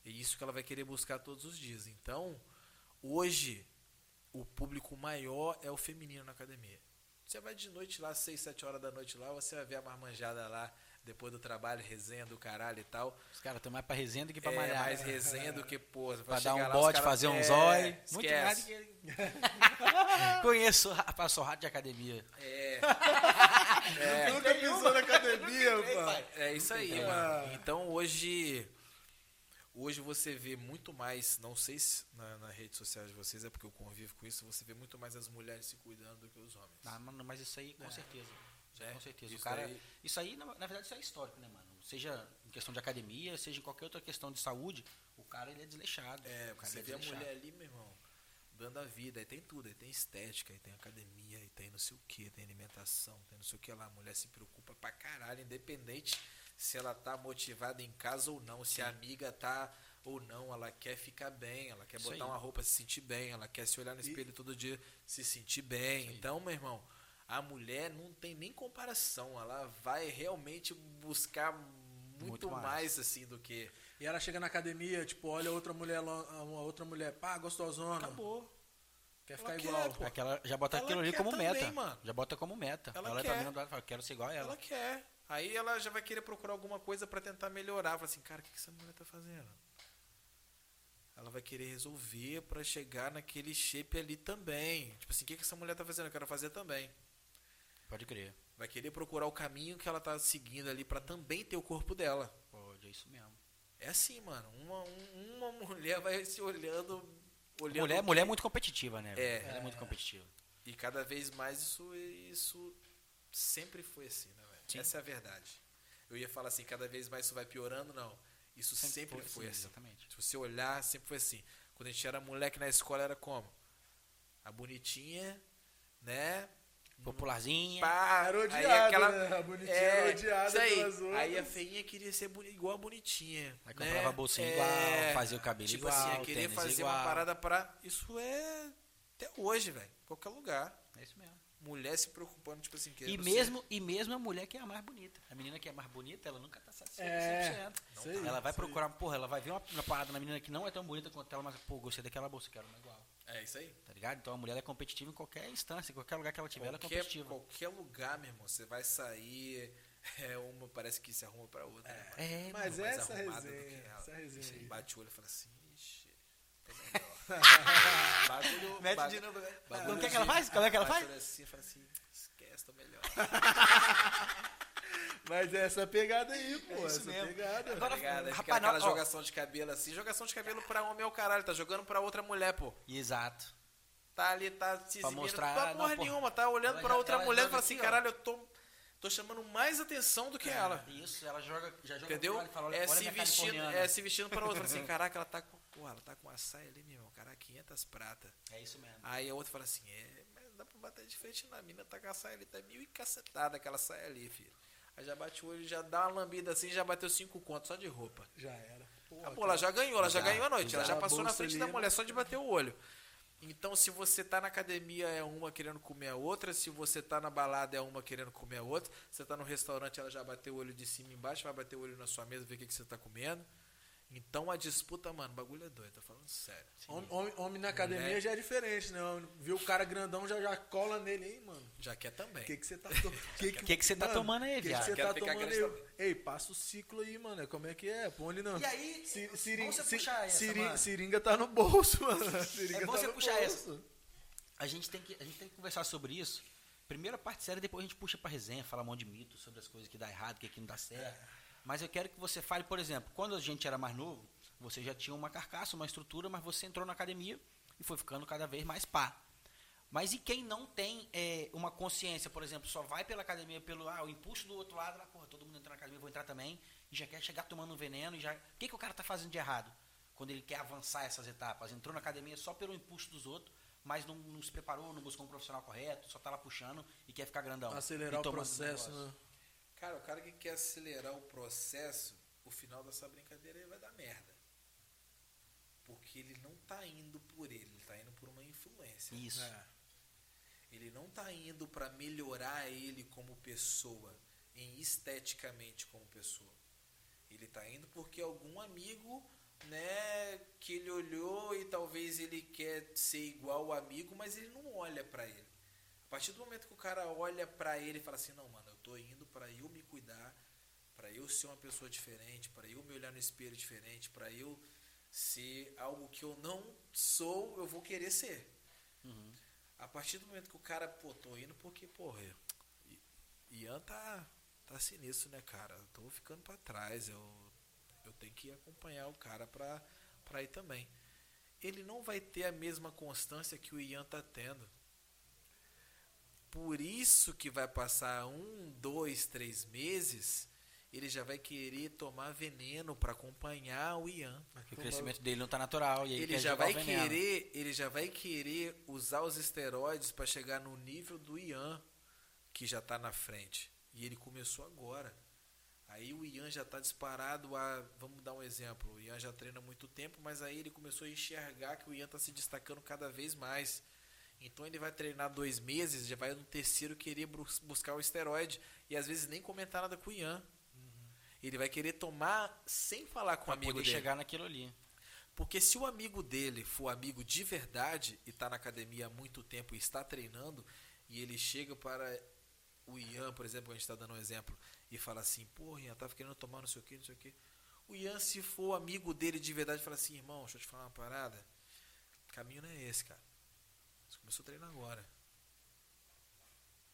C: E isso que ela vai querer buscar todos os dias. Então, hoje, o público maior é o feminino na academia. Você vai de noite lá, 6, 7 horas da noite lá, você vai ver a marmanjada lá, depois do trabalho, resenha do caralho e tal.
B: Os caras estão mais pra resenha do que pra
C: é
B: malhar.
C: mais resenha do que, pô, vai
B: Pra dar um bote,
C: caras-
B: fazer um
C: é,
B: zói. Muito mais do
C: esquece.
B: que. Conheço, passou rato de academia.
C: É,
A: Nunca pisou na academia, pai.
C: É isso aí,
A: Ah.
C: mano. Então hoje. Hoje você vê muito mais, não sei se na, na rede social de vocês, é porque eu convivo com isso, você vê muito mais as mulheres se cuidando do que os homens.
B: Ah, mano, mas isso aí, com certeza.
C: É,
B: com certeza.
C: isso
B: o cara,
C: aí-
B: isso aí, na, na verdade, isso é histórico, né, mano? Seja em questão de academia, seja em qualquer outra questão de saúde, o cara ele é desleixado.
C: É,
B: o cara
C: você
B: ele
C: vê a
B: desleixado.
C: mulher ali, meu irmão, dando a vida, aí tem tudo, aí tem estética, aí tem academia, aí tem não sei o que, tem alimentação, tem não sei o que lá. A mulher se preocupa pra caralho, independente se ela tá motivada em casa ou não, se a amiga tá ou não, ela quer ficar bem, ela quer
B: Isso
C: botar
B: aí.
C: uma roupa se sentir bem, ela quer se olhar no
A: E-
C: espelho todo dia se sentir bem. Então, meu irmão, a mulher não tem nem comparação, ela vai realmente buscar muito,
B: Muito mais.
C: mais assim do que
A: E ela chega na academia, tipo, olha outra mulher, lá- uma outra mulher, pá, gostosona.
C: Acabou.
A: Quer
C: Ela
A: ficar
C: quer,
A: igual.
C: pô.
B: Aquela já bota
C: Ela
B: aquilo ali
C: quer
B: como
C: também,
B: meta.
C: mano.
B: Já bota como meta.
C: Ela
B: Ela,
C: quer.
B: também não dá, fala, quero ser igual a ela.
C: Ela quer. Aí ela já vai querer procurar alguma coisa pra tentar melhorar. Fala assim, cara, o que que essa mulher tá fazendo? Ela vai querer resolver pra chegar naquele shape ali também. Tipo assim, o que que essa mulher tá fazendo? Eu quero fazer também.
B: Pode crer.
C: Vai querer procurar o caminho que ela tá seguindo ali pra também ter o corpo dela.
B: Pode, é isso mesmo.
C: É assim, mano. Uma, um- uma mulher vai se olhando. olhando
B: Mulher, mulher é muito competitiva, né?
C: É.
B: Ela é muito competitiva.
C: E cada vez mais isso, isso sempre foi assim, né, velho? Essa é a verdade. Eu ia falar assim, cada vez mais isso vai piorando, não. Isso sempre, foi, assim.
B: Exatamente.
C: Se você olhar, sempre foi assim. Quando a gente era moleque na escola, era como? A bonitinha, né?
B: Popularzinha.
C: Pá, aí aquela-
A: né? A bonitinha
C: é,
A: era odiada
C: isso aí.
A: pelas outras.
C: Aí a feinha queria ser boni- igual a bonitinha.
B: Aí
C: né?
B: comprava a bolsinha
C: É,
B: igual, fazia o cabelo
C: tipo
B: igual,
C: assim, querer
B: tênis
C: fazer
B: igual.
C: uma parada pra... Isso é até hoje, velho. Qualquer lugar.
B: É isso mesmo.
C: Mulher se preocupando, tipo assim,
B: E
C: querendo
B: mesmo, e mesmo a mulher que é a mais bonita. A menina que é mais bonita, ela nunca tá satisfeita
A: É,
B: 100%.
A: isso aí,
B: ela vai procurar, porra, ela vai ver uma, uma parada na menina que não é tão bonita quanto ela, mas, pô, gostei daquela bolsa, quero uma igual.
C: É isso aí.
B: Tá ligado? Então a mulher é competitiva em qualquer instância, em qualquer lugar que ela tiver, ela é
C: Qualquer,
B: competitiva.
C: qualquer lugar, meu irmão, você vai sair, é uma parece que se arruma pra outra. né?
B: É,
A: Mas
C: mais
A: essa
C: arrumada do
A: resenha, essa resenha
C: Você bate o olho e fala assim, ixi, tô melhor. bagulho,
B: Mete
C: bagu-
B: de novo, né?
C: bagulho
B: Como que é que ela
C: de-
B: faz? Como é que ela faz?
C: assim, fala assim, esquece, tô melhor.
A: Mas é essa pegada aí, pô.
B: É isso
A: essa
B: mesmo.
A: pegada.
B: Agora,
C: Tá? Aí fica
B: rapaz,
C: aquela
B: não, ó.
C: jogação de cabelo assim, jogação de cabelo pra homem é o caralho, tá jogando pra outra mulher, pô.
B: Exato.
C: Tá ali, tá se
B: Pra
C: exibindo,
B: mostrar,
C: pra
B: não,
C: porra
B: porra.
C: nenhuma, tá olhando
B: Ela
C: pra
B: já-
C: outra
B: ela
C: mulher e fala assim,
B: ó.
C: caralho, eu tô, tô chamando mais atenção do que ela.
B: Isso, ela joga, já joga
C: Entendeu?
B: pro lado e fala, olha,
C: é,
B: olha
C: se vestindo, é se vestindo para outra. Assim, caraca, ela tá com. Porra, ela tá com uma saia ali, meu irmão. Caraca, 500 prata.
B: É isso mesmo.
C: Aí a outra fala assim, é, mas dá pra bater de frente na mina, tá com a saia ali, tá mil e cacetada aquela saia ali, filho. Aí já bate o olho, já dá uma lambida assim, já bateu cinco contos só de roupa.
A: Já era. Pô,
C: Ah, pô, ela já ganhou, ela já,
B: Já,
C: ganhou a noite, ela
A: já
C: já passou na frente
A: ali,
C: da
A: né?
C: mulher só de bater o olho. Então, se você tá na academia, é uma querendo comer a outra. Se você tá na balada, é uma querendo comer a outra. Você tá no restaurante, ela já bateu o olho de cima e embaixo, vai bater o olho na sua mesa, ver o que, que você tá comendo. Então, a disputa, mano, o bagulho é doido, tô falando sério.
A: Homem, homem- homem na academia
C: Mulher.
A: já é diferente, né? Viu o cara grandão, já, já cola nele aí, mano.
C: Já quer também.
A: O que que você tá tomando? Que
B: Que que você tá tomando aí,
A: que
B: viado?
A: que você tá tomando aí?
C: também.
A: Ei, passa o ciclo aí, mano. Como é que é? Põe não.
B: E aí,
A: Si- siring- si-
B: puxar essa,
A: siring-. Seringa tá no bolso, mano. Seringa
B: É bom
A: tá
B: você
A: no
B: puxar
A: bolso.
B: A gente, tem que, a gente tem que conversar sobre isso. Primeira parte séria, depois a gente puxa pra resenha, fala um monte de mitos sobre as coisas que dá errado, o que, que não dá certo. Mas eu quero que você fale, por exemplo, quando a gente era mais novo, você já tinha uma carcaça, uma estrutura, mas você entrou na academia e foi ficando cada vez mais pá. Mas e quem não tem é, uma consciência, por exemplo, só vai pela academia pelo ah, o impulso do outro lado, lá, porra, todo mundo entra na academia, vou entrar também, e já quer chegar tomando um veneno, e já. O que, que o cara tá fazendo de errado? Quando ele quer avançar essas etapas. Entrou na academia só pelo impulso dos outros, mas não, não se preparou, não buscou um profissional correto, só tá lá puxando e quer ficar grandão.
A: Acelerar o processo, né?
C: Cara, o cara que quer acelerar o processo, o final dessa brincadeira aí vai dar merda. Porque ele não tá indo por ele, ele tá indo por uma influência.
B: Isso.
A: É.
C: Ele não tá indo para melhorar ele como pessoa, em esteticamente como pessoa. Ele tá indo porque algum amigo, né, que ele olhou e talvez ele quer ser igual o amigo, mas ele não olha para ele. A partir do momento que o cara olha para ele e fala assim: "Não, mano, eu tô indo para eu me cuidar, para eu ser uma pessoa diferente, para eu me olhar no espelho diferente, para eu ser algo que eu não sou, eu vou querer ser".
B: Uhum.
C: A partir do momento que o cara, pô, tô indo porque, porra, I- Ian tá, tá sinistro, né, cara? Eu tô ficando pra trás, eu, eu tenho que acompanhar o cara pra, pra ir também. Ele não vai ter a mesma constância que o Ian tá tendo. Por isso que vai passar um, dois, três meses, ele já vai querer tomar veneno pra acompanhar o Ian
B: Porque o crescimento dele não tá natural. E
C: ele
B: quer
C: já vai querer, ele já vai querer usar os esteroides para chegar no nível do Ian, que já tá na frente. E ele começou agora. Aí o Ian já tá disparado a, vamos dar um exemplo, o Ian já treina muito tempo, mas aí ele começou a enxergar que o Ian tá se destacando cada vez mais. Então ele vai treinar dois meses, já vai no terceiro querer bus- buscar o esteroide e às vezes nem comentar nada com o Ian. Ele vai querer tomar sem falar com o
B: Pra
C: amigo
B: poder
C: dele.
B: chegar naquilo ali.
C: Porque se o amigo dele for amigo de verdade e está na academia há muito tempo e está treinando, e ele chega para o Ian, por exemplo, a gente está dando um exemplo, e fala assim, pô, Ian, tava querendo tomar não sei o que, não sei o que. O Ian, se for amigo dele de verdade, fala assim, irmão, deixa eu te falar uma parada. O caminho não é esse, cara. Você começou a treinar agora.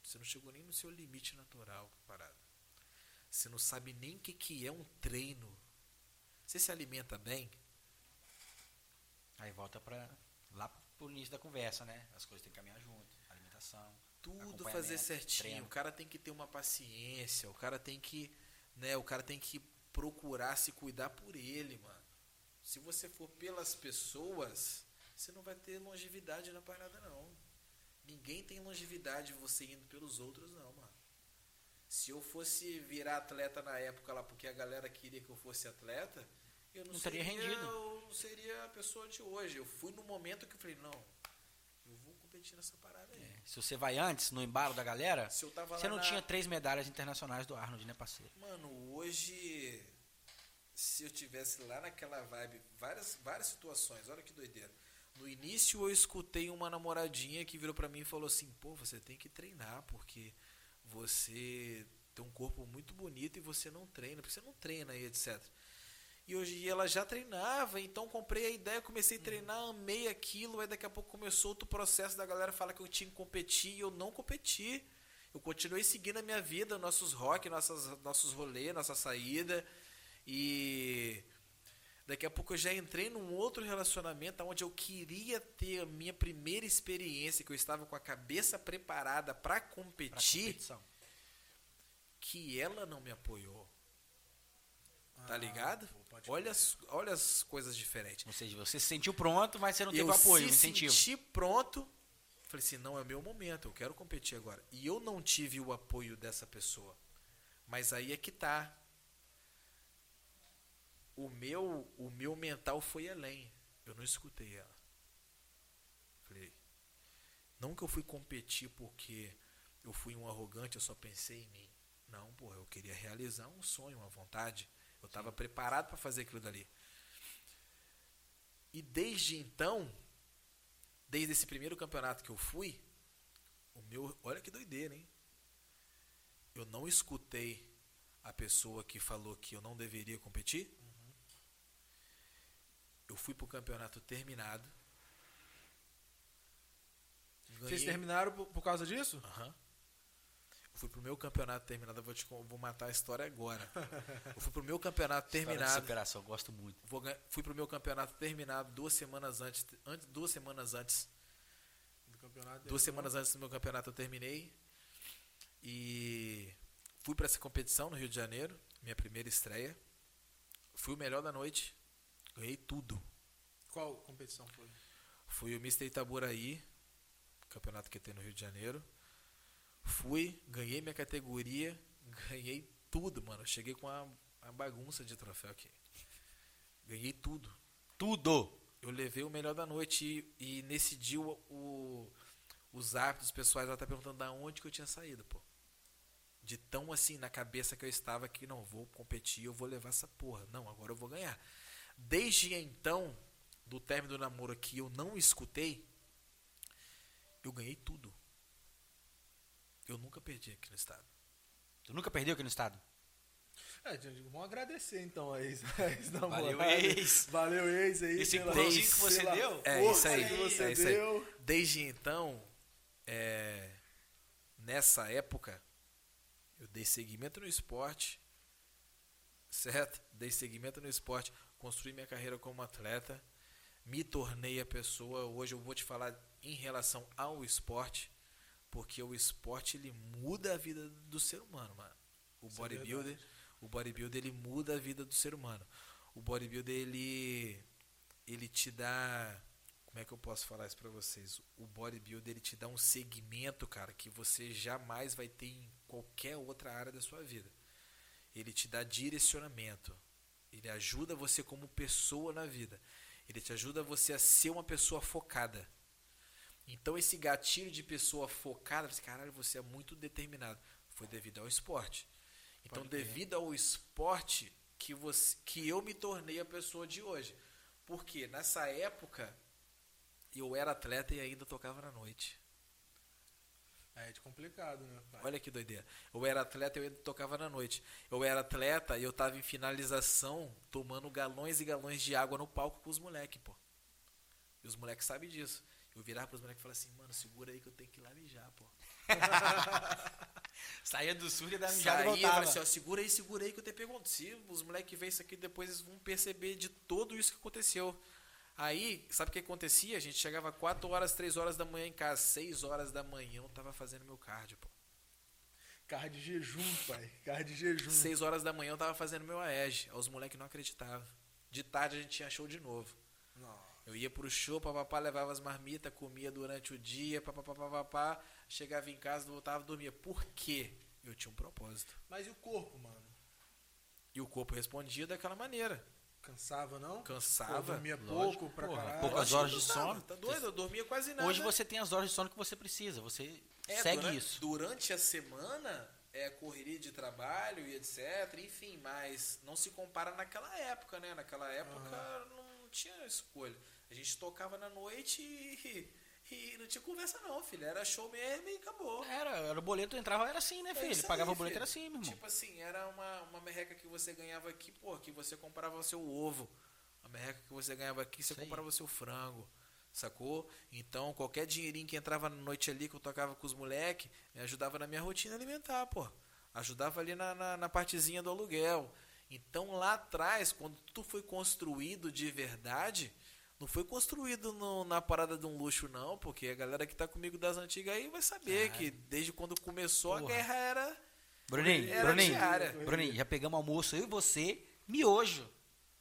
C: Você não chegou nem no seu limite natural, parada. Você não sabe nem o que, que é um treino. Você se alimenta bem?
B: Aí volta para lá pro início da conversa, né? As coisas têm que caminhar junto. Alimentação.
C: Tudo fazer certinho. Treino. O cara tem que ter uma paciência. O cara tem que, né? O cara tem que procurar se cuidar por ele, mano. Se você for pelas pessoas, você não vai ter longevidade na parada, não. Ninguém tem longevidade você indo pelos outros, não, mano. Se eu fosse virar atleta na época lá, porque a galera queria que eu fosse atleta, eu não, não seria, rendido. Eu não seria a pessoa de hoje. Eu fui no momento que eu falei, não, eu vou competir nessa parada aí. É,
B: se você vai antes, no embalo da galera, você não na... tinha três medalhas internacionais do Arnold, né, parceiro?
C: Mano, hoje, se eu tivesse lá naquela vibe, várias, várias situações, olha que doideira. No início eu escutei uma namoradinha que virou para mim e falou assim, pô, você tem que treinar, porque você tem um corpo muito bonito e você não treina, porque você não treina e etc. E hoje ela já treinava, então comprei a ideia, comecei a treinar, amei aquilo, aí daqui a pouco começou outro processo da galera falar que eu tinha que competir e eu não competi. Eu continuei seguindo a minha vida, nossos rock, nossas, nossos rolês, nossa saída. E daqui a pouco eu já entrei num outro relacionamento onde eu queria ter a minha primeira experiência, que eu estava com a cabeça preparada para competir. que ela não me apoiou. Tá ah, ligado? olha, as, olha as coisas diferentes.
B: Ou seja, você se sentiu pronto, mas você não teve eu apoio,
C: se
B: incentivo.
C: Eu senti pronto, falei assim, não é meu momento, eu quero competir agora. E eu não tive o apoio dessa pessoa. Mas aí é que tá. O meu, o meu mental foi além. Eu não escutei ela. Falei, não que eu fui competir porque eu fui um arrogante, eu só pensei em mim. Não, porra, eu queria realizar um sonho, uma vontade. Eu estava preparado para fazer aquilo dali. E desde então, desde esse primeiro campeonato que eu fui, o meu, olha que doideira, hein? Eu não escutei a pessoa que falou que eu não deveria competir. Eu fui pro campeonato terminado.
A: Ganhei... Vocês terminaram por, por causa disso?
C: Aham. Uhum fui pro meu campeonato terminado, eu vou, te, vou matar a história agora. eu fui pro meu campeonato terminado.
B: superação, gosto muito.
C: Vou, fui pro meu campeonato terminado duas semanas antes, antes duas semanas antes. Do campeonato duas semanas antes do meu campeonato eu terminei. E fui para essa competição no Rio de Janeiro, minha primeira estreia. Fui o melhor da noite, ganhei tudo.
A: Qual competição foi?
C: Fui o Mr. Itaburaí, campeonato que tem no Rio de Janeiro. Fui, ganhei minha categoria, ganhei tudo, mano. Cheguei com uma, uma bagunça de troféu aqui. Ganhei tudo. Tudo! Eu levei o melhor da noite e, e nesse dia o, o, os árbitros pessoais ela tá perguntando da onde que eu tinha saído, pô. De tão assim na cabeça que eu estava que não vou competir, eu vou levar essa porra. Não, agora eu vou ganhar. Desde então, do término do namoro que eu não escutei, eu ganhei tudo. Eu nunca perdi aqui no estado.
B: Tu nunca perdeu aqui no estado?
A: É, vamos agradecer então a ex,
B: Valeu, ex.
A: Valeu, ex aí.
B: Esse desde que você deu?
C: É, isso aí. Que você é, isso. Aí. Desde então, é, nessa época, eu dei seguimento no esporte, certo? Dei seguimento no esporte, construí minha carreira como atleta, me tornei a pessoa. Hoje eu vou te falar em relação ao esporte. Porque o esporte ele muda a vida do ser humano, mano. O Isso é bodybuilder, é o bodybuilder ele muda a vida do ser humano. O bodybuilder ele ele te dá como é que eu posso falar isso para vocês? O bodybuilder ele te dá um segmento, cara, que você jamais vai ter em qualquer outra área da sua vida. Ele te dá direcionamento. Ele ajuda você como pessoa na vida. Ele te ajuda você a ser uma pessoa focada. Então esse gatilho de pessoa focada, caralho, você é muito determinado, foi devido ao esporte. Então devido ao esporte que você que eu me tornei a pessoa de hoje. Porque nessa época eu era atleta e ainda tocava na noite.
A: É de complicado, né, pai?
C: Olha que doideira. Eu era atleta e eu tocava na noite. Eu era atleta e eu tava em finalização tomando galões e galões de água no palco com os moleques, pô. E os moleques sabem disso. Eu virava pros moleques e falava assim, mano, segura aí que eu tenho que ir lá mijar, pô.
B: Saía do sul e da mijada e
C: Saía, eu
B: voltava.
C: assim, ó, segura aí, segura aí que eu te pergunto. Se os moleques verem isso aqui depois, eles vão perceber de tudo isso que aconteceu. Aí, sabe o que acontecia? A gente chegava 4 horas, 3 horas da manhã em casa. 6 horas da manhã eu tava fazendo meu cardio, pô.
A: Carro de jejum, pai. Carro de jejum.
C: 6 horas da manhã eu tava fazendo meu AEG. Os moleques não acreditavam. De tarde a gente tinha show de novo.
A: Nossa.
C: Eu ia pro show, papapá, levava as marmitas, comia durante o dia, papapá, papapá, chegava em casa, voltava, dormia. Por quê? Eu tinha um propósito.
A: Mas e o corpo, mano?
C: E o corpo respondia daquela maneira.
A: Cansava, não? Pô,
C: Cansava.
A: dormia
B: Lógico,
A: pouco pra
B: porra,
A: caralho.
B: poucas horas de sono.
C: Tá doido? Eu dormia quase nada.
B: Hoje você tem as horas de sono que você precisa. Você
C: É,
B: segue
C: durante,
B: isso.
C: Durante a semana, é correria de trabalho e etc. Enfim, mas não se compara naquela época, né? Naquela época não tinha escolha. A gente tocava na noite e, e não tinha conversa não, filho. Era show mesmo e acabou.
B: Era, era o boleto entrava, era assim, né, filho?
C: isso
B: Pagava
C: aí,
B: o boleto,
C: filho.
B: era assim, meu irmão.
C: Tipo assim, era uma, uma merreca que você ganhava aqui, pô, que você comprava o seu ovo. A merreca que você ganhava aqui, você
B: aí.
C: comprava o seu frango. Sacou? Então, qualquer dinheirinho que entrava na noite ali, que eu tocava com os moleques, me ajudava na minha rotina alimentar, pô. Ajudava ali na, na, na partezinha do aluguel. Então, lá atrás, quando tudo foi construído de verdade, não foi construído no- na parada de um luxo, não, porque a galera que tá comigo das antigas aí vai saber que desde quando começou a
B: Porra.
C: guerra era
B: Bruninho,
C: Era
B: Bruninho,
C: diária.
B: Bruninho, já pegamos almoço, eu e você, miojo.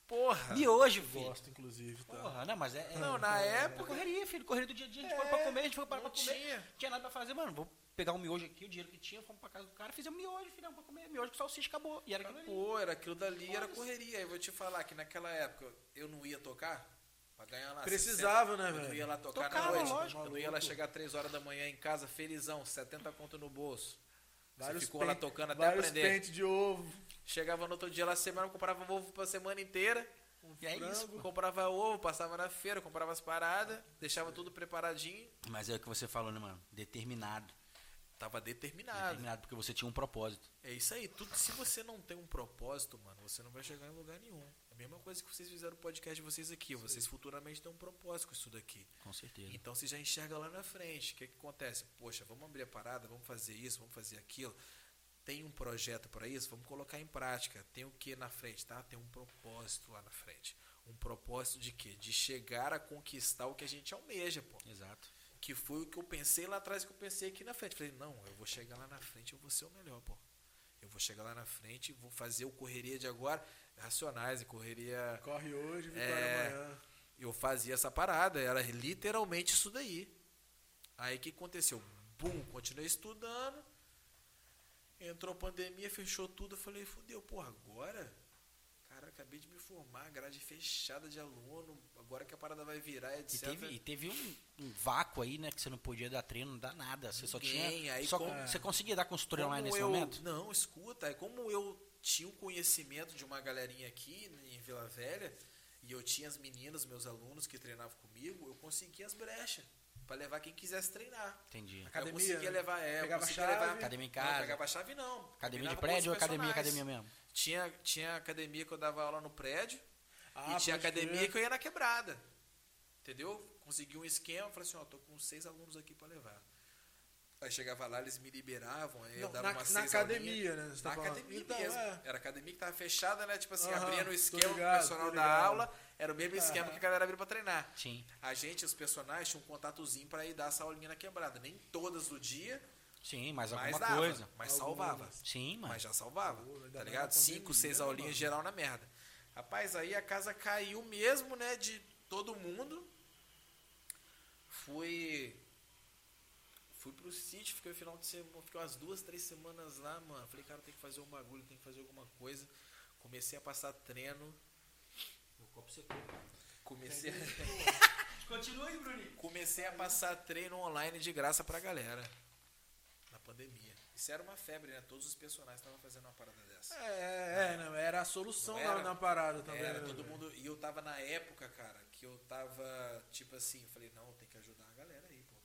C: Porra.
B: Miojo, filho.
A: Gosto, inclusive, tá?
B: Porra, não, mas é. é
C: Não, na
B: é
C: época.
B: correria, filho. Correria do dia a dia. A gente
C: É,
B: foi pra comer, a gente foi parar
C: não
B: pra comer.
C: tinha.
B: Não tinha nada pra fazer, mano. Vou pegar um miojo aqui, o dinheiro que tinha, fomos pra casa do cara, fizemos miojo, filhão, pra comer. Miojo com salsicha, acabou. E era aquilo ali.
C: Pô, era aquilo dali, era
B: Foda-se.
C: correria. Eu vou te falar que naquela época eu não ia tocar pra ganhar lá.
A: Precisava,
C: 60.
A: né,
C: Eu não
A: velho?
C: ia lá tocar
B: Tocava,
C: na noite.
B: lógico.
C: eu não ia lá chegar 3 horas da manhã em casa, felizão, 70 conto no bolso.
A: Vários
C: Você ficou lá
A: pente-
C: tocando até
A: vários
C: aprender.
A: pentes de ovo.
C: Chegava no outro dia lá semana, comprava ovo pra semana inteira.
A: Um
C: e é isso,
A: frango.
C: comprava ovo, passava na feira, comprava as paradas, deixava tudo preparadinho.
B: Mas é o que você falou, né, mano? Determinado.
C: Tava determinado.
B: Determinado, porque você tinha um propósito.
C: É isso aí. Tudo, se você não tem um propósito, mano, você não vai chegar em lugar nenhum. Mesma coisa que vocês fizeram o podcast de vocês aqui. Vocês futuramente têm um propósito com isso daqui.
B: Com certeza.
C: Então você já enxerga lá na frente. O que, que acontece? Poxa, vamos abrir a parada, vamos fazer isso, vamos fazer aquilo. Tem um projeto para isso, vamos colocar em prática. Tem o que na frente, tá? Tem um propósito lá na frente. Um propósito de quê? De chegar a conquistar o que a gente almeja, pô.
B: Exato.
C: Que foi o que eu pensei lá atrás, que eu pensei aqui na frente. Falei, não, eu vou chegar lá na frente, eu vou ser o melhor, pô. Vou chegar lá na frente, vou fazer o correria de agora, racionais e correria.
A: Corre hoje, vitória
C: É.
A: amanhã.
C: Eu fazia essa parada, era literalmente isso daí. Aí o que aconteceu? Bum, continuei estudando. Entrou pandemia, fechou tudo. Eu falei, fudeu, porra, agora? Acabei de me formar, grade fechada de aluno. Agora que a parada vai virar,
B: E
C: etc.
B: teve, e teve um, um vácuo aí, né? Que você não podia dar treino, não dá nada. Você só
C: Ninguém,
B: tinha.
C: aí
B: só,
C: como-
B: Você conseguia dar consultoria online nesse
C: eu-
B: momento?
C: Não, escuta, é como eu tinha o conhecimento de uma galerinha aqui em Vila Velha, e eu tinha as meninas, meus alunos que treinavam comigo, eu conseguia as brechas para levar quem quisesse treinar.
B: Entendi.
A: Academia,
C: eu conseguia
A: né?
C: levar, é, eu
A: Pegava
C: conseguia
A: chave.
C: levar
B: Academia em
C: Não,
B: casa.
C: pegava a chave não.
B: Academia de prédio ou academia, academia mesmo?
C: Tinha, tinha academia que eu dava aula no prédio,
A: Ah,
C: e tinha academia
A: crer.
C: que eu ia na quebrada. Entendeu? Consegui um esquema, falei assim, ó, tô com seis alunos aqui para levar. Aí chegava lá, eles me liberavam, aí eu
A: Não,
C: dava
A: na-
C: umas
A: na
C: seis
A: academia,
C: aulinhas.
A: né, você tá
C: na academia
A: Então,
C: mesmo.
A: é.
C: Era a academia que tava fechada, né? Tipo assim,
A: Aham,
C: abria no esquema
A: ligado,
C: o personal da aula, era o mesmo esquema
A: Aham.
C: que a galera abria pra treinar.
B: Sim.
C: A gente, os personagens, tinham um contatozinho pra ir dar essa aulinha na quebrada. Nem todas do dia,
B: Sim, mas
C: mas
B: alguma
C: dava,
B: coisa.
C: mas
A: Algumas.
C: salvava.
B: Sim, mano.
C: Mas já salvava,
A: Pô,
C: tá ligado? Cinco, seis aulinhas
A: mano?
C: geral na merda. Rapaz, aí a casa caiu mesmo, né? De todo mundo. Fui. Fui pro sítio, fiquei o final de semana, fiquei umas duas, três semanas lá, mano. Falei, cara, tem que fazer um bagulho, tem que fazer alguma coisa. Comecei a passar treino.
B: Copo secou.
C: Comecei a,
B: Continua aí, Bruninho.
C: comecei a passar treino online de graça pra galera. Na pandemia. Isso era uma febre, né? Todos os personagens estavam fazendo uma parada dessa.
A: É, é, não, era a solução
C: Não
A: na,
C: era-
A: na parada também.
C: Era,
A: né,
C: todo mundo. E eu tava na época, cara, que eu tava, tipo assim, eu falei, não, tem que ajudar a galera aí, pô.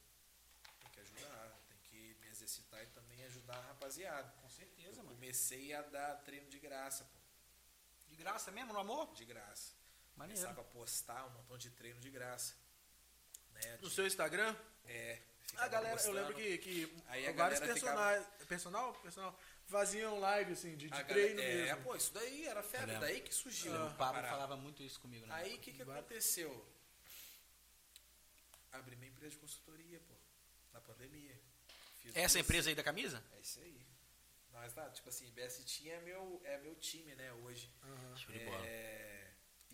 C: Tem que ajudar, tem que me exercitar e também ajudar a rapaziada.
B: Com certeza,
C: Eu
B: mano.
C: comecei a dar treino de graça, pô.
B: De graça mesmo, no amor?
C: De graça.
B: Maneiro.
C: Começava a postar um montão de treino de graça. Né?
A: No
C: De-
A: seu Instagram?
C: é.
A: A
C: ficava
A: galera, eu lembro que, que
C: Aí a
A: vários
C: galera
A: personagens, personal, personal, faziam live assim, de, de treino
C: é,
A: mesmo.
C: pô, isso daí era febre, daí que surgiu.
A: Ah.
B: O Pablo falava muito isso comigo, né?
C: Aí o que, que aconteceu? Abri minha empresa de consultoria, pô. Na pandemia. Fiz
B: Essa empresa aí da camisa?
C: É isso aí. Mas tá, tipo assim, BST é meu, é meu time, né, hoje.
B: Show de bola.
C: É,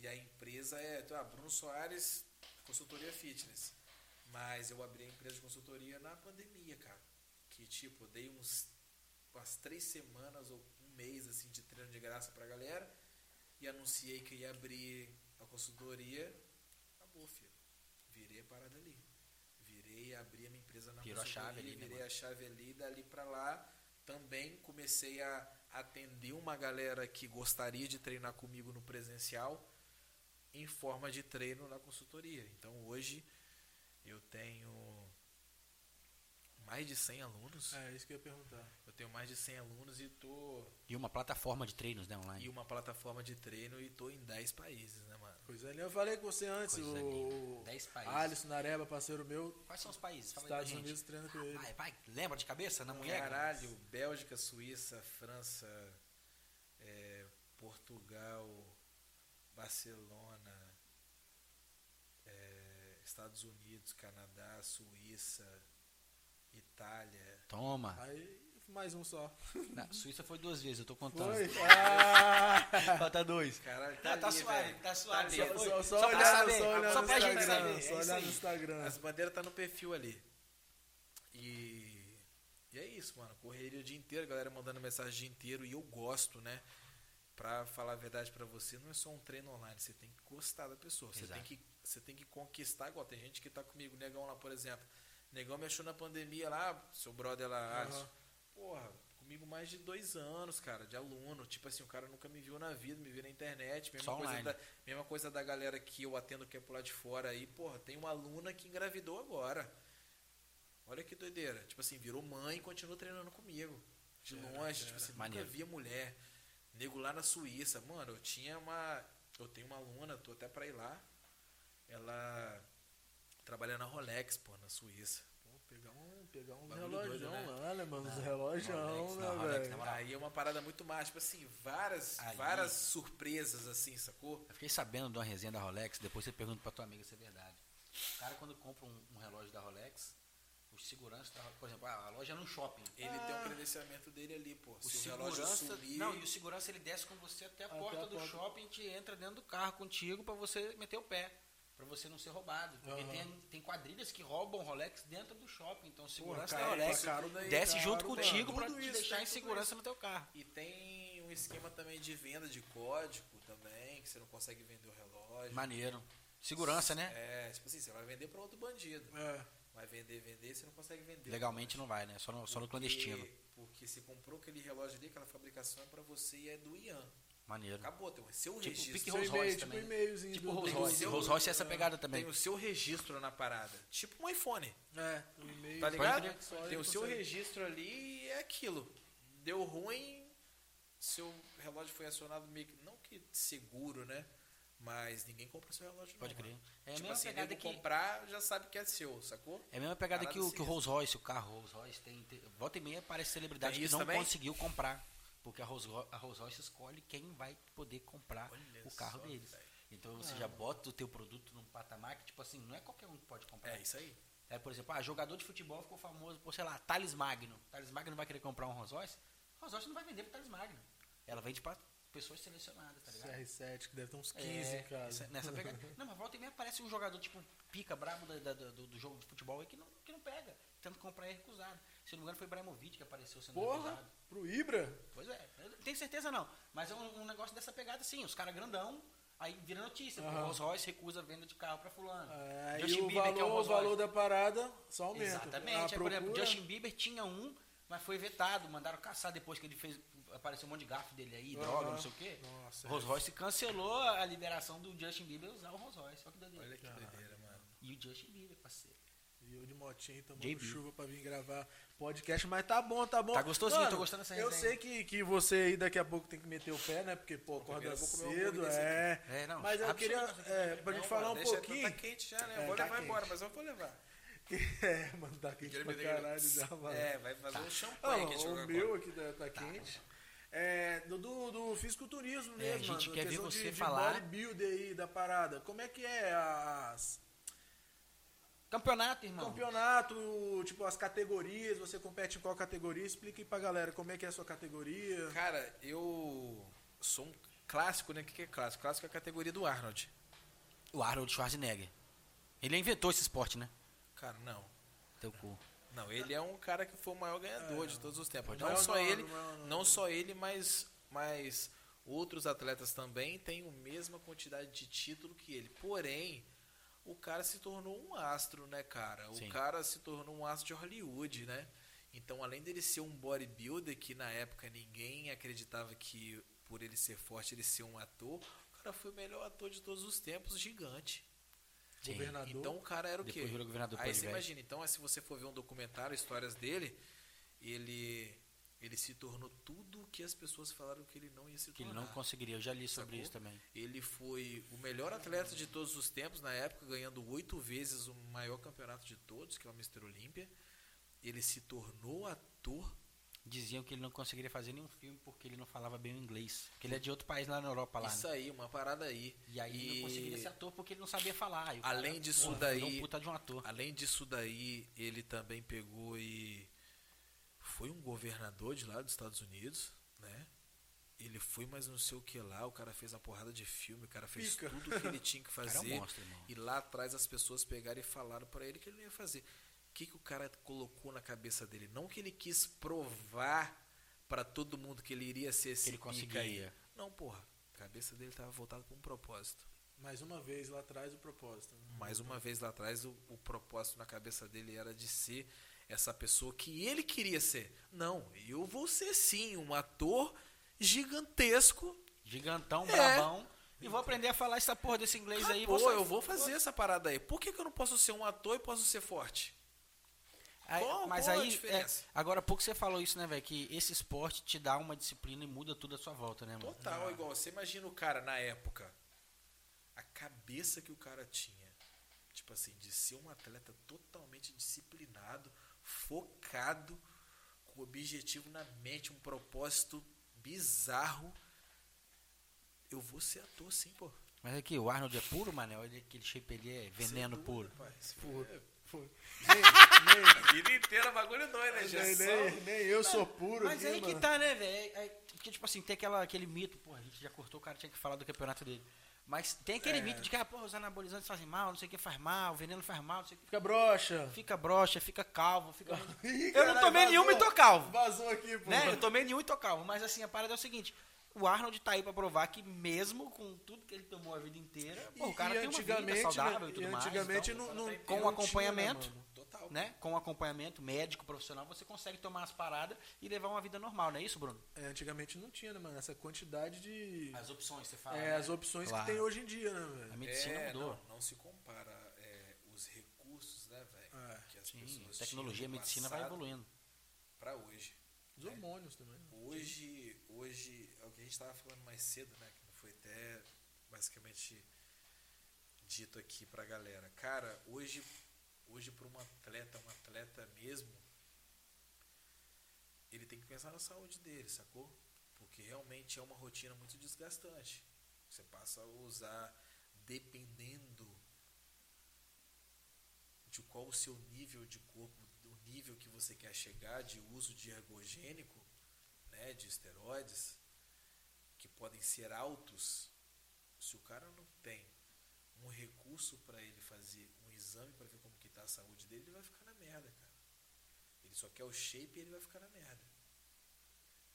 C: e a empresa é, tá, Bruno Soares, consultoria fitness. Mas eu abri a empresa de consultoria na pandemia, cara. Que tipo, dei uns umas três semanas ou um mês assim de treino de graça pra galera e anunciei que ia abrir a consultoria. Acabou, filho. Virei a parada ali. Virei, abri a minha empresa na
B: Virou a
C: consultoria,
B: chave ali, né,
C: virei
B: mano?
C: a chave ali, dali pra lá. Também comecei a atender uma galera que gostaria de treinar comigo no presencial em forma de treino na consultoria. Então hoje eu tenho mais de 100 alunos.
A: É, isso que eu ia perguntar.
C: Eu tenho mais de 100 alunos e tô
B: E uma plataforma de treinos, né, online.
C: e uma plataforma de treino e tô em 10 países, né, mano?
A: Coisa ali, eu falei com você antes,
B: Coisa
A: o
B: linda. Dez países.
A: Alisson Nareba, parceiro meu,
B: Quais são os países? Fala
A: Estados
B: gente.
A: Unidos treina com ele.
B: Vai, vai, lembra de cabeça na mulher?
C: Caralho, Bélgica, Suíça, França, é, Portugal, Barcelona, é, Estados Unidos, Canadá, Suíça, Itália.
B: Toma.
A: Aí, mais um só.
B: Na Suíça foi duas vezes, eu tô contando.
A: Foi? Ah!
B: Falta dois.
C: Caralho,
B: Tá, tá
C: ali,
B: suave, tá suave.
C: ali.
B: Só-
A: Só, só,
B: Só pra
A: olhar,
B: saber,
A: só olhar
B: só
A: no
B: pra gente saber, é
A: só
B: isso
A: olhar
B: aí.
A: no Instagram.
C: As bandeiras tá no perfil ali. E, e é isso, mano. Correria o dia inteiro, a galera mandando mensagem o dia inteiro. E eu gosto, né? Pra falar a verdade pra você, não é só um treino online. Você tem que gostar da pessoa. Você
B: Exato.
C: tem, que, você tem que conquistar. Igual tem gente que tá comigo, Negão lá, por exemplo. Negão me achou na pandemia lá, seu brother lá. Alisson. Porra, comigo mais de dois anos, cara, de aluno. Tipo assim, o cara nunca me viu na vida, me viu na internet. Mesma,
B: Só
C: coisa
B: online.
C: da, mesma coisa da galera que eu atendo que é por lá de fora aí. Porra, tem uma aluna que engravidou agora. Olha que doideira. Tipo assim, virou mãe e continua treinando comigo. De
A: Fera,
C: longe,
A: fera.
C: tipo assim,
B: Maneiro.
C: nunca via mulher. Nego lá na Suíça. Mano, eu tinha uma. Eu tenho uma aluna, tô até pra ir lá. Ela trabalha na Rolex, pô, na Suíça.
A: Pô, pegar um, pegar um relógio
C: né?
A: lá, né, mano? Relógião,
B: Rolex,
A: né, velho?
C: Aí é uma parada muito mais, tipo assim, várias, várias surpresas, assim, sacou?
B: Eu fiquei sabendo de uma resenha da Rolex, depois você pergunta pra tua amiga se é verdade. O cara quando compra um, um relógio da Rolex, os seguranças, da- por exemplo, ah, a loja é num shopping.
C: Ele tem um credenciamento dele ali, pô.
B: O
C: Se o relógio
B: segurança,
C: sumir,
B: não, e o segurança ele desce com você até a
A: Até
B: porta
A: a
B: do
A: porta.
B: shopping e te entra dentro do carro contigo pra você meter o pé, Pra você não ser roubado. Porque
A: Aham.
B: tem, tem quadrilhas que roubam Rolex dentro do shopping, então o segurança
A: caro,
B: da Rolex
A: tá caro daí,
B: desce
A: caro,
B: junto
A: mano.
B: contigo pra
C: Tudo
B: te
C: isso,
B: deixar
C: tem
B: em segurança
C: isso.
B: no teu carro.
C: E tem um esquema também de venda de código também, que você não consegue vender o relógio.
B: Maneiro. Segurança, né?
C: É, tipo assim, você vai vender pra outro bandido.
A: É.
C: Vai vender, vender, você não consegue vender.
B: Legalmente não vai, né? Só no, só no
C: Porque-
B: clandestino.
C: Porque você comprou aquele relógio ali, aquela fabricação é pra você e é do Ian.
B: Maneiro.
C: Acabou, tem o seu
B: Tipo,
C: registro.
B: pique Rolls Royce
A: tipo
B: também.
A: e-mailzinho
B: Tipo
A: do-
B: Rolls Royce. Rolls Royce é essa pegada também.
C: Tem o seu registro na parada. Tipo um iPhone.
A: É, o e-mail.
C: Tá ligado?
A: Crer.
C: Tem o seu registro ali e é aquilo. Deu ruim, seu relógio foi acionado meio que. Não que seguro, né? Mas ninguém compra seu relógio não,
B: Pode crer.
C: mano.
B: É a
C: tipo
B: mesma
C: assim,
B: pegada que.
C: comprar já sabe que é seu, sacou?
B: É a mesma pegada que o, que o. Rolls Royce, o carro Rolls Royce tem. tem volta e meia aparece celebridade
C: Tem
B: que não
C: também?
B: conseguiu comprar. Porque a Rolls, Ro- a Rolls Royce escolhe quem vai poder comprar
C: Olha
B: o carro
C: só,
B: deles.
C: velho.
B: Então você
A: Ah.
B: já bota o teu produto num patamar que, tipo assim, não é qualquer um que pode comprar.
C: É isso aí.
B: É, por exemplo, ah, jogador de futebol ficou famoso por, sei lá, Thales Magno. Thales Magno vai querer comprar um Rolls Royce? Rolls Royce não vai vender pro Thales Magno. Ela vende pra pessoas selecionadas, tá ligado?
A: CR7, que deve ter uns 15
B: É, essa- nessa pegada. Não, mas volta e meia aparece um jogador tipo pica brabo da- da- do, do jogo de futebol aí que não, que não pega. Tenta comprar e é recusado. Se não me engano, foi Ibrahimovic que apareceu sendo
A: Porra, pro Ibra?
B: Pois é, eu tenho certeza não. Mas é um, um negócio dessa pegada assim, os caras grandão, aí vira notícia. O Rolls Royce recusa a venda de carro pra fulano.
A: É,
B: Justin
A: e o
B: Bieber, que é o
A: valor, o valor da parada só aumenta.
B: Exatamente. Aí, por exemplo, Justin Bieber tinha um, Mas foi vetado, mandaram caçar depois que ele fez. Apareceu um monte de garfo dele aí,
A: Aham.
B: droga, não sei o quê.
A: Nossa,
B: O Rolls Royce cancelou a liberação do Justin Bieber usar o Rolls Royce. Olha que doideira.
C: Olha que doideira, mano.
B: E o Justin Bieber.
A: E eu de motinho tomando
B: JB.
A: chuva pra vir gravar podcast, mas tá bom, tá bom.
B: Tá gostosinho,
A: Mano,
B: tô gostando dessa
A: Eu sei que, que você aí daqui a pouco tem que meter o pé, né? Porque, pô, acorda
C: um
A: cedo, é.
B: É, não,
A: Mas eu queria, é, pra gente
C: Não,
A: falar
C: mano,
A: um pouquinho.
C: Tá quente já, né?
A: É,
C: eu vou
A: tá
C: levar
A: quente.
C: embora, mas eu vou levar.
A: É, mano, tá quente pra caralho já, mano.
C: É, vai fazer um
A: Ah,
C: champanhe aqui de
A: o meu aqui tá, tá quente. É, do, do, do fisiculturismo
B: É,
A: mesmo,
B: a gente
A: mano.
B: quer ver você
A: de, de
B: falar.
A: bodybuilder aí da parada. Como é que é as
B: Campeonato, irmão.
A: campeonato, tipo as categorias, você compete em qual categoria? Explica aí pra galera como é que é a sua categoria.
C: Cara, eu sou um clássico, né? O que é clássico? Clássico é a categoria do Arnold.
B: O Arnold Schwarzenegger. Ele inventou esse esporte, né?
C: Cara, não.
B: Teu cu.
C: Não, ele é um cara que foi o maior ganhador de todos os tempos. Não só
A: nome,
C: ele,
A: não é nome.
C: não só ele, mas, mas outros atletas também têm a mesma quantidade de título que ele. Porém, o cara se tornou um astro, né, cara? O
B: Sim.
C: cara se tornou um astro de Hollywood, né? Então, além dele ser um bodybuilder, que na época ninguém acreditava que por ele ser forte ele ser um ator, o cara foi o melhor ator de todos os tempos, gigante.
B: Sim.
A: Governador.
C: Então o cara era o
B: Depois
C: quê?
B: virou governador
C: Aí você
B: velho.
C: imagina, então se você for ver um documentário, histórias dele, ele ele se tornou tudo o que as pessoas falaram que ele não ia se
B: Que ele
C: tornar.
B: não conseguiria. Eu já li sobre
C: Sacou?
B: isso também.
C: Ele foi o melhor atleta de todos os tempos na época, ganhando oito vezes o maior campeonato de todos, que é o Mr. Olímpia. Ele se tornou ator.
B: Diziam que ele não conseguiria fazer nenhum filme porque ele não falava bem o inglês. Porque ele é de outro país lá na Europa, lá.
C: Isso
B: né?
C: aí, uma parada aí.
B: E aí ele não conseguiria ser ator porque ele não sabia falar. E
C: Além
B: cara,
C: disso
B: porra,
C: daí-
B: um puta de um ator.
C: Além disso daí, ele também pegou e foi um governador de lá dos Estados Unidos, né? Ele foi mais não sei o que lá, o cara fez uma porrada de filme, o cara fez
A: Pica.
C: tudo o que ele tinha que
B: é um
C: fazer.
B: monstro,
C: e lá atrás as pessoas pegaram e falaram pra ele que ele não ia fazer. O que, que o cara colocou na cabeça dele? Não que ele quis provar pra todo mundo que ele iria ser esse
B: ele conseguiria.
C: Não, porra. A cabeça dele tava voltada pra um propósito.
A: Mais uma vez lá atrás o propósito. né?
C: Mais uma vez lá atrás, o, o propósito na cabeça dele era de ser essa pessoa que ele queria ser. Não, eu vou ser sim um ator gigantesco.
B: Gigantão,
C: É.
B: brabão. E vou aprender a falar essa porra desse inglês aí.
C: Pô, eu vou fazer essa parada aí. Por que, que eu não posso ser um ator e posso ser forte?
B: Aí-
C: Qual-
B: mas
C: qual
B: aí, é, agora há pouco você falou isso, né, velho? Que esse esporte te dá uma disciplina e muda tudo à sua volta, né, mano?
C: Total, igual. Você imagina o cara na época, a cabeça que o cara tinha. Tipo assim, de ser um atleta totalmente disciplinado, focado, com objetivo na mente, um propósito bizarro. Eu vou ser ator sim, pô.
B: Mas aqui, o Arnold é puro, mano? Olha aquele shape ali é veneno
C: Sem
B: puro.
C: dúvida, pai. Se
A: Puro. Foi.
C: A vida inteira bagulho doido, né?
A: Nem, nem, nem, nem eu sou puro
B: Mas
A: aqui,
B: aí que
A: mano.
B: tá, né, velho? É- é- Porque, tipo assim, tem aquela, aquele mito, pô, a gente já cortou, o cara tinha que falar do campeonato dele. Mas tem aquele
A: É.
B: mito de que, ah, pô, os anabolizantes fazem mal, não sei o que faz mal, o veneno faz mal, não sei o que.
A: Fica broxa.
B: Fica broxa, fica calvo, fica.
A: Ih,
B: Eu não tomei nenhuma e
A: vazou.
B: tô calvo.
A: Vazou aqui, pô.
B: Né? Eu tomei nenhum e tô calvo. Mas assim, a parada é o seguinte: o Arnold tá aí pra provar que, mesmo com tudo que ele tomou a vida inteira, pô, o cara
A: e
B: tem uma vida saudável
A: né,
B: e tudo
A: e
B: mais.
A: antigamente
B: então,
A: não, não,
B: com
A: não
B: acompanhamento.
A: Tinha, né.
B: Né? Com acompanhamento médico, profissional, você consegue tomar as paradas e levar uma vida normal, não é isso, Bruno?
A: É, antigamente não tinha, né, mano? Essa quantidade de.
B: As opções, você fala.
A: é,
B: né?
A: as opções
B: Claro.
A: que tem hoje em dia, né,
B: A
A: velho?
B: medicina
C: É,
B: mudou.
C: Não, não se compara é, os recursos, né, velho?
A: É.
C: que as
B: Sim,
C: pessoas
B: tecnologia,
C: no
B: medicina vai evoluindo.
C: Pra hoje.
A: Os hormônios também.
C: Hoje, hoje, é o que a gente estava falando mais cedo, né? Que foi até basicamente dito aqui pra galera. Cara, hoje, hoje para um atleta, um atleta mesmo, ele tem que pensar na saúde dele, sacou? Porque realmente é uma rotina muito desgastante. Você passa a usar, dependendo de qual o seu nível de corpo, do nível que você quer chegar de uso de ergogênico, né, de esteroides, que podem ser altos, se o cara não tem um recurso para ele fazer um exame para ver como a saúde dele, ele vai ficar na merda, cara. Ele só quer o shape e ele vai ficar na merda.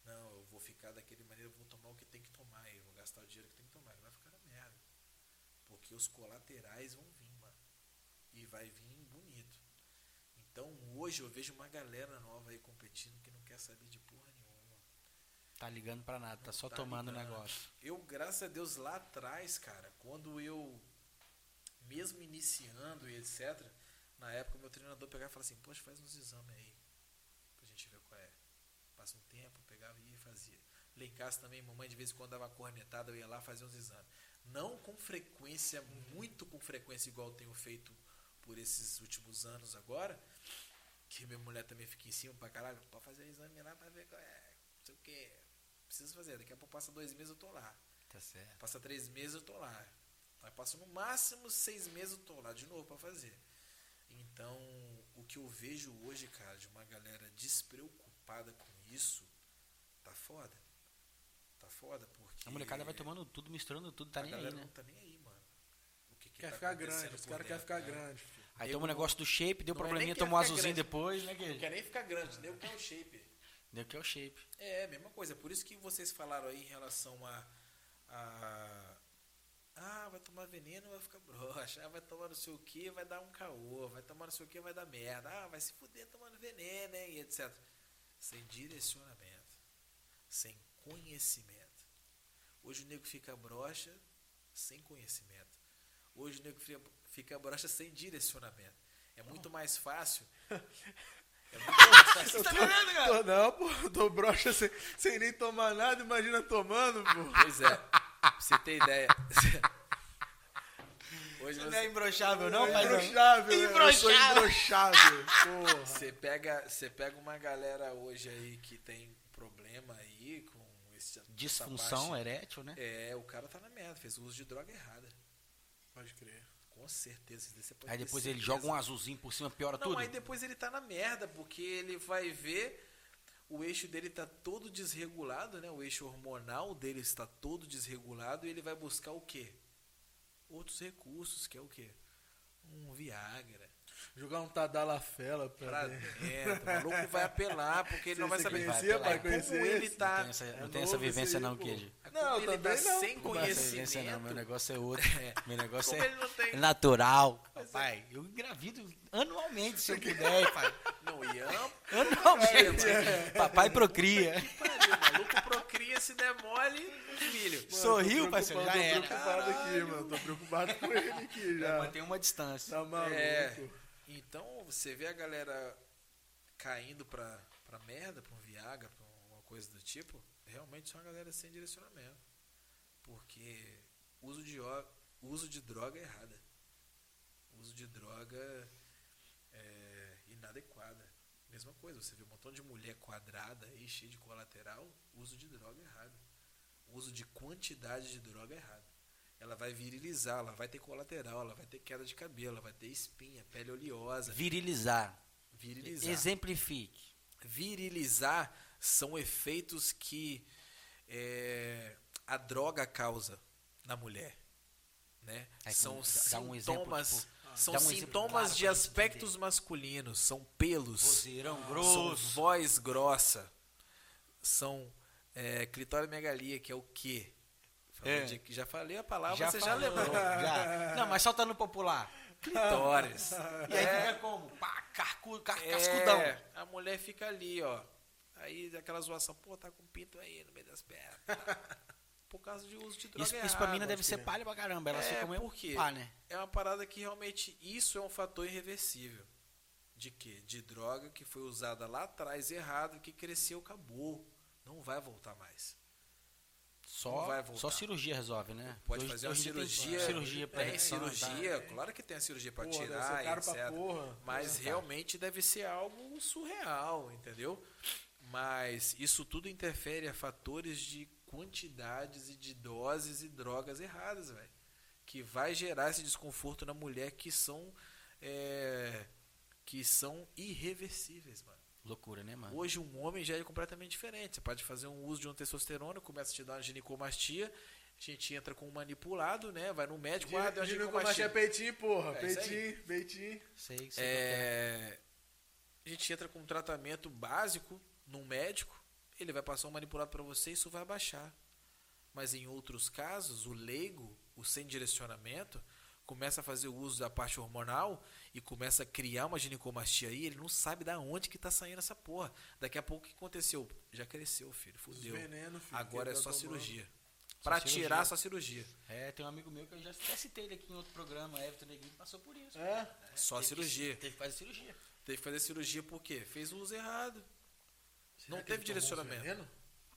C: Não, eu vou ficar daquele maneira, eu vou tomar o que tem que tomar, eu vou gastar o dinheiro que tem que tomar, ele vai ficar na merda. Porque os colaterais vão vir, mano. E vai vir bonito. Então, hoje eu vejo uma galera nova aí competindo que não quer saber de porra nenhuma.
B: Tá ligando pra nada, tá só
C: Tá
B: tomando o negócio.
C: Eu, graças a Deus, lá atrás, cara, quando eu, mesmo iniciando e etc., na época meu treinador pegava e falava assim, poxa, faz uns exames aí, pra gente ver qual é. Passa um tempo, pegava e ia fazia. Lá em casa também, mamãe de vez em quando dava cornetada, eu ia lá fazer uns exames. Não com frequência, muito com frequência, igual eu tenho feito por esses últimos anos agora, que minha mulher também fica em cima pra caralho, pode fazer exame lá pra ver qual é, não sei o que. Preciso fazer, daqui a pouco passa dois meses eu tô lá.
B: Tá certo.
C: Passa três meses eu tô lá. Aí passa no máximo seis meses eu tô lá de novo pra fazer. Então, o que eu vejo hoje, cara, de uma galera despreocupada com isso, tá foda. Tá foda, porque.
B: A molecada vai tomando tudo, misturando tudo, tá
C: a
B: nem aí,
C: galera
B: né?
C: não tá nem aí, mano. O que que
A: Quer
C: tá
A: ficar grande, os caras querem ficar
C: né?
A: grande. filho.
B: Aí
C: Nego
B: toma o negócio do shape, deu
C: não é
B: probleminha, tomou um azulzinho
C: grande.
B: depois, né,
C: Não
B: que
C: quer nem ficar grande, nem o que é o shape.
B: Deu que é o shape.
C: É, mesma coisa. Por isso que vocês falaram aí em relação a. a ah, vai tomar veneno, vai ficar broxa. Ah, vai tomar não sei o que, vai dar um caô. Vai tomar não sei o que, vai dar merda. Ah, vai se fuder tomando veneno, hein, e etc. Sem direcionamento. Sem conhecimento. Hoje o nego fica broxa sem conhecimento. Hoje o nego fica, broxa sem direcionamento. É muito mais fácil. É muito mais fácil.
B: Tá vendo, cara?
A: Tô, não, pô, tô broxa sem, sem nem tomar nada, imagina tomando, pô.
C: Pois é. Pra você ter ideia. Hoje
B: Você não é imbrochável, não,
A: é
B: pai?
A: imbrochável, né? Eu sou
B: Imbrochável.
A: imbrochável, porra.
C: você pega, você pega uma galera hoje aí que tem problema aí com esse, essa
B: Disfunção
C: parte-
B: erétil, né?
C: É, o cara tá na merda, fez uso de droga errada.
A: Pode crer.
C: Com certeza.
B: Aí depois ele
C: certeza.
B: joga um azulzinho por cima, piora
C: Não,
B: tudo.
C: aí depois ele tá na merda, porque ele vai ver o eixo dele tá todo desregulado, né? O eixo hormonal dele está todo desregulado e ele vai buscar o quê? Outros recursos, que é o quê? Um Viagra.
A: Jogar um Tadalafela pra,
C: Pra
A: dentro.
C: O maluco vai apelar, porque ele não vai saber
A: conhecia,
B: pai?
C: Como ele
A: esse?
B: Não
C: tá.
B: tem essa, não
A: É
B: tem essa vivência
A: aí,
B: não. Kid.
A: Não,
C: ele
A: também
C: tá
A: não.
C: sem
A: Como
B: Não tem essa
C: conhecimento.
B: vivência não, meu negócio é outro. Meu negócio
C: Como
B: é
C: ele não tem-
B: natural. Pai, eu engravido anualmente, se eu puder, pai.
C: Não, ama,
B: Anualmente. Papai procria.
C: pariu, o maluco procria se der mole um filho.
A: Mano,
B: Sorriu, parceiro, já era.
A: Tô preocupado aqui, mano. Tô preocupado com ele aqui já.
B: Mantém uma distância.
A: Tá maluco.
C: É. Então, você vê a galera caindo pra, pra merda, pra um Viagra, pra uma coisa do tipo, realmente são uma galera sem direcionamento. Porque uso de, uso de droga é errada. Uso de droga é inadequada. Mesma coisa, você vê um montão de mulher quadrada aí, cheia de colateral, uso de droga é errado. Uso de quantidade de droga é errado. Ela vai virilizar, ela vai ter colateral, ela vai ter queda de cabelo, ela vai ter espinha, pele oleosa.
B: Virilizar.
C: Virilizar.
B: Exemplifique.
C: Virilizar são efeitos que é, a droga causa na mulher. Né?
B: Aí,
C: são
B: dá um exemplo,
C: sintomas,
B: tipo,
C: são
B: um
C: sintomas
B: claro
C: de aspectos masculinos, são pelos,
B: Vozeirão
C: são
B: grosso.
C: voz grossa, são é, clitoriomegalia, que é o quê? Falei
B: É.
C: já falei a palavra,
B: Já
C: você
B: falou,
C: já lembrou.
B: já. Não, mas solta no popular.
C: Clitóris.
B: E aí
C: É.
B: fica como? Pá, carcu, car, cascudão.
C: É, a mulher fica ali, ó. Aí aquela zoação, pô, tá com pinto aí no meio das pernas. Por causa de uso de droga
B: Isso, isso pra mina
C: errada.
B: deve ser palha pra caramba. Ela
C: É,
B: fica meio
C: por quê?
B: pá, né?
C: É uma parada que realmente isso é um fator irreversível. De quê? De droga que foi usada lá atrás errado, que cresceu, acabou. Não vai voltar mais.
B: Só,
C: voltar.
B: só cirurgia resolve, né?
C: Pode
B: Hoje-
C: fazer uma
B: hoje tem
C: cirurgia.
B: cirurgia pra
C: tem
B: tá?
C: cirurgia, claro que tem a cirurgia
A: ser
C: tirar,
A: caro
C: etc.
A: pra porra.
C: Mas
B: É,
C: realmente deve ser algo surreal, entendeu? Mas isso tudo interfere a fatores de quantidades e de doses e drogas erradas, velho. Que vai gerar esse desconforto na mulher que são é, que são irreversíveis, mano.
B: Loucura, né, mano?
C: Hoje um homem já é completamente diferente. Você pode fazer um uso de um testosterona, começa a te dar uma ginecomastia, a gente entra com um manipulado, né? Vai no médico, ah, deu uma
A: como achei
C: ginecomastia.
A: peitinho, porra.
C: É
A: peitinho, peitinho.
B: Sei, sei é.
C: É, a gente entra com um tratamento básico num médico, ele vai passar um manipulado para você e isso vai baixar. Mas em outros casos, o leigo, o sem direcionamento, começa a fazer o uso da parte hormonal e começa a criar uma ginecomastia aí, ele não sabe da onde que tá saindo essa porra. Daqui a pouco o que aconteceu? Já cresceu, filho, fudeu.
A: veneno, filho,
C: Agora é
A: que
C: só
A: tá tomando.
C: cirurgia. Pra tirar só cirurgia.
B: É, tem um amigo meu que eu já até citei ele aqui em outro programa, Everton Neguinho, que passou por isso.
A: É?
C: Só
B: Teve que-
C: cirurgia.
B: Teve que fazer cirurgia.
C: Teve que fazer cirurgia por quê? Fez o uso errado.
A: Será
C: Não
A: que
C: teve direcionamento.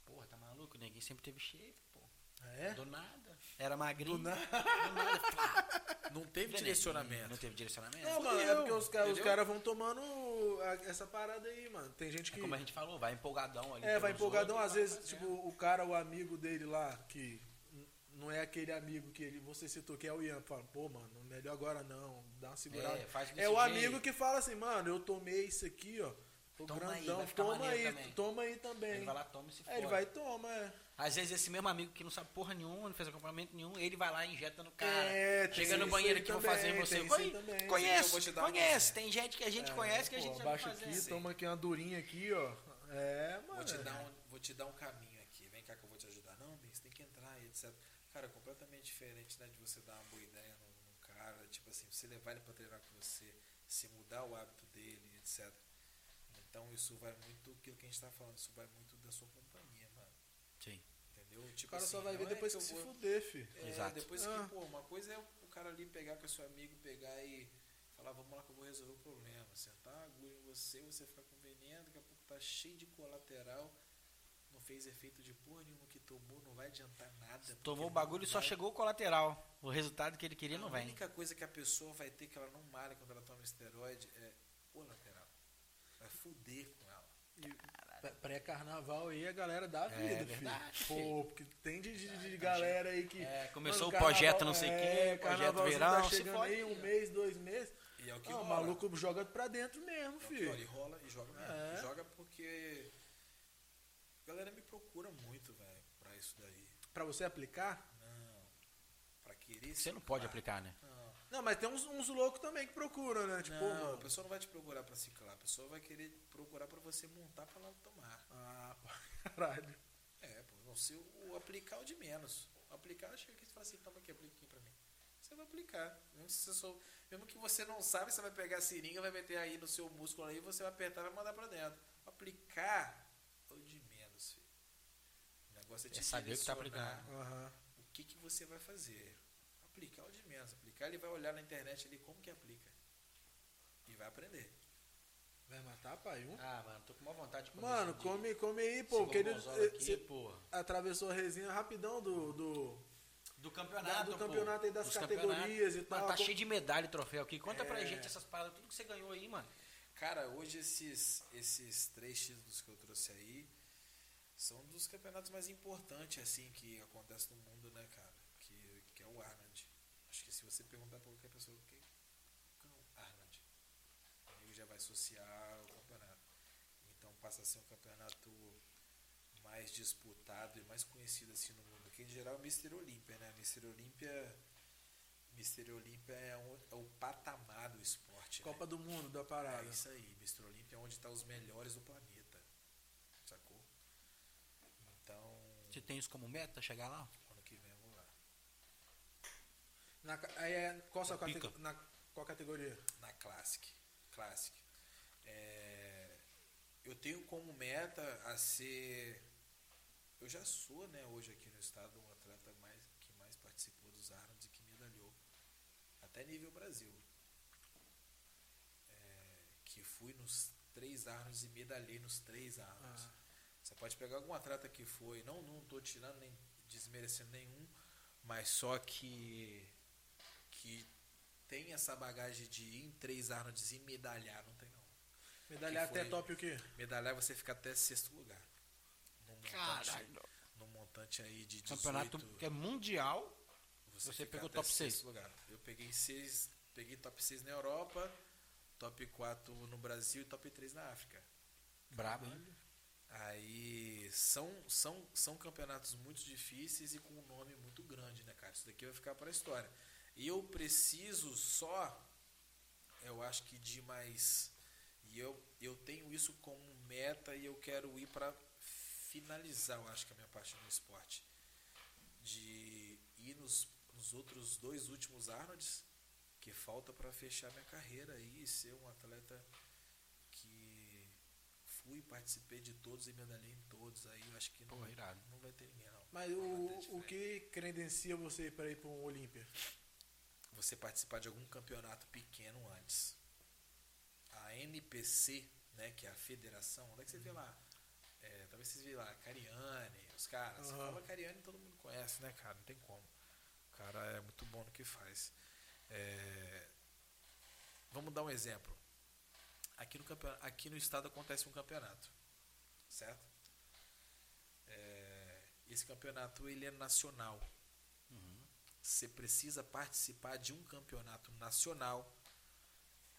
B: Porra, tá maluco? O Neguinho sempre teve shape, pô.
A: É?
B: Do nada. Era magrinho.
A: Do nada.
B: Do nada. Plá.
C: Não teve
B: Neguinho,
C: direcionamento.
B: Não teve direcionamento.
A: Não, mano, é porque os, caras- os
C: entendeu?
A: caras vão tomando essa parada aí, mano. Tem gente que.
B: É como a gente falou, vai empolgadão ali.
A: É, vai empolgadão.
B: outros,
A: Às
B: vai
A: vezes,
B: fazendo.
A: tipo, o cara, o amigo dele lá, que não é aquele amigo que ele, você citou, que é o Ian, fala, pô, mano, melhor agora não, dá uma segurada.
B: É, faz
A: É, o amigo que fala assim, mano, eu tomei isso aqui, ó.
B: Toma aí,
A: grandão,
B: ficar
A: toma aí,
B: também.
A: toma aí também.
B: Ele vai lá, toma e se
A: É, ele
B: fode.
A: vai e toma, é.
B: Às vezes esse mesmo amigo que não sabe porra nenhuma, não fez acompanhamento nenhum, ele vai lá e injeta no cara.
A: É,
B: Chega no banheiro
A: aí
B: que eu vou
A: também,
B: fazer você.
A: aí
B: Conhe-
A: também.
B: Conheço, conhece. Tem gente que a gente conhece que a
A: Pô,
B: gente vai
A: abaixa
B: fazer.
A: aqui,
B: assim.
A: toma aqui uma durinha aqui, ó. É, mano.
C: Vou te, dar um, vou te dar um caminho aqui. Vem cá que eu vou te ajudar. Não, bem, você tem que entrar e etc. Cara, completamente diferente né, de você dar uma boa ideia no, no cara. Tipo assim, você levar ele pra treinar com você, se mudar o hábito dele, etc. Então isso vai muito, aquilo que a gente tá falando, isso vai muito da sua companhia, mano.
B: Sim.
C: Entendeu?
A: O
C: Tipo
A: cara só
C: assim,
A: vai ver
C: não é
A: depois que,
C: eu
A: se
C: vou-
A: fuder, fi.
C: É,
B: Exato.
C: depois
A: Ah.
C: que, pô, uma coisa é o cara ali pegar com o seu amigo, pegar e falar, vamos lá que eu vou resolver o problema. Sentar a agulha em você, você ficar com veneno, daqui a pouco tá cheio de colateral, não fez efeito de porra nenhuma que tomou, não vai adiantar nada.
B: Tomou o
C: não
B: bagulho e só chegou o colateral. O resultado que ele queria não
C: A
B: vem.
C: única coisa que a pessoa vai ter que ela não malha quando ela toma esteroide é colateral. Vai fuder com ela.
A: Pré- Pré-carnaval aí a galera dá vida,
B: É
A: filho.
B: verdade,
A: Pô, porque tem de, de- de galera aí que.
B: É, começou
A: Mano,
B: o projeto
A: carnaval-
B: não sei
A: é,
B: quê, projeto verão,
A: tá chegando aí um mês, dois meses.
C: E é o que
A: Não, o
C: rola.
A: maluco joga pra dentro mesmo,
C: É o
A: filho.
C: rola, e rola e joga mesmo.
A: É.
C: Joga porque a galera me procura muito, velho, pra isso daí.
A: Pra você aplicar?
C: Pra querer
B: Você não pode aplicar, né?
C: Não.
A: Não, mas tem uns, uns loucos também que procuram, né? Tipo, pô,
C: não, a
A: mano.
C: pessoa não vai te procurar pra ciclar. A pessoa vai querer procurar pra você montar pra ela tomar.
A: Ah, pô, caralho.
C: É, pô. Não sei o, aplicar é o de menos. O aplicar, chega aqui e fala assim, toma aqui, aplica aqui pra mim. Você vai aplicar. Mesmo, se sou, mesmo que você não sabe, você vai pegar a seringa, vai meter aí no seu músculo aí, você vai apertar e vai mandar pra dentro. Aplicar é o de menos, filho. O negócio é te
B: É saber o que tá aplicando.
A: Aham.
C: O que, que você vai fazer. Aplicar o de menos. Aplicar, ele vai olhar na internet ali como que aplica. E vai aprender.
A: Vai matar, pai? Um?
B: Ah, mano, tô com uma vontade de comer
A: Mano, come, come aí, pô. Porque ele
B: aqui,
A: atravessou a resenha rapidão do. do
B: Do campeonato,
A: do
B: pô.
A: campeonato aí das
B: Dos
A: categorias e tal.
B: Mano, tá
A: Como-
B: cheio de medalha e troféu aqui. Conta pra
A: É.
B: gente essas paradas, tudo que você ganhou aí, mano.
C: Cara, hoje esses, esses três títulos que eu trouxe aí são dos campeonatos mais importantes, assim, que acontece no mundo, né, cara? Que, que é o Arnold. Acho que se você perguntar pra qualquer pessoa o que é o Arnold, o amigo já vai associar o campeonato. Então passa a ser um campeonato mais disputado e mais conhecido assim no mundo. Que em geral é o Mr. Olímpia, né? Mr. Olímpia. Mr. Olímpia é, um- é o patamar do esporte. né?
A: Copa do Mundo da parada.
C: É isso aí, Mr. Olímpia é onde está os melhores do planeta. Sacou? Então,
B: Você tem isso como meta, chegar lá?
C: ano que vem eu vou lá.
A: Na, é, qual, a sua
B: Na pica.
A: catego- na, qual categoria?
C: Na Classic. Classic. É, eu tenho como meta a ser. Eu já sou, né, hoje aqui no estado, um atleta mais, que mais participou dos Arnolds e que medalhou. Até nível Brasil. É, que fui nos três Arnolds e medalhei nos três Arnolds.
A: Ah.
C: Você pode pegar algum atleta que foi, não não tô tirando nem desmerecendo nenhum, mas só que que tem essa bagagem de ir em três Arnolds e medalhar, não tem não.
A: Medalhar
C: Que
A: até
C: foi-
A: top o quê?
C: Medalhar você fica até sexto lugar. Num montante,
B: Caralho.
C: num montante aí de 18,
B: Campeonato que é mundial. você
C: fica
B: pegou top
C: sexto
B: seis.
C: lugar. Eu peguei seis, peguei top 6 na Europa, top 4 no Brasil e top 3 na África.
B: Brabo, hein?
C: Aí são, são, são campeonatos muito difíceis e com um nome muito grande, né, cara? Isso daqui vai ficar para a história. E eu preciso só, eu acho que de mais. E eu, eu tenho isso como meta e eu quero ir para finalizar, eu acho que a minha parte no esporte. De ir nos, nos outros dois últimos Arnolds Porque falta para fechar minha carreira e ser um atleta que fui, participei de todos e medalhei em todos. Aí eu acho que não,
B: Pô, irado.
C: não vai ter ninguém, não.
A: Mas o, o que credencia você para ir para um Olímpia?
C: Você participar de algum campeonato pequeno antes. A NPC, né, que é a federação, onde é que você vê lá? É, talvez vocês vejam lá, Cariani, os caras. Você
A: Aham.
C: fala Cariani, todo mundo conhece, né, cara? Não tem como. O cara é muito bom no que faz. É, Vamos dar um exemplo. Aqui no, aqui no estado acontece um campeonato, certo? É, esse campeonato ele é nacional. Você precisa participar de um campeonato nacional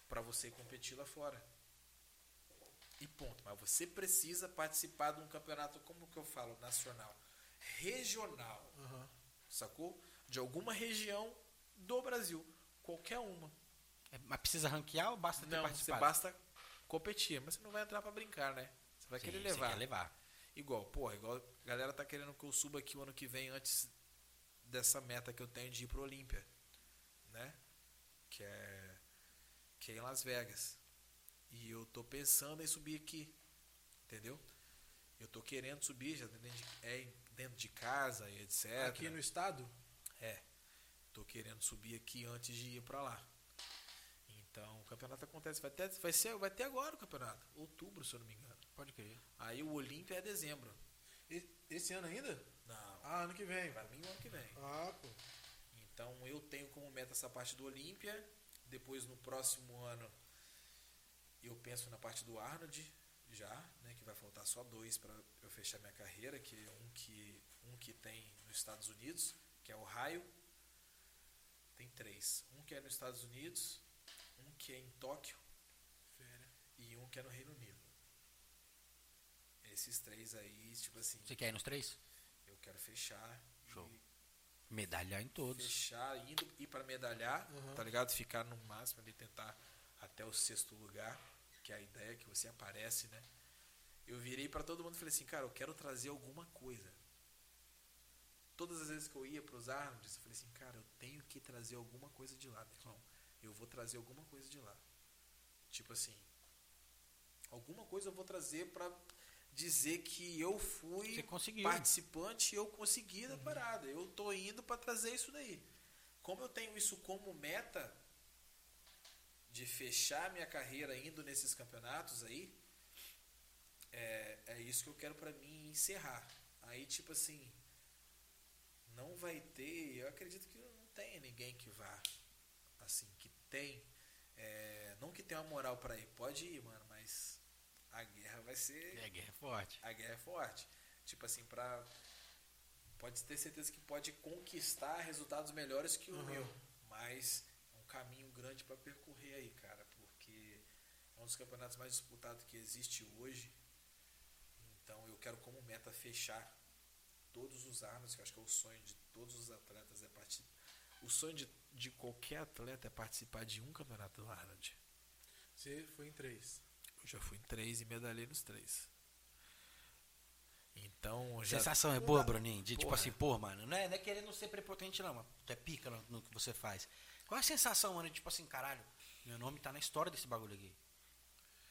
C: para você competir lá fora. E ponto. Mas você precisa participar de um campeonato, como que eu falo, nacional, regional,
A: Aham.
C: sacou? De alguma região do Brasil, qualquer uma.
B: É, mas precisa ranquear ou basta ter
C: Não, você
B: participado?
C: basta competir, mas você não vai entrar para brincar, né? Você vai
B: Sim,
C: querer
B: você
C: levar.
B: quer levar.
C: Igual, porra, igual a galera tá querendo que eu suba aqui o ano que vem antes dessa meta que eu tenho de ir pro Olímpia, né? Que é que é em Las Vegas. E eu tô pensando em subir aqui, entendeu? Eu tô querendo subir, já dentro de, é dentro de casa e etc.
A: Aqui no estado?
C: É. Tô querendo subir aqui antes de ir pra lá. O campeonato acontece, vai ter, vai ser, vai ter agora o campeonato, outubro, se eu não me engano.
B: Pode crer.
C: Aí o Olímpia é dezembro.
A: E- Esse ano ainda?
C: Não,
A: Ah, ano que vem.
C: Pra mim, o ano que vem.
A: Ah, pô.
C: Então, eu tenho como meta essa parte do Olímpia. Depois, no próximo ano, eu penso na parte do Arnold, já, né? Que vai faltar só dois para eu fechar minha carreira, que é um que, um que tem nos Estados Unidos, que é o Raio. Tem três. Um que é nos Estados Unidos, que é em Tóquio
A: Fera.
C: e um que é no Reino Unido. Esses três aí, tipo assim,
B: Você quer ir nos três?
C: eu quero fechar.
B: Show.
C: E
B: Medalhar em todos.
C: fechar, indo ir para medalhar,
A: Uhum.
C: tá ligado? Ficar no máximo ali, tentar até o sexto lugar, que é a ideia que você aparece, né? Eu virei para todo mundo e falei assim, cara, eu quero trazer alguma coisa. Todas as vezes que eu ia para os Arnolds, eu falei assim, cara, eu tenho que trazer alguma coisa de lá. Eu vou trazer alguma coisa de lá. Tipo assim, alguma coisa eu vou trazer para dizer que eu fui participante e eu consegui da parada. Eu tô indo para trazer isso daí. Como eu tenho isso como meta de fechar minha carreira indo nesses campeonatos aí, é, é isso que eu quero para mim encerrar. Aí, tipo assim, não vai ter, eu acredito que não tenha ninguém que vá, assim, que tem, é, não que tenha uma moral para ir, pode ir, mano, mas a guerra vai ser
B: É, guerra é forte.
C: a guerra é forte. Tipo assim, pra. Pode ter certeza que pode conquistar resultados melhores que o
A: Uhum.
C: meu. Mas é um caminho grande pra percorrer aí, cara. Porque é um dos campeonatos mais disputados que existe hoje. Então eu quero como meta fechar todos os anos, que eu acho que é o sonho de todos os atletas é participar. O sonho de, de qualquer atleta é participar de um campeonato do Arnold.
A: Você foi em três.
C: Eu já fui em três e medalhei nos três. Então, já
B: Sensação é boa, Bruninho? De tipo assim, pô, mano, não é, não é querendo ser prepotente, não, mano. Tu é pica no, no que você faz. Qual é a sensação, mano? de, Tipo assim, caralho, meu nome tá na história desse bagulho aqui.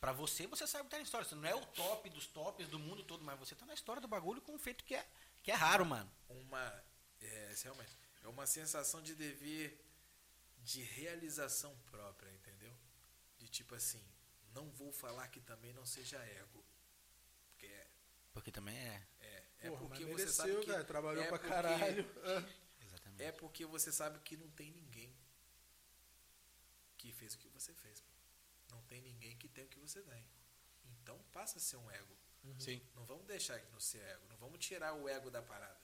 B: Pra você, você sabe que tá na história. Você não é o top dos tops do mundo todo, mas você tá na história do bagulho com um feito que é, que é raro, mano.
C: uma é, realmente é uma sensação de dever de realização própria, entendeu? De tipo assim, não vou falar que também não seja ego. Porque é,
B: Porque também é.
C: é, é
A: Porra,
C: porque
A: mas
C: você
A: mereceu,
C: sabe que
A: cara. Trabalhou
C: é
A: pra
C: porque-
A: caralho.
B: Exatamente.
C: É porque você sabe que não tem ninguém que fez o que você fez. pô. Não tem ninguém que tem o que você tem. Então passa a ser um ego.
B: Sim.
C: Não vamos deixar que não ser ego. Não vamos tirar o ego da parada.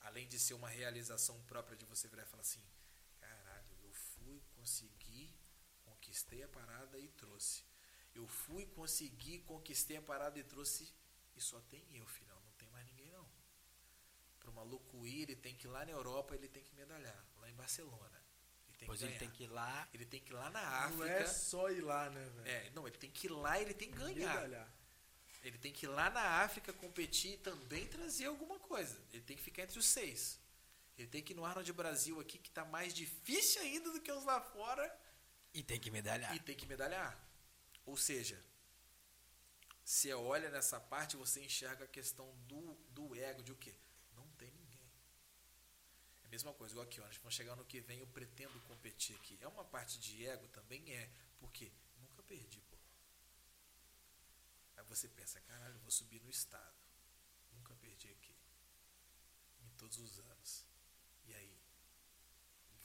C: Além de ser uma realização própria de você virar e falar assim: consegui, conquistei a parada e trouxe. Eu fui, consegui, conquistei a parada e trouxe. E só tem eu, filhão. Não tem mais ninguém, não. Para o maluco ir, ele tem que ir lá na Europa, ele tem que medalhar. Lá em Barcelona. Ele tem
B: Pois
C: que
B: ele
C: ganhar.
B: tem que ir lá.
C: Ele tem que ir lá na África.
A: Não é só ir lá, né, velho?
C: É, não, ele tem que ir lá e ele tem que ganhar.
A: Medalhar.
C: Ele tem que ir lá na África competir e também trazer alguma coisa. Ele tem que ficar entre os seis. Ele tem que ir no Arnold Brasil aqui, que tá mais difícil ainda do que os lá fora,
B: E tem que medalhar.
C: e tem que medalhar. Ou seja, você olha nessa parte, você enxerga a questão do, do ego, de o quê? Não tem ninguém. É a mesma coisa, igual aqui, ó, nós vamos chegar no que vem, eu pretendo competir aqui. É uma parte de ego? Também é. Porque nunca perdi, pô. Aí você pensa, caralho, eu vou subir no estado. Nunca perdi aqui. Em todos os anos.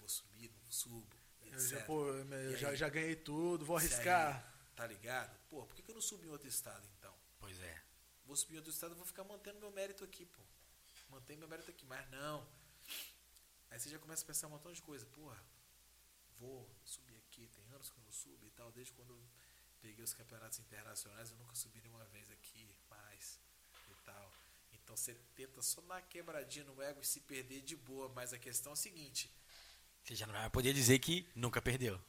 C: Vou subir, não subo?
A: Eu já,
C: etc.
A: pô, eu já, já ganhei tudo, vou arriscar.
C: aí, tá ligado? Pô, por que que eu não subi em outro estado então?
B: Pois é.
C: Vou subir em outro estado, vou ficar mantendo meu mérito aqui, pô. Mantém meu mérito aqui, mas não. Aí você já começa a pensar um montão de coisa. Porra, vou subir aqui, tem anos que eu não subo e tal. Desde quando eu peguei os campeonatos internacionais, eu nunca subi nenhuma vez aqui, mais e tal. Então você tenta só dar uma quebradinha no ego e se perder de boa. Mas a questão é a seguinte,
B: Você já não vai poder dizer que nunca perdeu.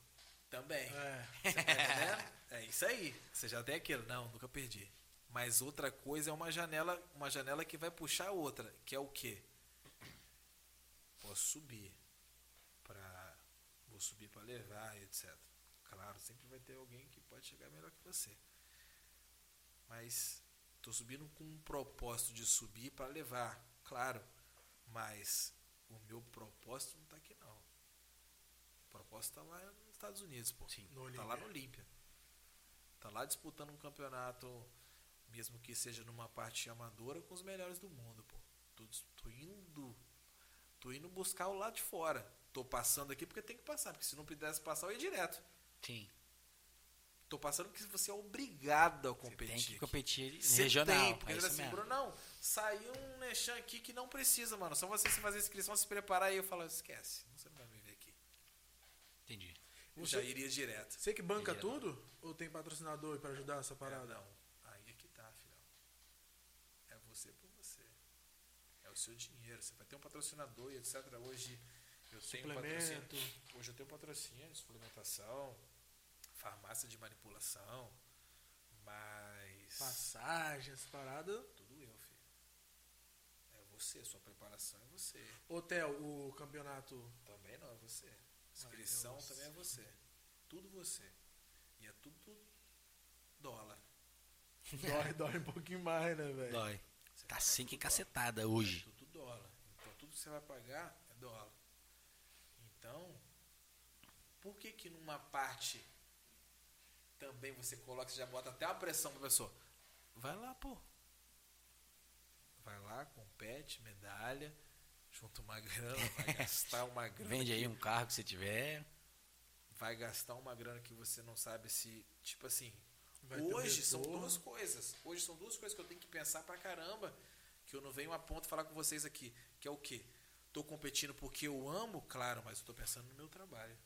C: também.
A: É.
C: Você tá? É isso aí. Você já tem aquilo. Não, nunca perdi. Mas outra coisa é uma janela, uma janela que vai puxar a outra, que é o quê? Posso subir para vou subir para levar, etc. Claro, sempre vai ter alguém que pode chegar melhor que você. Mas tô subindo com um propósito de subir para levar, claro. Mas o meu propósito não tá aqui não. O propósito tá lá nos Estados Unidos, pô.
B: Sim.
A: No
C: tá lá no Olímpia. Tá lá disputando um campeonato, mesmo que seja numa parte amadora, com os melhores do mundo, pô. Tô, tô indo. Tô indo buscar o lado de fora. Tô passando aqui porque tem que passar, porque se não pudesse passar, eu ia direto.
B: Sim.
C: Tô passando porque você é obrigado a
B: Você
C: competir.
B: tem que competir
C: Você
B: regional.
C: tem, porque
B: é
C: ele assim. Bruno, não, saiu um Nechan aqui que não precisa, mano. Só você se fazer inscrição, se preparar e eu falo, esquece, você não aqui.
B: Entendi.
A: Você-
C: já iria direto.
A: Você que banca
B: Entendi,
A: tudo? Ou tem patrocinador pra ajudar essa
C: É,
A: parada?
C: não, aí é que tá, filhão. É você por você. É o seu dinheiro. Você vai ter um patrocinador e etc. Hoje eu tenho um patrocínio. Hoje eu tenho patrocínio, suplementação, farmácia de manipulação, mas.
A: Passagem, essa parada.
C: Tudo eu, filho. É você, sua preparação é você.
A: Hotel, o campeonato.
C: Também não, é você. Inscrição
A: Deus.
C: também é você. Tudo você. E é tudo dólar.
A: Dói, dói um pouquinho mais, né, velho?
B: Dói.
C: Você
B: Tá
C: tudo
B: que
C: dólar.
B: cacetada
C: É
B: hoje.
C: tudo dólar. Então tudo que você vai pagar é dólar. Então, por que que numa parte também você coloca, você já bota até uma pressão pra pessoa? Vai lá, pô. Vai lá, compete, medalha, junta uma grana, vai gastar uma grana.
B: Vende aí um carro que você tiver.
C: Vai gastar uma grana que você não sabe se. Tipo assim.
A: Vai um
C: hoje são duas coisas. Hoje são duas coisas que eu tenho que pensar pra caramba. Que eu não venho a ponto falar com vocês aqui. Que é o quê? Tô competindo porque eu amo, claro, mas eu tô pensando no meu trabalho.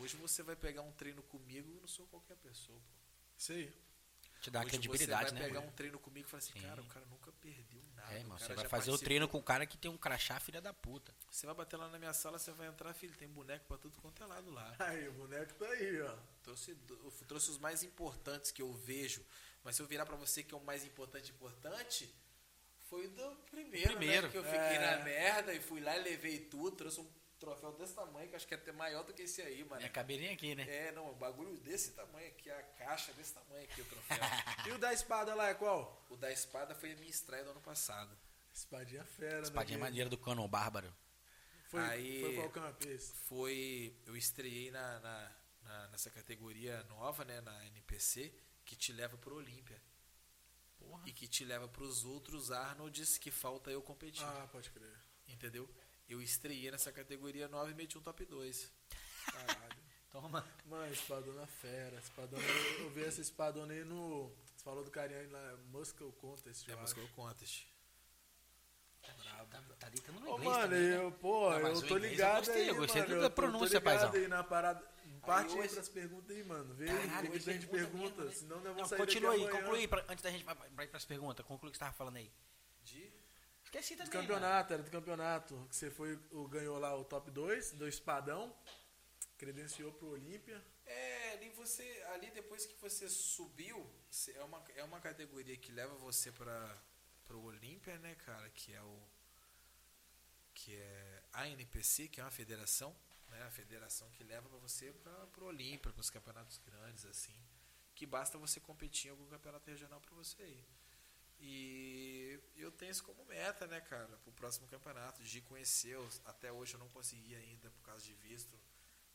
C: Hoje você vai pegar um treino comigo, eu não sou qualquer pessoa, pô.
A: Isso aí.
B: Te dá credibilidade,
C: você vai
B: né?
C: pegar um treino comigo e falar assim,
B: Sim.
C: cara, o cara nunca perdeu nada.
B: É,
C: o
B: irmão. Você vai fazer o
C: participou."
B: treino com um cara que tem um crachá, filha da puta.
C: Você vai bater lá na minha sala, você vai entrar, filho, tem boneco pra tudo quanto é lado lá.
A: Aí, o boneco tá aí, ó.
C: Trouxe, trouxe os mais importantes que eu vejo. Mas se eu virar pra você que é o mais importante importante, foi do primeiro,
B: Primeiro,
C: né? Que eu fiquei
A: é.
C: na merda e fui lá e levei tudo. Trouxe um troféu desse tamanho, que acho que é até maior do que esse aí, mano.
B: Minha cabelinha aqui, né?
C: É, não, um bagulho desse tamanho aqui, a caixa desse tamanho aqui, o troféu.
A: E o da espada lá é qual?
C: o da espada foi a minha estreia do ano passado.
A: Espadinha fera,
B: Espadinha
A: né?
B: maneira do Canon Bárbaro.
A: Foi,
C: Aí-
A: foi qual campo esse?
C: Foi. Eu estreiei na, na- na- nessa categoria nova, né? Na NPC, que te leva pro Olímpia.
B: Porra.
C: E que te leva pros outros Arnolds que falta eu competir.
A: Ah, pode crer.
C: Entendeu? Eu estreiei nessa categoria 9 e meti um top 2.
A: Caralho.
B: Toma.
A: Mano, espadona fera. Espadona, eu vi essa espadona aí no. Você falou do carinha aí na Muscle Contest.
C: É
A: eu
C: Moscow. Contest.
B: Tá, tá deitando no
A: Ô,
B: inglês
A: mano,
B: também, né?
A: eu, pô,
B: Não,
A: eu tô
B: inglês eu
A: ligado
B: gostei,
A: aí,
B: eu gostei
A: mano.
B: da
A: eu tô-
B: pronúncia,
A: tô ligado
B: paizão.
A: aí na parada. Parte aí
C: hoje-
A: pras perguntas aí, mano. Vê
B: Caralho, hoje
A: que a gente
B: pergunta mesmo, né?
A: Senão nós vamos
B: Não,
A: sair
B: continua aí, conclui pra- antes da gente pra, pra ir pras perguntas. Conclui o que você tava falando aí.
C: De.
B: Esqueci
A: Do
B: também.
A: campeonato, era do campeonato. Que você foi, o, ganhou lá o top 2 do espadão. Credenciou pro Olímpia.
C: É, ali você. Ali depois que você subiu, é uma, é uma categoria que leva você pra, pro Olímpia, né, cara? Que é o. que é a NPC, que é uma federação, né? A federação que leva para você para o Olímpia, para os campeonatos grandes, assim. Que basta você competir em algum campeonato regional para você ir. E eu tenho isso como meta, né, cara, para o próximo campeonato, de conhecer. Até hoje eu não consegui ainda por causa de visto,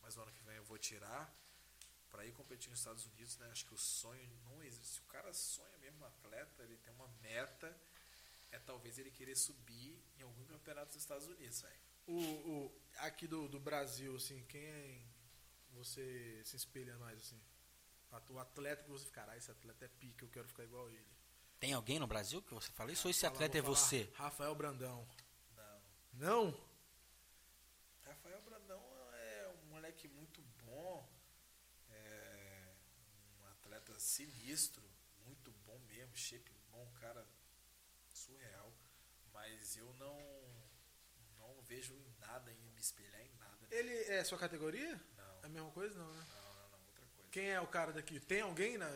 C: mas o ano que vem eu vou tirar para ir competir nos Estados Unidos, né? Acho que o sonho não existe. Se o cara sonha mesmo, um atleta, ele tem uma meta, é talvez ele querer subir em algum campeonato dos Estados Unidos, velho.
A: O, o, aqui do, do Brasil, assim, quem você se espelha mais, assim? O atleta que você fica, caralho, esse atleta é pica, eu quero ficar igual ele.
B: Tem alguém no Brasil que você fala isso ou esse atleta é você?
A: Rafael Brandão.
C: Não.
A: Não?
C: Rafael Brandão é um moleque muito bom. É um atleta sinistro. Muito bom mesmo. Shape bom, cara surreal. Mas eu não, não vejo em nada, em me espelhar em nada.
A: Ele é sua categoria?
C: Não.
A: É a mesma coisa, não, né?
C: Não, não, não. Outra coisa.
A: Quem é o cara daqui? Tem alguém na.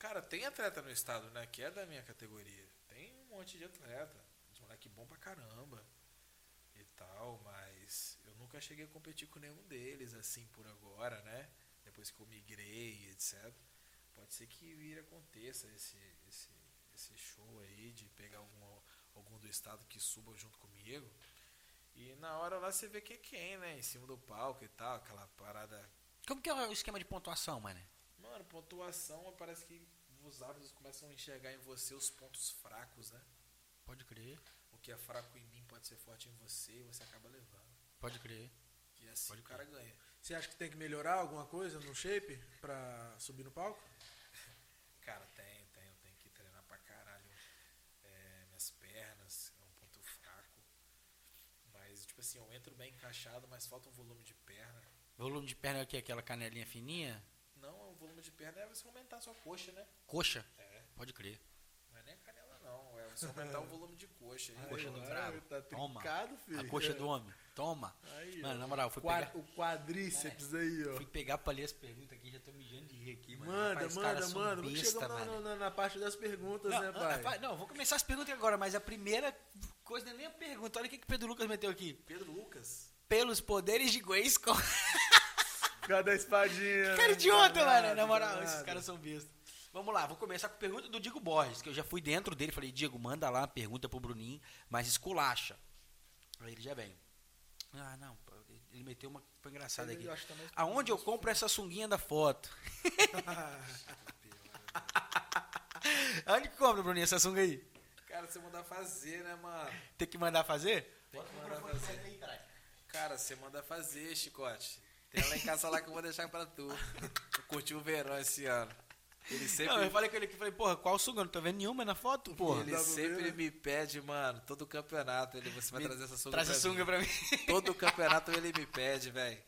C: Cara, tem atleta no estado, né? Que é da minha categoria. Tem um monte de atleta. Uns moleque bom pra caramba. E tal, mas eu nunca cheguei a competir com nenhum deles, assim, por agora, né? Depois que eu migrei, etc. Pode ser que vira aconteça esse, esse, esse show aí de pegar algum, algum do estado que suba junto comigo. E na hora lá você vê quem é quem, né? Em cima do palco e tal, aquela parada
B: Como que é o esquema de pontuação, mano?
C: Mano, pontuação parece que os árbitros começam a enxergar em você os pontos fracos, né?
B: Pode crer,
C: O que é fraco em mim pode ser forte em você e você acaba levando.
B: pode crer.
C: E assim
B: Pode
C: o cara ganha.
A: Você acha que tem que melhorar alguma coisa no shape pra subir no palco?
C: Cara, tem, tem. Eu tenho que treinar pra caralho. É, minhas pernas é um ponto fraco. Mas, tipo assim, eu entro bem encaixado, mas falta um volume de perna.
B: Volume de perna é o quê? Aquela canelinha fininha?
C: Não, o volume de perna é você aumentar a sua coxa, né?
B: Coxa?
C: É.
B: Pode crer.
C: Não é nem a canela, não. É você aumentar o volume de coxa. aí.
B: Coxa do brabo.
A: Tá
B: Toma.
A: trincado, filho.
B: A coxa do homem. Toma.
A: Aí,
B: Mano, na moral, fui
A: Qua-
B: pegar,
A: O quadríceps aí, ó.
B: fui pegar pra ler as perguntas aqui, já tô mijando de rir aqui, mano.
A: Manda,
B: Rapaz,
A: manda, mano.
B: besta,
A: Chegamos na, na, na parte das perguntas,
B: Não,
A: né,
B: não,
A: pai?
B: não, vou começar as perguntas agora, mas a primeira coisa não é nem a pergunta. Olha o que, que o Pedro Lucas meteu aqui.
C: Pedro Lucas.
B: Pelos poderes de Grayskull.
A: Cada espadinha.
B: Cara
A: né?
B: idiota,
A: Danado,
B: mano. Na moral, esses caras são bestas. Vamos lá, vou começar com a pergunta do Diego Borges, que eu já fui dentro dele. Falei, Diego, manda lá uma pergunta pro Bruninho, mas esculacha. Aí ele já vem. Ah, não, ele meteu uma. Foi engraçada aqui.
A: Eu tá
B: Aonde eu compro essa sunguinha da foto? Aonde que compra, Bruninho, essa sunga aí?
C: Cara, você mandar fazer, né, mano?
B: Tem que mandar fazer?
C: Tem que mandar fazer. Cara, você manda fazer, chicote. Tem lá em casa lá que eu vou deixar pra tu. Eu curti o verão esse ano. Ele sempre,
B: Não, eu falei com ele aqui, falei, porra, qual sunga? Não tô vendo nenhuma na foto, porra.
C: ele
A: pra
C: sempre
A: ver, né?
C: me pede, mano, todo campeonato ele você vai
B: Me-
C: trazer essa sunga
B: Traz a sunga
C: mim.
B: pra mim.
C: Todo campeonato ele me pede, velho.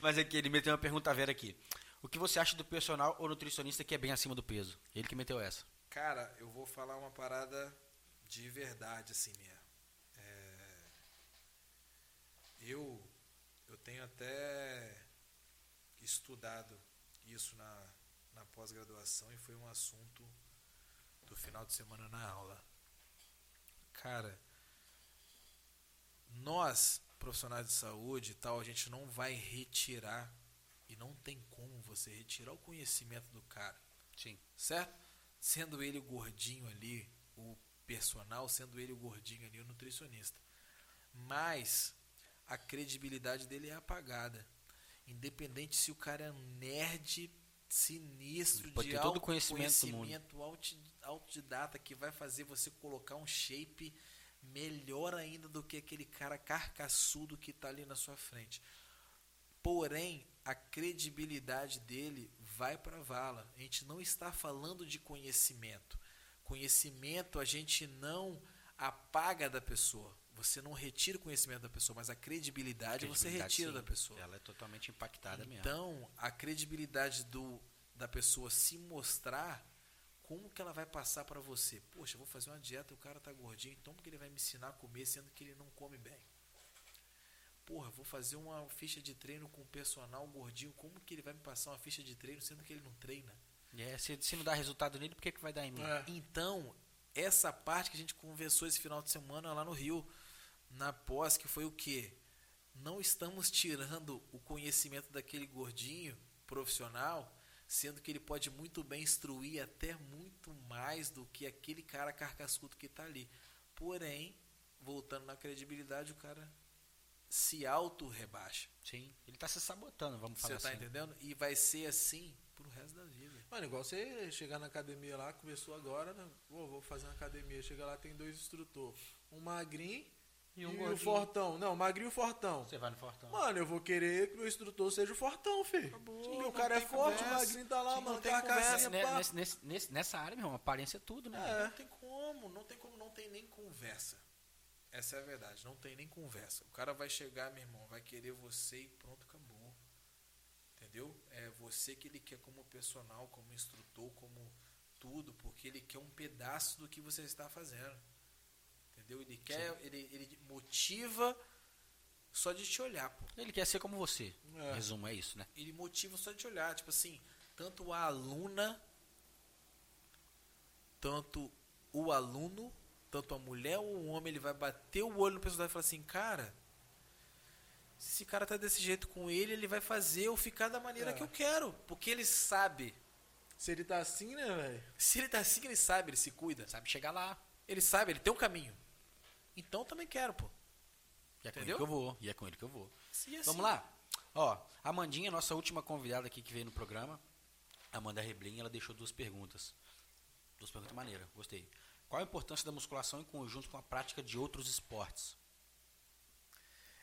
B: Mas aqui, ele meteu uma pergunta vera aqui. O que você acha do personal ou nutricionista que é bem acima do peso? Ele que meteu essa.
C: Cara, eu vou falar uma parada de verdade, assim, minha. É, Eu, eu tenho até estudado isso na, na pós-graduação e foi um assunto do final de semana na aula. Cara, nós, profissionais de saúde e tal, a gente não vai retirar e não tem como você retirar o conhecimento do cara
B: Sim.
C: certo? Sendo ele o gordinho ali, o personal, sendo ele o gordinho ali, o nutricionista. Mas a credibilidade dele é apagada. Independente se o cara é um nerd sinistro
B: Pode
C: de
B: ter todo o
C: alto
B: conhecimento
C: conhecimento autodidata que vai fazer você colocar um shape melhor ainda do que aquele cara carcaçudo que está ali na sua frente. Porém, a credibilidade dele vai para vala. A gente não está falando de conhecimento. Conhecimento a gente não apaga da pessoa. Você não retira o conhecimento da pessoa, mas a credibilidade, você
B: Credibilidade,
C: retira
B: sim.
C: da pessoa.
B: Ela é totalmente impactada mesmo.
C: Então, a credibilidade do, da pessoa se mostrar, como que ela vai passar para você? Poxa, eu vou fazer uma dieta e o cara tá gordinho, então como que ele vai me ensinar a comer sendo que ele não come bem? Porra, vou fazer uma ficha de treino com o personal gordinho, como que ele vai me passar uma ficha de treino sendo que ele não treina?
B: É, se, se não dá resultado nele, por que, que vai dar em mim?
A: É.
C: Então, essa parte que a gente conversou esse final de semana lá no Rio, na pós, que foi o quê? Não estamos tirando o conhecimento daquele gordinho profissional, sendo que ele pode muito bem instruir até muito mais do que aquele cara carcascudo que está ali. Porém, voltando na credibilidade, o cara se auto-rebaixa.
B: Sim. Ele tá se sabotando, vamos
C: Você
B: falar
C: tá
B: assim.
C: entendendo? E vai ser assim pro resto da vida.
A: Mano, igual você chegar na academia lá, começou agora, né? Pô, vou fazer uma academia. Chega lá, tem dois instrutores. Um magrinho
B: E
A: e,
B: um
A: o
B: gordinho.
A: fortão. Não, magrinho e o fortão.
B: Você vai no Fortão.
A: Mano, eu vou querer que o meu instrutor seja o fortão, filho.
C: Acabou, não
A: o cara é
C: tem
A: forte, o
C: conversa.
A: magrinho tá lá,
C: Sim,
A: mano.
C: não tem
A: carcassinha,
B: Né, nesse- nesse- nesse- nessa área, meu irmão, aparência é tudo, né?
A: É.
C: Não tem como, não tem como, não tem nem conversa. Essa é a verdade, não tem nem conversa. O cara vai chegar, meu irmão, vai querer você e pronto, acabou. Entendeu? É você que ele quer como personal, como instrutor, como tudo, porque ele quer um pedaço do que você está fazendo. Entendeu? Ele quer, ele, ele motiva só de te olhar, pô.
B: Ele quer ser como você.
A: É.
B: Resumo, é isso, né?
C: Ele motiva só de te olhar. Tipo assim, tanto a aluna, tanto o aluno, tanto a mulher ou o homem, ele vai bater o olho no personagem e falar assim, cara, se esse cara tá desse jeito com ele, ele vai fazer eu ficar da maneira
A: É.
C: que eu quero. Porque ele sabe.
A: Se ele tá assim, né, velho?
C: Se ele tá assim, ele sabe, ele se cuida.
B: Sabe chegar lá.
C: Ele sabe, ele tem um caminho. Então também quero, pô.
B: E é com
C: Entendeu?
B: ele que eu vou. E é com ele que eu vou.
C: E assim,
B: Vamos lá? Ó, a Amandinha, nossa última convidada aqui que veio no programa, Amanda Reblin, ela deixou duas perguntas. Duas perguntas maneiras, gostei. Qual a importância da musculação em conjunto com a prática de outros esportes?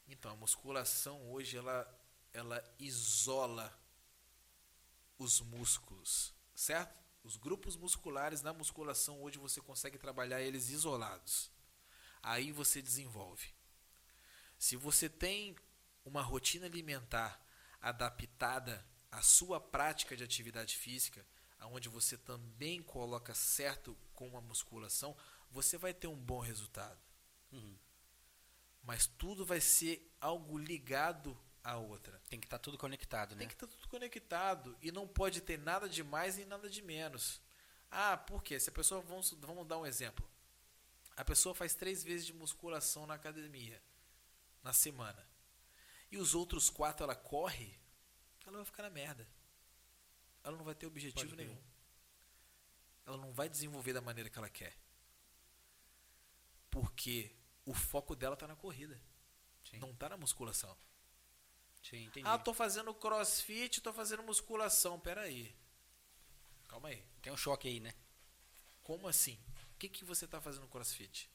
C: Então, a musculação hoje ela, ela isola os músculos, certo? Os grupos musculares na musculação hoje você consegue trabalhar eles isolados. Aí você desenvolve. Se você tem uma rotina alimentar adaptada à sua prática de atividade física, aonde você também coloca certo com a musculação, você vai ter um bom resultado
B: Uhum.
C: mas tudo vai ser algo ligado à outra.
B: Tem que estar tudo conectado, né?
C: Tem que estar tudo conectado e não pode ter nada de mais nem nada de menos. Ah, por quê? Se a pessoa, vamos, vamos dar um exemplo. A pessoa faz três vezes de musculação na academia, na semana. E os outros quatro ela corre, ela vai ficar na merda. Ela não vai ter objetivo
A: Pode
C: nenhum. Ela não vai desenvolver da maneira que ela quer. Porque o foco dela está na corrida,
B: Sim,
C: não está na musculação.
B: sim.
C: Ah, tô fazendo crossfit, tô fazendo musculação. Pera aí. Calma aí.
B: Tem um choque aí, né?
C: Como assim? O que, que você tá fazendo no crossfit?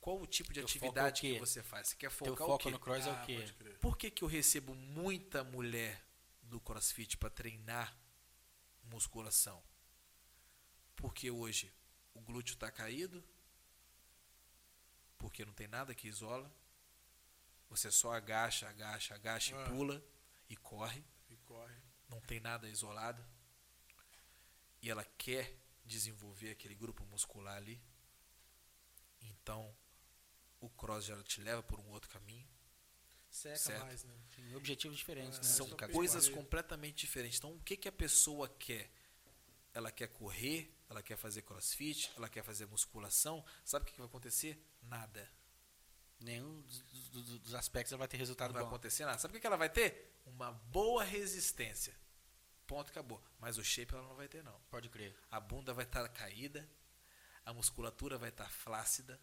C: Qual o tipo de
B: Teu foco
C: atividade
B: é o quê?
C: que você faz? Você quer
B: Teu
C: focar o
B: foco
C: quê?
B: no cross é
A: Ah,
B: o quê?
A: pode crer.
C: Por que, que eu recebo muita mulher do crossfit para treinar musculação? Porque hoje o glúteo tá caído, porque não tem nada que isola. Você só agacha, agacha, agacha
A: Ah.
C: e pula e corre.
A: E corre.
C: não tem nada isolado e ela quer desenvolver aquele grupo muscular ali, então o cross já te leva por um outro caminho.
A: Seca
C: Certo.
A: mais, né?
B: Sim, objetivos diferentes,
A: É,
B: né?
C: São coisas completamente diferentes. Então, o que, que a pessoa quer? Ela quer correr, ela quer fazer crossfit, ela quer fazer musculação. Sabe o que, que vai acontecer? Nada.
B: Nenhum dos, dos- dos aspectos ela vai ter
C: Não
B: resultado
C: vai
B: bom.
C: acontecer nada. Sabe o que, que ela vai ter? Uma boa resistência. Ponto, acabou. Mas o shape ela não vai ter, não.
B: Pode crer.
C: a bunda vai estar caída, a musculatura vai estar flácida,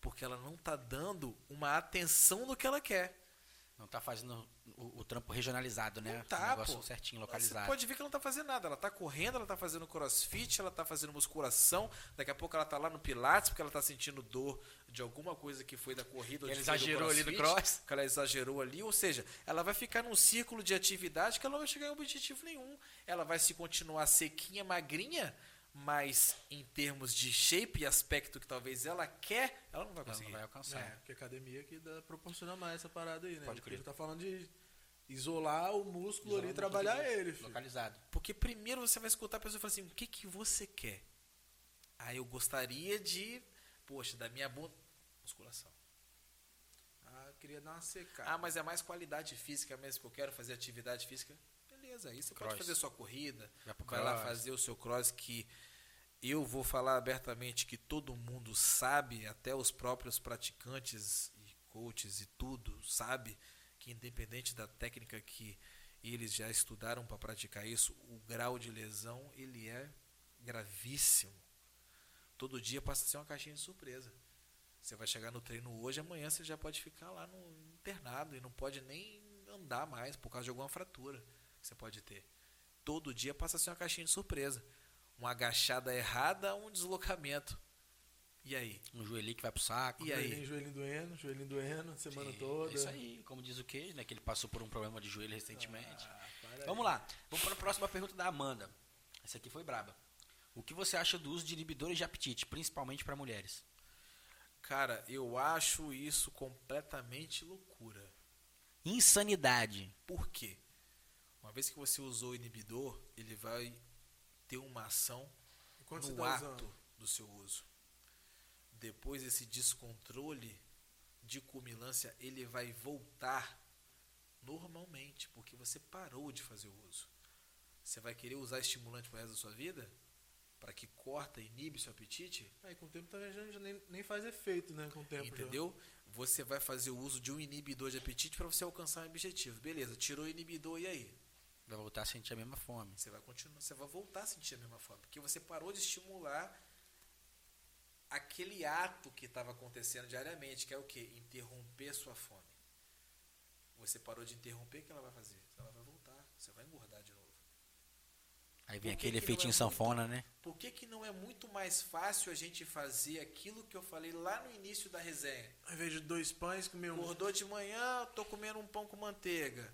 C: porque ela não está dando uma atenção no que ela quer.
B: Não tá fazendo o, o trampo regionalizado, né?
C: Não tá,
B: o negócio
C: pô.
B: certinho,
C: Você
B: localizado.
C: pode ver que ela não tá fazendo nada. Ela tá correndo, ela tá fazendo crossfit, ela tá fazendo musculação. Daqui a pouco ela tá lá no pilates porque ela tá sentindo dor de alguma coisa que foi da corrida.
B: ela
C: foi do
B: exagerou ali do cross.
C: Que ela exagerou ali. Ou seja, ela vai ficar num círculo de atividade que ela não vai chegar a objetivo nenhum. Ela vai se continuar sequinha, magrinha, mas em termos de shape e aspecto que talvez ela quer, ela não vai
B: Ela
C: conseguir.
B: não vai alcançar.
A: É, porque a academia que dá, proporciona mais essa parada aí, né?
B: Pode crer.
A: a gente tá falando de isolar o músculo
B: Isolar
A: ali e trabalhar
B: músculo
A: ele, filho.
B: Localizado.
C: Porque primeiro você vai escutar a pessoa e falar assim, o que, que você quer? Ah, eu gostaria de, poxa, da minha bunda, musculação.
A: Ah, eu queria dar uma secada.
C: Ah, mas é mais qualidade física mesmo que eu quero fazer atividade física. Beleza, aí você pode
B: Cross.
C: fazer sua corrida,
B: Vai
C: vai lá fazer o seu cross que eu vou falar abertamente que todo mundo sabe, até os próprios praticantes e coaches e tudo, sabe que independente da técnica que eles já estudaram para praticar isso, o grau de lesão ele é gravíssimo. Todo dia passa a ser uma caixinha de surpresa. Você vai chegar no treino hoje, amanhã você já pode ficar lá no internado e não pode nem andar mais por causa de alguma fratura que você pode ter. Todo dia passa a ser uma caixinha de surpresa. Uma agachada errada, um deslocamento. E aí?
B: Um joelhinho que vai pro saco.
C: E aí?
A: Joelhinho, joelhinho doendo, joelhinho doendo, semana
B: Sim,
A: toda.
B: É isso aí, como diz o Queijo, né? Que ele passou por um problema de joelho recentemente.
A: Ah,
B: Vamos lá, vamos para a próxima pergunta da Amanda. Essa aqui foi braba. O que você acha do uso de inibidores de apetite, principalmente para mulheres?
C: Cara, eu acho isso completamente loucura.
B: Insanidade.
C: Por quê? Uma vez que você usou o inibidor, ele vai ter uma ação
A: Enquanto
C: no
A: tá
C: ato
A: usando.
C: do seu uso. Depois esse descontrole de cumilância, ele vai voltar normalmente, porque você parou de fazer o uso. Você vai querer usar estimulante pro resto da sua vida? Para que corta, inibe seu apetite?
A: Aí com o tempo também já, já nem, nem faz efeito, né? Com o tempo. já.
C: Entendeu? Você vai fazer o uso de um inibidor de apetite para você alcançar um objetivo. Beleza, tirou o inibidor e aí?
B: Vai voltar a sentir a mesma fome.
C: Você vai continuar, você vai voltar a sentir a mesma fome, porque você parou de estimular aquele ato que estava acontecendo diariamente, que é o que? Interromper sua fome. Você parou de interromper, o que ela vai fazer? Ela vai voltar, você vai engordar de novo.
B: Aí vem aquele efeitinho
C: é
B: sanfona, né?
C: Por que, que não é muito mais fácil a gente fazer aquilo que eu falei lá no início da resenha?
A: Ao invés de dois pães, comer um.
C: Acordou de manhã, tô comendo um pão com manteiga.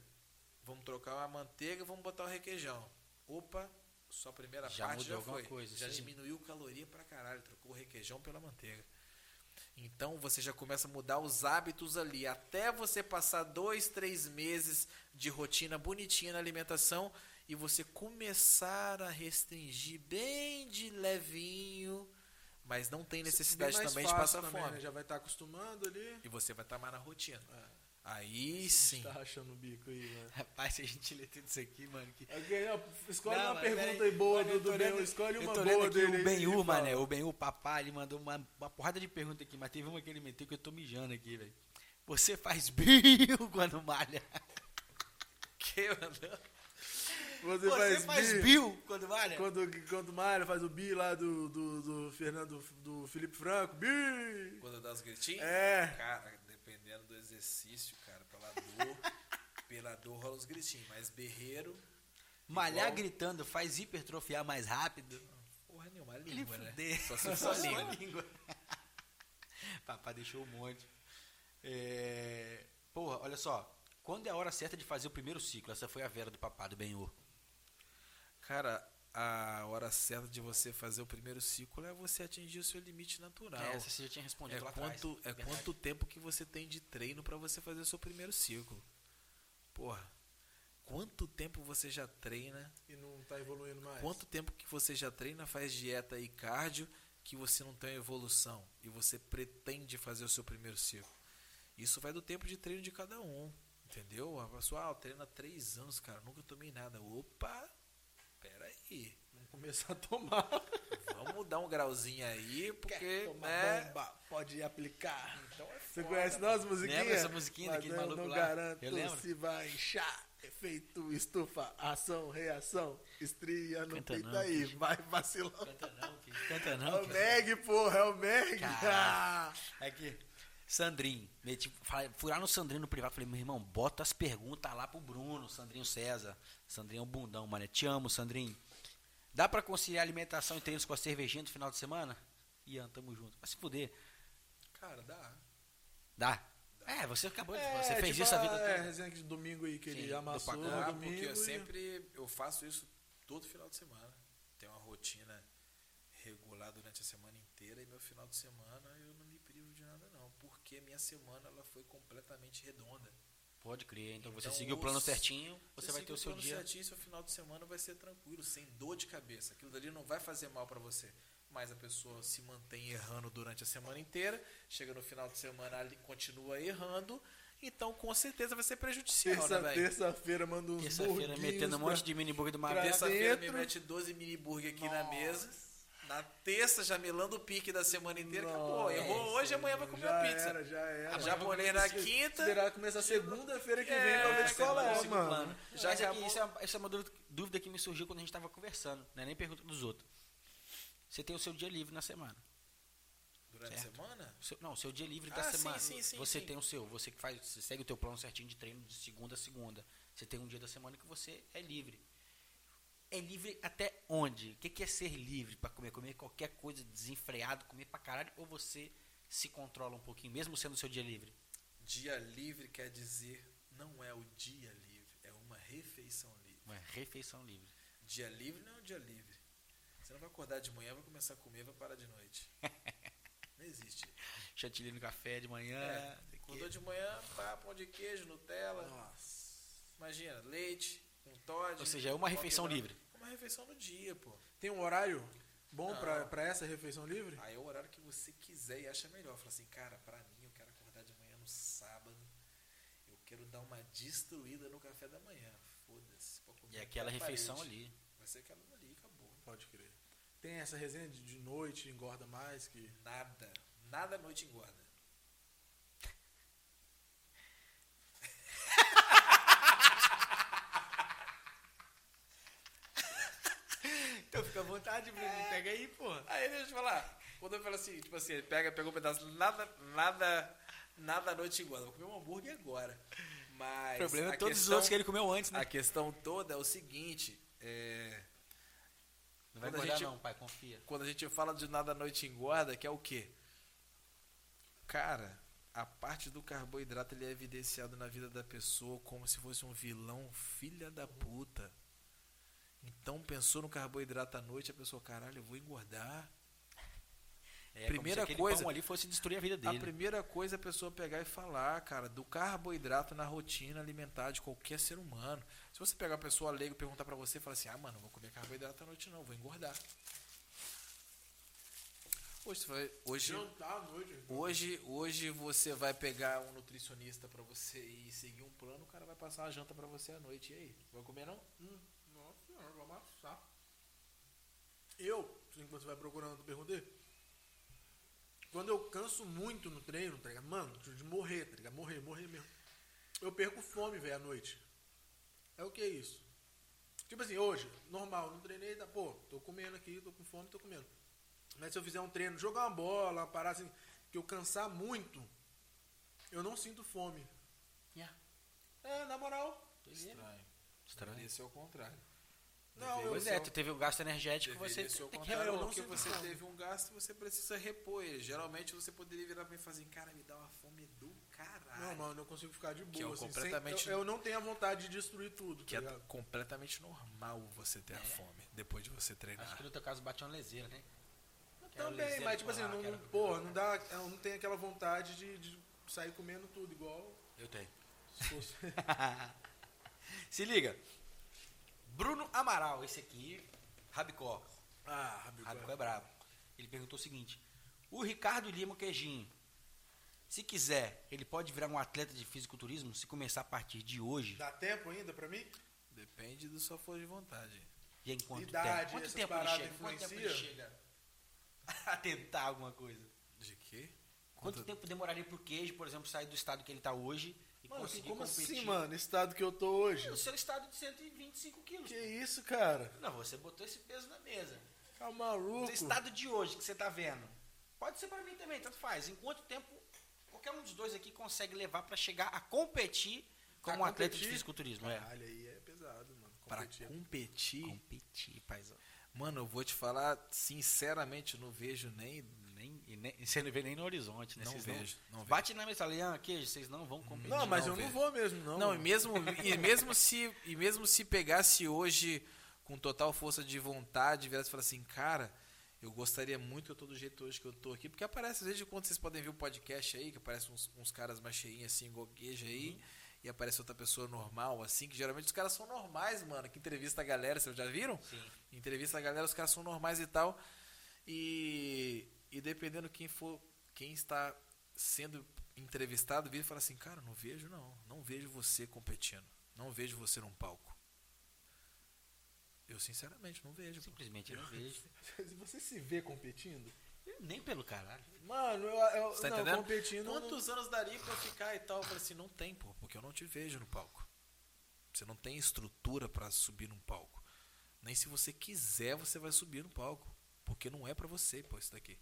C: Vamos trocar a manteiga, vamos botar o requeijão. Opa, sua primeira
B: Já
C: parte já foi.
B: coisa,
C: já
B: aí.
C: diminuiu caloria pra caralho, trocou o requeijão pela manteiga. Então você já começa a mudar os hábitos ali. Até você passar dois, três meses de rotina bonitinha na alimentação e você começar a restringir bem de levinho, mas não tem
A: Bem
C: necessidade também de passar
A: também,
C: fome.
A: né? Já vai estar acostumando ali.
C: E você vai estar mais na rotina.
A: É.
C: Aí sim.
A: Tá rachando o bico aí, mano.
B: Rapaz, se a gente ler tudo isso aqui, mano. Que...
A: Ok, ó, escolhe
B: Não,
A: uma pergunta aí boa do, Ben. Escolhe uma boa dele.
B: o
A: fala.
B: mané. O Benhu, papai, ele mandou uma, uma porrada de pergunta aqui, mas teve uma que ele meteu que eu tô mijando aqui, velho. Você faz bio quando malha?
C: Que, mano?
A: Você,
B: Você faz
A: bi-
B: bio quando malha?
A: Quando, quando Mário faz o bi lá do, do, do Fernando, do Felipe Franco, bi!
C: Quando dá os gritinhos?
A: É.
C: Cara, dependendo do exercício, cara, pela dor, pela dor rola os gritinhos. Mas berreiro,
B: Malhar
C: Igual-
B: gritando faz hipertrofiar mais rápido?
C: porra nenhuma, a língua, né?
B: fuder.
C: Só se for a
B: Só
C: língua.
B: língua. Papai deixou um monte. É... Porra, olha só. Quando é a hora certa de fazer o primeiro ciclo? Essa foi a Vera do papá do Benhur.
C: Cara, a hora certa de você fazer o primeiro ciclo é você atingir o seu limite natural.
B: É, essa você já tinha respondido
C: É
B: lá atrás.
C: quanto, é
B: Verdade.
C: quanto tempo que você tem de treino pra você fazer o seu primeiro ciclo. Porra, quanto tempo você já treina?
A: E não tá evoluindo mais.
C: Quanto tempo que você já treina, faz dieta e cardio, que você não tem evolução e você pretende fazer o seu primeiro ciclo? Isso vai do tempo de treino de cada um, entendeu? A pessoa, ah, eu treino há três anos, cara, nunca tomei nada. Opa, peraí,
A: Vamos começar a tomar.
C: vamos dar um grauzinho aí, porque,
A: Quer tomar
C: né?
A: bomba? Pode aplicar.
C: Então é
A: Você
C: foda,
A: conhece nossa musiquinha?
B: Lembra essa musiquinha
A: Mas
B: daquele
A: eu
B: maluco
A: não
B: lá?
A: garanto
B: Eu lembro.
A: se vai inchar. Efeito estufa, ação, reação, estria no
B: Canta
A: peito
B: não,
A: aí,
B: filho.
A: vai vacilão.
B: Canta não, filho. Canta
A: É
B: não,
A: o
B: filho.
A: Meg, porra, é o Meg.
B: Caralho. Aqui. Sandrinho. Meti, lá no Sandrinho no privado. Falei, meu irmão, bota as perguntas lá pro Bruno, Sandrinho César. Sandrinho é um bundão, mano. Te amo, Sandrinho. Dá pra conciliar alimentação e treinos com a cervejinha no final de semana? Ian, tamo junto. Vai se fuder.
C: Cara, dá.
B: Dá. É, você acabou de.
A: É,
B: Você fez
A: tipo
B: isso a vida
A: É,
B: toda.
A: resenha aqui de domingo aí que
B: Sim,
A: ele amassou.
C: Dá,
A: domingo.
C: porque eu
A: e-
C: sempre eu faço isso todo final de semana. Tenho uma rotina regular durante a semana inteira e meu final de semana eu não me privo de nada não, porque minha semana ela foi completamente redonda.
B: Pode crer. Então, você
C: Então,
B: seguiu o plano certinho, você, vai ter o seu
C: plano
B: dia.
C: certinho, seu final de semana vai ser tranquilo, sem dor de cabeça. Aquilo dali não vai fazer mal pra você. Mas a pessoa se mantém errando durante a semana inteira, chega no final de semana ali continua errando, então com certeza vai ser prejudicial,
A: Terça-
C: né, velho?
A: Terça-feira manda uns
B: Terça-feira
A: burguinhos
B: metendo um monte de mini burger do Magreza.
C: Terça-feira me mete 12 mini burger aqui na mesa. Na terça, já melando o pique da semana inteira, acabou.
A: Nossa,
C: Errou hoje, amanhã vai comer
A: já
C: a pizza.
A: Era, já era.
C: A japonês na quinta.
A: Esperar começar segunda-feira que vem
C: É,
A: ver de qual é, mano.
B: Plano.
C: Já
B: Já Mas
C: acabou.
B: isso, é uma, isso é uma dúvida, que me surgiu quando a gente estava conversando, não é nem pergunta dos outros. Você tem o seu dia livre na semana.
C: Durante a
B: Certo.
C: semana?
B: O seu- não, o seu dia livre da
C: Ah, sim,
B: semana.
C: sim, sim,
B: você
C: sim.
B: tem o seu, você que faz, você segue o teu plano certinho de treino de segunda a segunda. Você tem um dia da semana que você é livre. É livre até onde? O que é ser livre para comer? Comer qualquer coisa desenfreado, comer pra caralho? Ou você se controla um pouquinho, mesmo sendo o seu dia livre?
C: Dia livre quer dizer não é o dia livre, é uma refeição livre.
B: Uma refeição livre.
C: Dia livre não é um dia livre. Você não vai acordar de manhã, vai começar a comer, vai parar de noite. Não existe.
B: Chantilly no café de manhã.
C: É, acordou de manhã, pá, pão de queijo, Nutella.
A: Nossa.
C: Imagina, leite, um Todd.
B: Ou seja, é uma refeição livre.
C: É uma refeição no dia, pô.
A: Tem um horário bom pra essa refeição livre?
C: Aí é o horário que você quiser e acha melhor. Fala assim, cara, pra mim eu quero acordar de manhã no sábado. Eu quero dar uma destruída no café da manhã. Foda-se. pode comer
B: E é aquela refeição
C: parede.
B: ali.
C: Vai ser aquela ali, acabou.
A: Pode crer. Tem essa resenha de, de noite, engorda mais, que...
C: Nada. Nada à noite engorda.
B: Então vontade, Bruno. Pega aí, porra.
C: Aí deixa eu te falar. Quando eu falo assim, tipo assim, ele pega, pega um pedaço, nada, nada, nada à noite engorda. Vou comer um hambúrguer agora. Mas.
B: O problema é todos os
C: questão-
B: outros que ele comeu antes, né?
C: A questão toda é o seguinte, é,
B: Não vai
C: quando a
B: engordar
C: gente-
B: não, pai, confia.
C: quando a gente fala de nada à noite engorda, que é o quê? Cara, a parte do carboidrato ele é evidenciado na vida da pessoa como se fosse um vilão filha da puta. Então pensou no carboidrato à noite, a pessoa, caralho, eu vou engordar.
B: É,
C: Primeira
B: como se aquele
C: coisa-
B: pão ali fosse destruir a vida
C: A
B: dele.
C: primeira coisa é a pessoa pegar e falar, cara, do carboidrato na rotina alimentar de qualquer ser humano. Se você pegar uma pessoa leiga e perguntar pra você, fala assim: "Ah, mano, não vou comer carboidrato à noite não, vou engordar". Hoje você vai, hoje
A: Jantar à noite.
C: hoje, hoje você vai pegar um nutricionista pra você e seguir um plano, o cara vai passar uma janta pra você à noite. E aí, vai comer não?
A: Hum, senhora, vou amassar. Eu, enquanto você vai procurando, eu perguntei. Quando eu canso muito no treino, tá ligado? Mano, de morrer, tá ligado? Morrer, morrer mesmo. Eu perco fome, velho, à noite. É o que é isso? Tipo assim, hoje, normal, não treinei, tá, pô, tô comendo aqui, tô com fome, tô comendo. Mas se eu fizer um treino, jogar uma bola, uma parada assim, que eu cansar muito, eu não sinto fome.
B: Yeah.
A: É, na moral.
C: Estranho.
B: Estranho.
C: Deveria ser o contrário.
A: Não, eu,
B: Pois é, tu teve um gasto energético,
C: Deveria
B: você tem que
C: contrário,
A: eu não
C: porque você
A: fome.
C: teve um gasto você precisa repor ele. Geralmente você poderia virar pra mim e fazer, cara, me dá uma fome do caralho.
A: Não, mano, eu consigo ficar de boa.
C: Que é
A: assim, sem-
C: completamente-
A: eu, eu não tenho a vontade de destruir tudo,
C: Que
A: tá
C: é
A: ligado?
C: completamente normal você ter a fome depois de você treinar.
B: Acho que no teu caso bate uma leseira, né?
A: Também, mas tipo assim, não, não, porra, não dá. Eu não tenho aquela vontade de, de sair comendo tudo, igual
B: Eu tenho.
A: se fosse.
B: Se liga. Bruno Amaral, esse aqui, Rabicó.
A: ah, Rabicó.
B: Rabicó é brabo. Ele perguntou o seguinte: O Ricardo Lima Queijinho, se quiser, ele pode virar um atleta de fisiculturismo se começar a partir de hoje?
A: Dá tempo ainda pra mim?
C: Depende da sua força de vontade.
B: E em quanto
A: Idade,
B: tempo? Quanto tempo ele chega? Quanto tempo ele chega a tentar alguma coisa?
C: De quê?
B: Quanto tempo demoraria pro queijo, por exemplo, sair do estado que ele tá hoje e
A: Mano,
B: conseguir
A: como
B: competir?
A: assim, mano? Estado que eu tô hoje?
B: O seu estado de 125 quilos.
A: Que isso, cara?
B: Não, você botou esse peso na mesa.
A: Tá
B: O
A: maluco?
B: estado de hoje que você tá vendo. Pode ser pra mim também, tanto faz. Em quanto tempo qualquer um dos dois aqui consegue levar pra chegar a competir como
A: Pra
B: um atleta de
A: competir?
B: fisiculturismo? É.
A: Caralho, aí é pesado, mano.
C: Pra
A: Competir.
C: competir,
B: Competir, paizão.
C: mano, eu vou te falar, sinceramente, eu não vejo nem.
B: Nem, e nem, você não vê nem no horizonte, né?
C: Não
B: Vocês
C: vejo, não vejo.
B: Bate na mesa, Leão, queijo, vocês não vão competir.
A: Não, mas
C: não,
A: eu não
C: velho.
A: vou mesmo, não.
C: Não, e mesmo, e mesmo se e mesmo se pegasse hoje com total força de vontade, viesse e falasse assim, cara, eu gostaria muito que eu tô do jeito hoje que eu tô aqui, porque aparece, às vezes, quando vocês podem ver o podcast aí, que aparece uns, uns caras mais cheinhos assim, gogueja aí, e aparece outra pessoa normal, assim, que geralmente os caras são normais, mano, que entrevista a galera, vocês já viram?
B: Sim.
C: Entrevista a galera, os caras são normais e tal. E, e dependendo quem for, quem está sendo entrevistado, vira e fala assim, cara, não vejo não, não vejo você competindo, não vejo você num palco. Eu, sinceramente, não vejo.
B: Simplesmente eu não vejo.
A: Você se vê competindo?
B: Eu nem pelo caralho.
A: Mano, eu, eu
C: Você tá
A: não,
C: entendendo?
A: competindo. não-
C: Quantos anos daria pra ficar e tal? Eu falei assim, não tem, pô, porque eu não te vejo no palco. Você não tem estrutura pra subir num palco. Nem se você quiser, você vai subir no palco. Porque não é pra você, pô, isso daqui.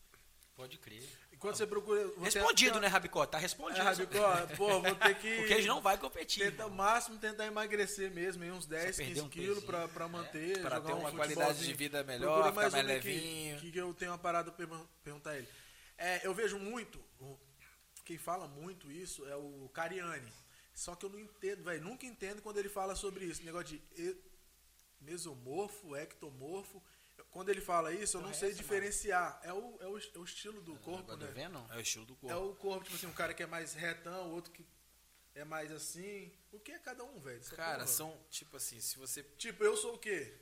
B: Pode crer.
A: Enquanto você procura.
B: Respondido,
A: ter-
B: né, Rabicó? Tá
A: É,
B: respondido.
A: Rabicó, pô, vou ter que.
B: Porque eles não vai competir.
A: Tenta o máximo tentar emagrecer mesmo, uns 10,
B: perder
A: 15
B: um
A: quilos pra, pra manter.
C: Pra
A: jogar
C: ter
A: um
C: uma qualidade de
A: futebolzinho.
C: vida melhor, ficar mais
A: um
C: levinho.
A: Que, que eu tenho uma parada pra pergun- perguntar a ele. É, eu vejo muito, quem fala muito isso é o Cariani. Só que eu não entendo, velho, nunca entendo quando ele fala sobre isso. Negócio de mesomorfo, ectomorfo. Quando ele fala isso, eu não
B: Porra,
A: sei
B: essa,
A: diferenciar. É o, é, o, é o estilo do corpo,
B: Agora
A: né?
B: tá vendo?
C: É o estilo do corpo.
A: É o corpo, tipo assim, um cara que é mais retão, o outro que é mais assim. O que é cada um, velho? Essa
C: Cara,
A: porra.
C: são, tipo assim, se você,
A: Tipo, eu sou o quê?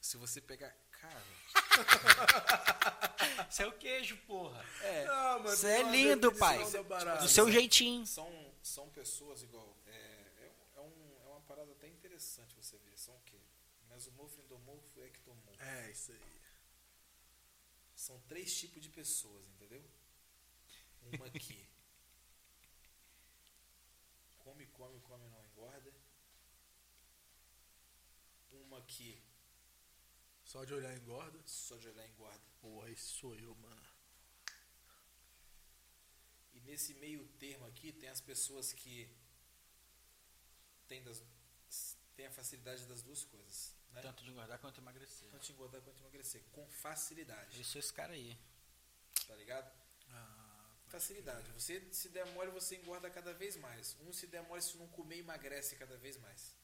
C: se você pegar... Cara,
B: Isso é o queijo, porra.
C: é,
A: Ah, mano,
B: Isso
A: tem
B: é lindo, pai.
A: parada.
B: Do seu jeitinho.
C: são, são pessoas igual. É, é, um- é, um, é uma parada até interessante você ver. São o quê? Mesomorfo, endomorfo e ectomorfo.
A: É, isso aí.
C: São três tipos de pessoas, entendeu? Uma que come, come, come, não engorda. Uma que
A: Só de olhar engorda.
C: só de olhar engorda.
A: Porra, esse sou eu, mano.
C: E nesse meio termo aqui tem as pessoas que têm, das, têm a facilidade das duas coisas. Né?
B: Tanto de engordar quanto emagrecer.
C: Tanto engordar quanto emagrecer. Com facilidade.
B: Eu sou esse cara aí.
C: Tá ligado?
A: Ah,
C: Facilidade. Você se der mole, você engorda cada vez mais. Um se der mole, se não comer, emagrece cada vez mais.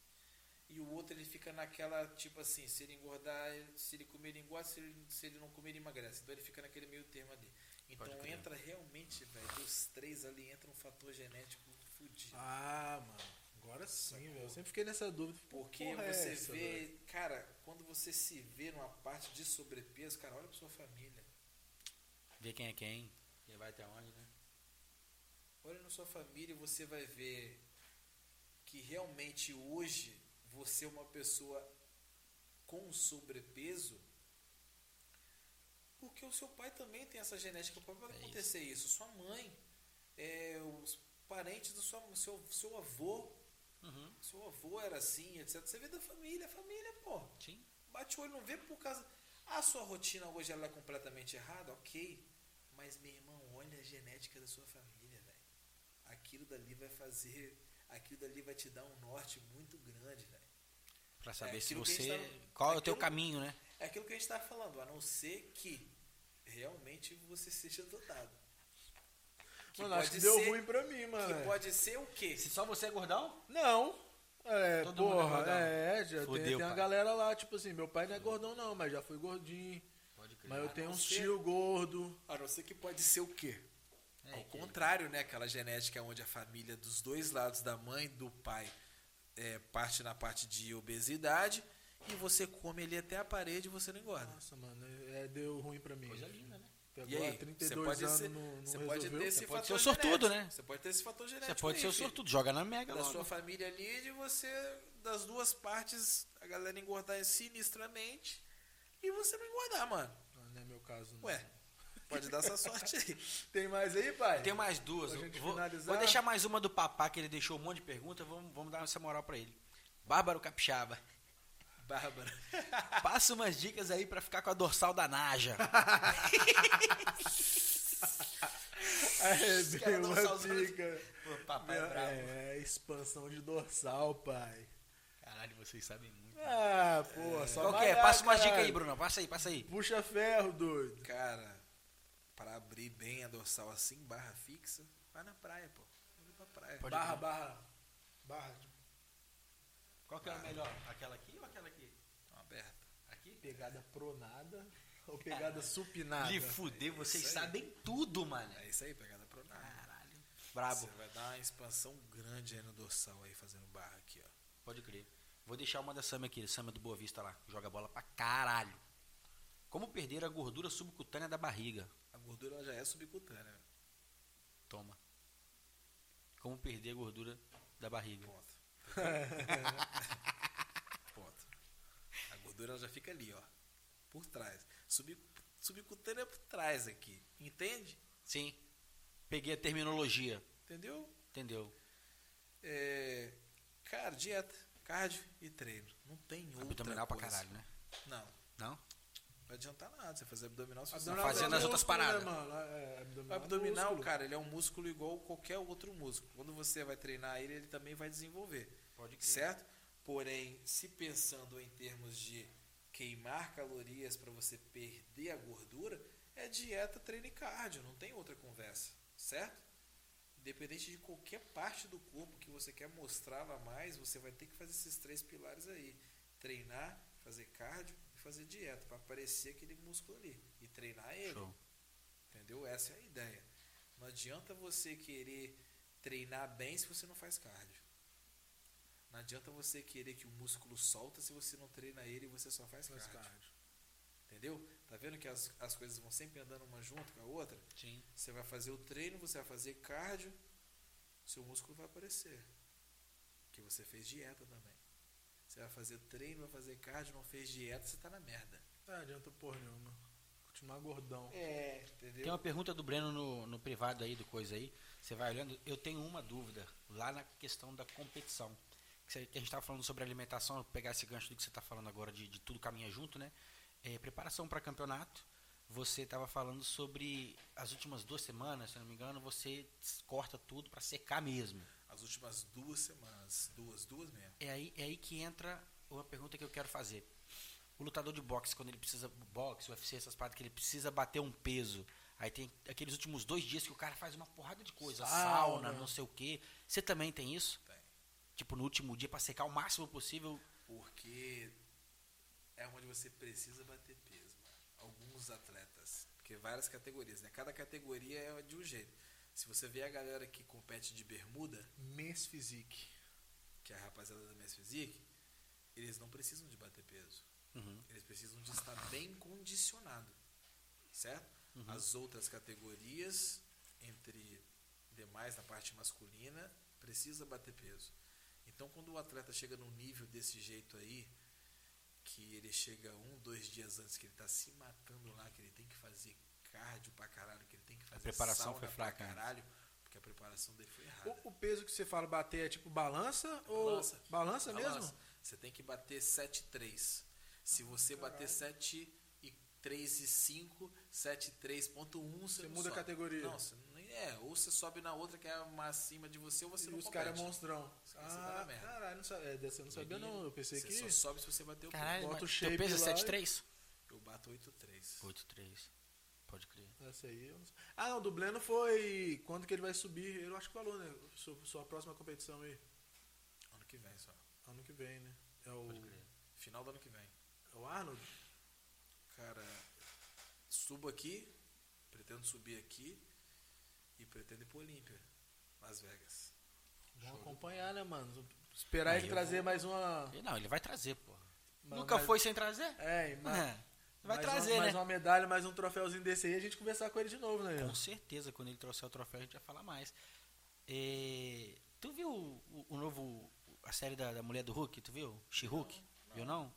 C: E o outro ele fica naquela, tipo assim, se ele engordar, se ele comer, ele engorda, se ele, se ele não comer, ele emagrece. Então ele fica naquele meio termo ali. Então entra realmente, velho, dos três ali entra um fator genético fudido.
A: ah, mano. Agora sim, velho. Eu sempre fiquei nessa dúvida. Que
C: Porque
A: porra é
C: você
A: essa,
C: vê,
A: velho?
C: cara, quando você se vê numa parte de sobrepeso, cara, olha pra sua família.
B: Ver quem é quem. Quem vai até onde, né?
C: Olha na sua família e você vai ver que realmente hoje você é uma pessoa com sobrepeso porque o seu pai também tem essa genética. Pode
B: É
C: acontecer isso. Sua mãe, é, os parentes do sua, seu, seu avô,
B: Uhum.
C: seu avô era assim, etc. Você vê da família, família, pô.
B: Sim.
C: Bate o olho, não vê por causa. A sua rotina hoje ela é completamente errada, ok. Mas, meu irmão, olha a genética da sua família, velho. Aquilo dali vai fazer. Aquilo dali vai te dar um norte muito grande, velho.
B: Pra saber
C: É
B: se você.
C: tá-
B: Qual é o teu caminho, né?
C: É aquilo que a gente tá falando, a não ser que realmente você seja dotado. Que
A: Mano, acho que deu
C: ser-
A: ruim pra mim, mano.
C: Que pode ser o quê?
B: Se só você é gordão?
A: Não. É,
B: Todo mundo é
A: porra,
B: gordão.
A: é, já tem,
B: Fudeu,
A: tem uma
B: pai.
A: galera lá, tipo assim, meu pai não é gordão não, mas já foi gordinho.
B: Pode crer.
A: Mas eu
C: A
A: tenho um
C: ser-
A: tio gordo.
C: A não ser que pode ser o quê?
B: É,
C: Ao
B: que-
C: contrário, né? Aquela genética onde a família dos dois lados, da mãe e do pai, é, parte na parte de obesidade e você come ali até a parede e você não engorda.
A: Nossa, mano, é, deu ruim pra mim.
B: Coisa linda,
C: E
A: agora,
C: aí, você
A: 32
C: pode
A: anos
C: ser,
A: não, não
C: você pode ter esse
B: Você pode
C: fator
B: ser o sortudo, né?
C: Você pode ter esse fator genético.
B: Você pode
C: aí,
B: ser sortudo. Joga na mega
C: Da
B: logo.
C: sua família ali, de você, das duas partes, a galera engordar sinistramente e você não engordar, mano.
A: Não, não é meu caso, não.
C: Ué, pode dar essa sorte aí.
A: Tem mais aí, pai?
B: Tem mais duas. Vou, vou deixar mais uma do papá, que ele deixou um monte de perguntas. Vamos, vamos dar essa moral pra ele. Bárbaro Capixaba.
C: Bárbara.
B: Passa umas dicas aí pra ficar com a dorsal da Naja.
A: É, uma dica.
B: Pô, papai é bravo.
A: É, expansão de dorsal, pai.
B: Caralho, vocês sabem muito.
A: Ah, pô, só
B: Qual que é? Passa umas dicas aí, Bruno. Passa aí, passa aí.
A: Puxa ferro, doido.
C: Cara, para abrir bem a dorsal assim, barra fixa, vai na praia, pô. Vai pra praia.
B: Pode
A: barra,
B: crer.
A: barra, barra.
B: Qual que é a melhor? Aquela aqui ou aquela aqui?
C: Aberta.
B: Aqui?
A: Pegada pronada ou pegada supinada?
B: Lhe fuder, vocês
C: Isso aí.
B: sabem tudo, mano.
C: É isso aí, pegada pro nada.
B: Caralho. Brabo.
C: Você vai dar uma expansão grande aí no dorsal aí, fazendo barra aqui, ó.
B: Pode crer. Vou deixar uma da Sama aqui, Sama do Boa Vista lá. Joga bola pra caralho. Como perder a gordura subcutânea da barriga?
C: A gordura ela já é subcutânea.
B: Toma. Como perder a gordura da barriga?
C: Ponto. Ponto. A gordura ela já fica ali, ó. Por trás. Sub, subcutânea é por trás aqui. Entende?
B: Sim. Peguei a terminologia.
C: Entendeu?
B: Entendeu?
C: É, cara, dieta, cardio e treino. Não tem outra
B: Abdominal pra
C: coisa.
B: caralho, né?
C: Não.
B: Não?
C: Não vai adiantar nada você fazer abdominal se você
A: Abdominal
B: fazendo
A: é
B: as outras
A: músculo,
B: paradas.
A: Né, mano? É,
C: O
A: abdominal,
C: abdominal, cara, ele é um músculo igual qualquer outro músculo. Quando você vai treinar ele, ele também vai desenvolver.
B: Pode
C: Certo? Porém, se pensando em termos de queimar calorias para você perder a gordura, é dieta, treino e cardio, não tem outra conversa, certo? Independente de qualquer parte do corpo que você quer mostrar lá mais, você vai ter que fazer esses três pilares aí: treinar, fazer cardio e fazer dieta para aparecer aquele músculo ali e treinar ele.
B: Show.
C: Entendeu? Essa é a ideia. Não adianta você querer treinar bem se você não faz cardio. Não adianta você querer que o músculo solta se você não treina ele e você só faz
A: Faz
C: cardio.
A: cardio.
C: Entendeu? Tá vendo que as, as coisas vão sempre andando uma junto com a outra?
B: Sim.
C: Você vai fazer o treino, você vai fazer cardio, seu músculo vai aparecer. Que você fez dieta também. Você vai fazer treino, vai fazer cardio, não fez dieta, você tá na merda.
A: Não adianta porra nenhuma. Continuar gordão.
C: É, entendeu?
B: Tem uma pergunta do Breno no, no privado aí, do coisa aí. Você vai olhando. Eu tenho uma dúvida lá na questão da competição. Que a gente estava falando sobre alimentação, pegar esse gancho do que você está falando agora, de, de tudo caminha junto, né? É, preparação para campeonato. Você estava falando sobre as últimas duas semanas, se não me engano, você corta tudo para secar mesmo.
C: As últimas duas semanas, duas, duas mesmo.
B: É aí, é aí que entra uma pergunta que eu quero fazer. O lutador de boxe, quando ele precisa. Boxe, UFC, essas paradas que ele precisa bater um peso. Aí tem aqueles últimos dois dias que o cara faz uma porrada de coisa. Sauna,
A: Sauna.
B: não sei o quê. Você também tem isso?
C: Tem.
B: Tipo, no último dia, pra secar o máximo possível.
C: Porque é onde você precisa bater peso. mano. Alguns atletas. Porque várias categorias, né? Cada categoria é de um jeito. Se você vê a galera que compete de bermuda,
A: Mens Physique.
C: que é a rapaziada da Mess Physique, eles não precisam de bater peso.
B: Uhum.
C: Eles precisam de estar bem condicionado. Certo?
B: Uhum.
C: As outras categorias, entre demais na parte masculina, precisa bater peso. Então, quando o atleta chega num nível desse jeito aí, que ele chega um, dois dias antes que ele tá se matando lá, que ele tem que fazer cardio pra caralho, que ele tem que fazer
B: preparação
C: sauna
B: foi
C: pra
B: fraca antes.
C: caralho, porque a preparação dele foi errada.
A: O, o peso que você fala bater é tipo balança? Ou
C: Balança.
A: balança mesmo?
C: Balança. Você tem que bater 7,3. Se você bater 7 e 3 e 5, 7,3.1, você,
A: Você
C: não
A: muda a
C: sobe.
A: categoria.
C: Não, você nem é. Ou você sobe na outra que é uma acima de você, ou você
A: E
C: não
A: os caras é
C: compete.
A: monstrão.
C: Você tá na
A: Ah,
C: merda.
A: caralho, não sabia, é, dessa eu não sabia não. Eu pensei
C: Você
A: que...
C: só sobe se você bater o
B: Caralho,
A: Bota o shape
B: peso
A: lá
B: é
A: e-
B: 7,3?
C: Eu bato 8,3.
B: 8,3. Pode crer.
A: Essa aí eu não sei. Ah, não, do Bleno foi quando que ele vai subir. Eu acho que falou, né? Sua, sua próxima competição aí.
C: Ano que vem só.
A: Ano que vem, né? É o,
B: Pode crer.
C: Final do ano que vem.
A: é o Arnold?
C: Cara, subo aqui, pretendo subir aqui e pretendo ir pro Olímpia, Las Vegas.
A: Vamos acompanhar, né, mano? Esperar
B: Aí
A: ele trazer
B: vou-
A: mais uma.
B: Não, ele vai trazer, pô.
A: Mas-
B: Nunca
A: mas-
B: foi sem trazer?
A: É, mas,
B: É. Vai
A: mais
B: trazer,
A: uma,
B: né?
A: Mais uma medalha, mais um troféuzinho desse aí, a gente conversar com ele de novo, né?
B: Com certeza, quando ele trouxer o troféu, a gente vai falar mais. É, tu viu o, o novo. A série da, da mulher do Hulk? Tu viu? She-Hulk? Viu não?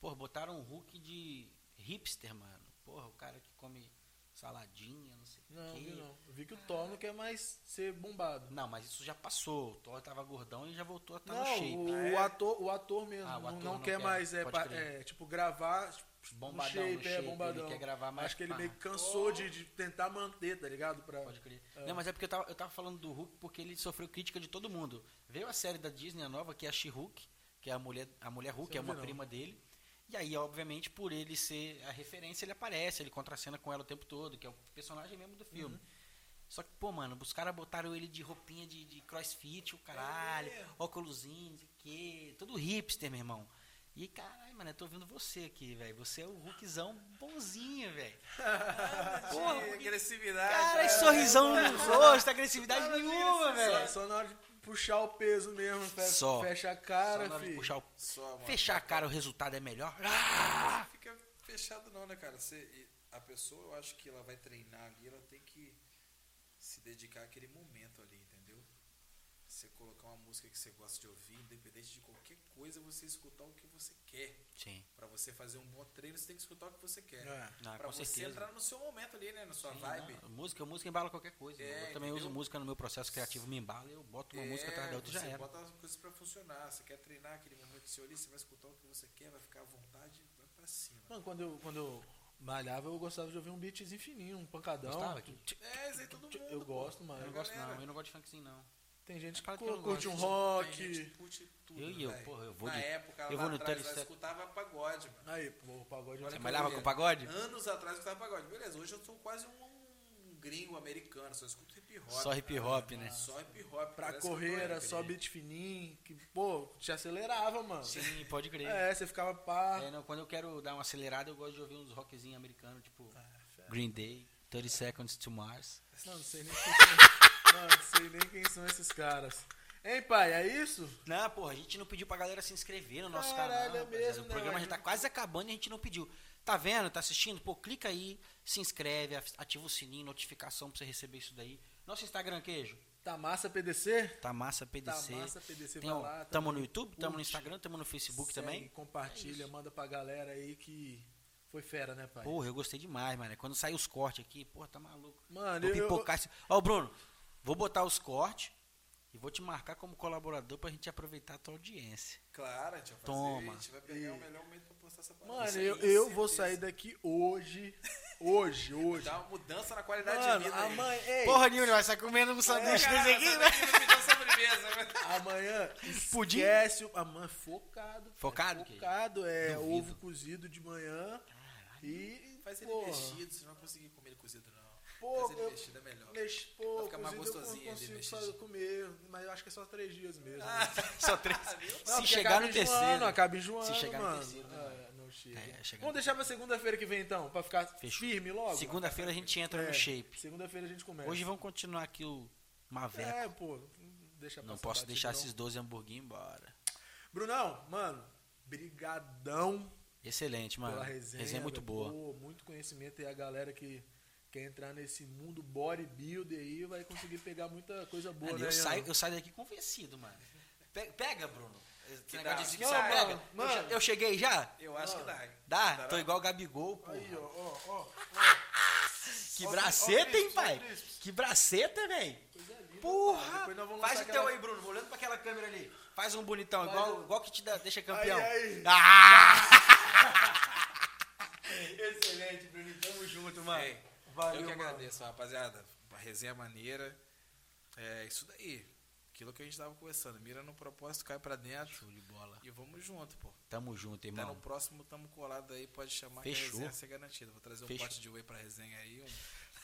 B: Porra, botaram um Hulk de hipster, mano. Porra, o cara que come saladinha, não sei o
A: Não,
B: quê.
A: vi não. Eu vi que o Thor não quer mais ser bombado.
B: Não, mas isso já passou. O Thor tava gordão e já voltou a estar
A: Não,
B: no shape.
A: o,
C: Ah, é?
A: ator, o ator mesmo
B: Ah, o
A: não,
B: ator
A: não
B: não
A: quer
B: quer,
A: mais, é,
B: crer.
A: é, tipo, gravar tipo,
B: Bombadão
A: no shape,
B: no
A: é,
B: shape,
A: bombadão.
B: ele quer gravar mais
A: Acho que ele meio que cansou de, de tentar manter, tá ligado? Pra...
B: Pode crer. Não, mas é porque eu tava, eu tava falando do Hulk porque ele sofreu crítica de todo mundo. Veio a série da Disney, a nova, que é a She-Hulk, que é a mulher, a mulher Hulk,
A: Você
B: é
A: não
B: uma
A: não?
B: prima dele. E aí, obviamente, por ele ser a referência, ele aparece, ele contracena com ela o tempo todo, que é o personagem mesmo do filme. Só que, pô, mano, os caras botaram ele de roupinha de, de crossfit, o caralho,
C: É.
B: óculosinho, não sei o quê, todo hipster, meu irmão. E caralho, mano, eu tô ouvindo você aqui, velho. Você é o Hulkzão bonzinho, velho. Porra,
C: agressividade.
B: Cara,
C: né?
B: sorrisão no rosto, agressividade nenhuma,
A: Só,
B: velho.
A: só na hora de puxar o peso mesmo, fecha,
B: Só.
A: fecha a
B: Só
A: cara,
B: na hora de
A: filho.
B: puxar o...
C: Só, mano.
B: Fechar a cara, o resultado é melhor. Ah!
C: Não fica fechado não, né, cara? Você, e a pessoa, eu acho que ela vai treinar ali, ela tem que se dedicar àquele momento ali, entendeu? Você colocar uma música que você gosta de ouvir, independente de qualquer coisa, você escutar o que você quer.
B: Sim.
C: Pra você fazer um bom treino, você tem que escutar o que você quer.
A: É.
B: Não,
C: Pra
B: com
C: você
B: certeza.
C: entrar no seu momento ali, né? Na sua
B: Sim,
C: vibe.
B: não, música, música embala qualquer coisa.
C: É,
B: eu também uso
C: entendeu?
B: música no meu processo criativo, me embala, eu boto uma música atrás da outra e já
C: É, você
B: era.
C: bota as coisas pra funcionar. Você quer treinar aquele momento seu ali, você vai escutar o que você quer, vai ficar à vontade, vai pra cima.
A: Mano, quando eu, quando eu malhava, eu gostava de ouvir um beatzinho fininho, um pancadão.
B: Gostava? Que-
C: É, isso aí todo mundo.
A: Eu
C: pô.
A: gosto, mano.
B: Eu não gosto não, eu não gosto de funkzinho não.
A: Tem gente que
B: que eu
A: curte um
B: gosto.
A: rock.
C: Tem gente que curte tudo,
B: Eu e eu,
C: velho.
B: porra, eu vou
C: Na
B: de-
C: época,
B: eu
C: lá
B: vou no
C: atrás,
B: 37.
C: escutava pagode, mano.
A: Aí, pô, o pagode
C: Olha
B: Você
C: que
B: malhava
C: eu
B: com pagode?
C: Anos atrás eu escutava pagode. Beleza, hoje eu sou quase um, um gringo americano, só escuto hip hop.
B: Só hip hop, né?
C: Só hip hop.
A: Pra
C: que eu
A: correr só beat fininho, que, pô, te acelerava, mano.
B: Sim, pode crer.
A: É, você ficava pá.
B: É, não, quando eu quero dar uma acelerada, eu gosto de ouvir uns rockzinhos americanos, tipo
A: Ah, fera.
B: Green Day, 30 Seconds to Mars.
A: Não, não sei nem quem são. Não, não sei nem quem são esses caras. Hein, pai, é isso?
B: Não, porra, a gente não pediu pra galera se inscrever no nosso
A: Caralho,
B: canal.
A: é mesmo,
B: o
A: né,
B: programa
A: mas-
B: já tá quase acabando e a gente não pediu. Tá vendo? Tá assistindo? Pô, clica aí, se inscreve, ativa o sininho, notificação pra você receber isso daí. Nosso Instagram, queijo?
A: Tá massa PDC?
B: Tá massa PDC.
A: Tá massa PDC,
B: Tem,
A: vai lá.
B: tamo
A: também.
B: no YouTube, tamo no Instagram, tamo no Facebook
A: segue,
B: também.
A: Compartilha, manda pra galera aí que foi fera, né, pai?
B: Porra, eu gostei demais, mano. Quando sair os cortes aqui, porra, tá maluco.
A: Mano,
B: Vou
A: eu, eu,
B: pipocar esse... Ó, Bruno, vou botar os cortes e vou te marcar como colaborador pra gente aproveitar a tua audiência.
C: Claro, a gente vai fazer.
B: Toma.
C: A gente vai pegar
A: E-
C: o melhor momento pra postar essa parada.
A: Mano, eu, eu vou sair daqui hoje. Hoje, hoje.
C: Dá uma mudança na qualidade
A: Mano,
C: de vida.
A: a
C: aí.
A: mãe. Ei,
B: Porra, Nilson, vai sair comendo um sanduíche
C: Cara,
B: desse aqui, né?
C: né?
A: Amanhã
B: Pudim?
A: esquece. o- Amanhã focado.
B: Focado,
A: É
B: que?
A: focado, é
B: Duvido.
A: ovo cozido de manhã. E.
C: Faz ele
A: porra,
C: mexido, você não vai conseguir comer ele cozido, não.
A: Pô,
C: Faz ele
A: eu-
C: mexido é melhor.
A: Mex, pô,
C: Vai ficar mais
A: cozido eu
C: mexido.
A: fazer- comer, mas eu acho que é só três dias mesmo.
C: Ah,
A: né?
B: Só três.
C: viu?
A: Não,
B: Se chegar no
A: enjoando,
B: terceiro.
A: Acaba enjoando,
B: Se chegar no
A: mano.
B: terceiro, né,
A: É, não chega.
B: É, chega no
A: Vamos deixar pra segunda-feira que vem então, pra ficar
B: Fechou.
A: firme logo?
B: Segunda-feira a gente entra
A: É,
B: no shape.
A: Segunda-feira a gente começa.
B: Hoje vamos continuar aqui o Maveco.
A: É, pô, deixa
B: Não posso deixar
A: não.
B: esses 12 hamburguinhos embora.
A: Brunão, mano, brigadão
B: Excelente, mano.
A: pela resenha.
B: Resenha muito boa.
A: Pô, muito conhecimento e a galera que quer entrar nesse mundo bodybuilder aí vai conseguir pegar muita coisa boa,
B: Mano,
A: né?
B: eu, saio, eu saio daqui convencido, mano. Pe- Pega, Bruno. Esse
C: Que
B: negócio
C: dá.
B: de
A: mano,
B: pega.
A: mano.
B: Eu, che- eu cheguei já?
C: Eu acho que dá.
B: Dá? Tô igual o Gabigol, pô.
A: Aí, ó, ó, ó.
B: Que braceta, hein, pai? Que braceta, velho.
A: Coisa linda, pai.
B: Porra!
A: Depois nós vamos
B: Faz o teu
A: aquela-
B: aí, Bruno. Olhando pra aquela câmera ali. Faz um bonitão,
A: Faz
B: igual, igual que te dá- deixa campeão.
A: aí.
B: Ah! Excelente, Bruninho. Tamo junto, mano.
C: Ei,
B: Valeu,
C: eu que
B: mano.
C: agradeço, rapaziada. Uma resenha maneira. É isso daí. Aquilo que a gente tava conversando. Mira no propósito, cai pra dentro.
B: Show de bola.
C: E vamos junto, pô.
B: Tamo junto,
C: Até
B: irmão.
C: no próximo tamo colado aí, pode chamar que a
B: Fechou.
C: resenha ser garantida. Vou trazer um
B: Fechou.
C: pote de whey pra resenha aí. Um...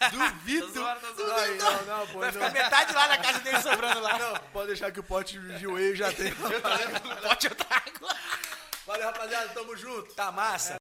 B: Duvido.
C: Zoando, zoando.
A: Aí, não, não, pô,
B: Vai
A: não.
B: ficar metade lá na casa dele sobrando lá.
A: Não, pode deixar que o pote de whey já tem.
B: Eu trago, o pote eu trago.
A: Valeu, rapaziada, tamo junto.
B: Tá massa.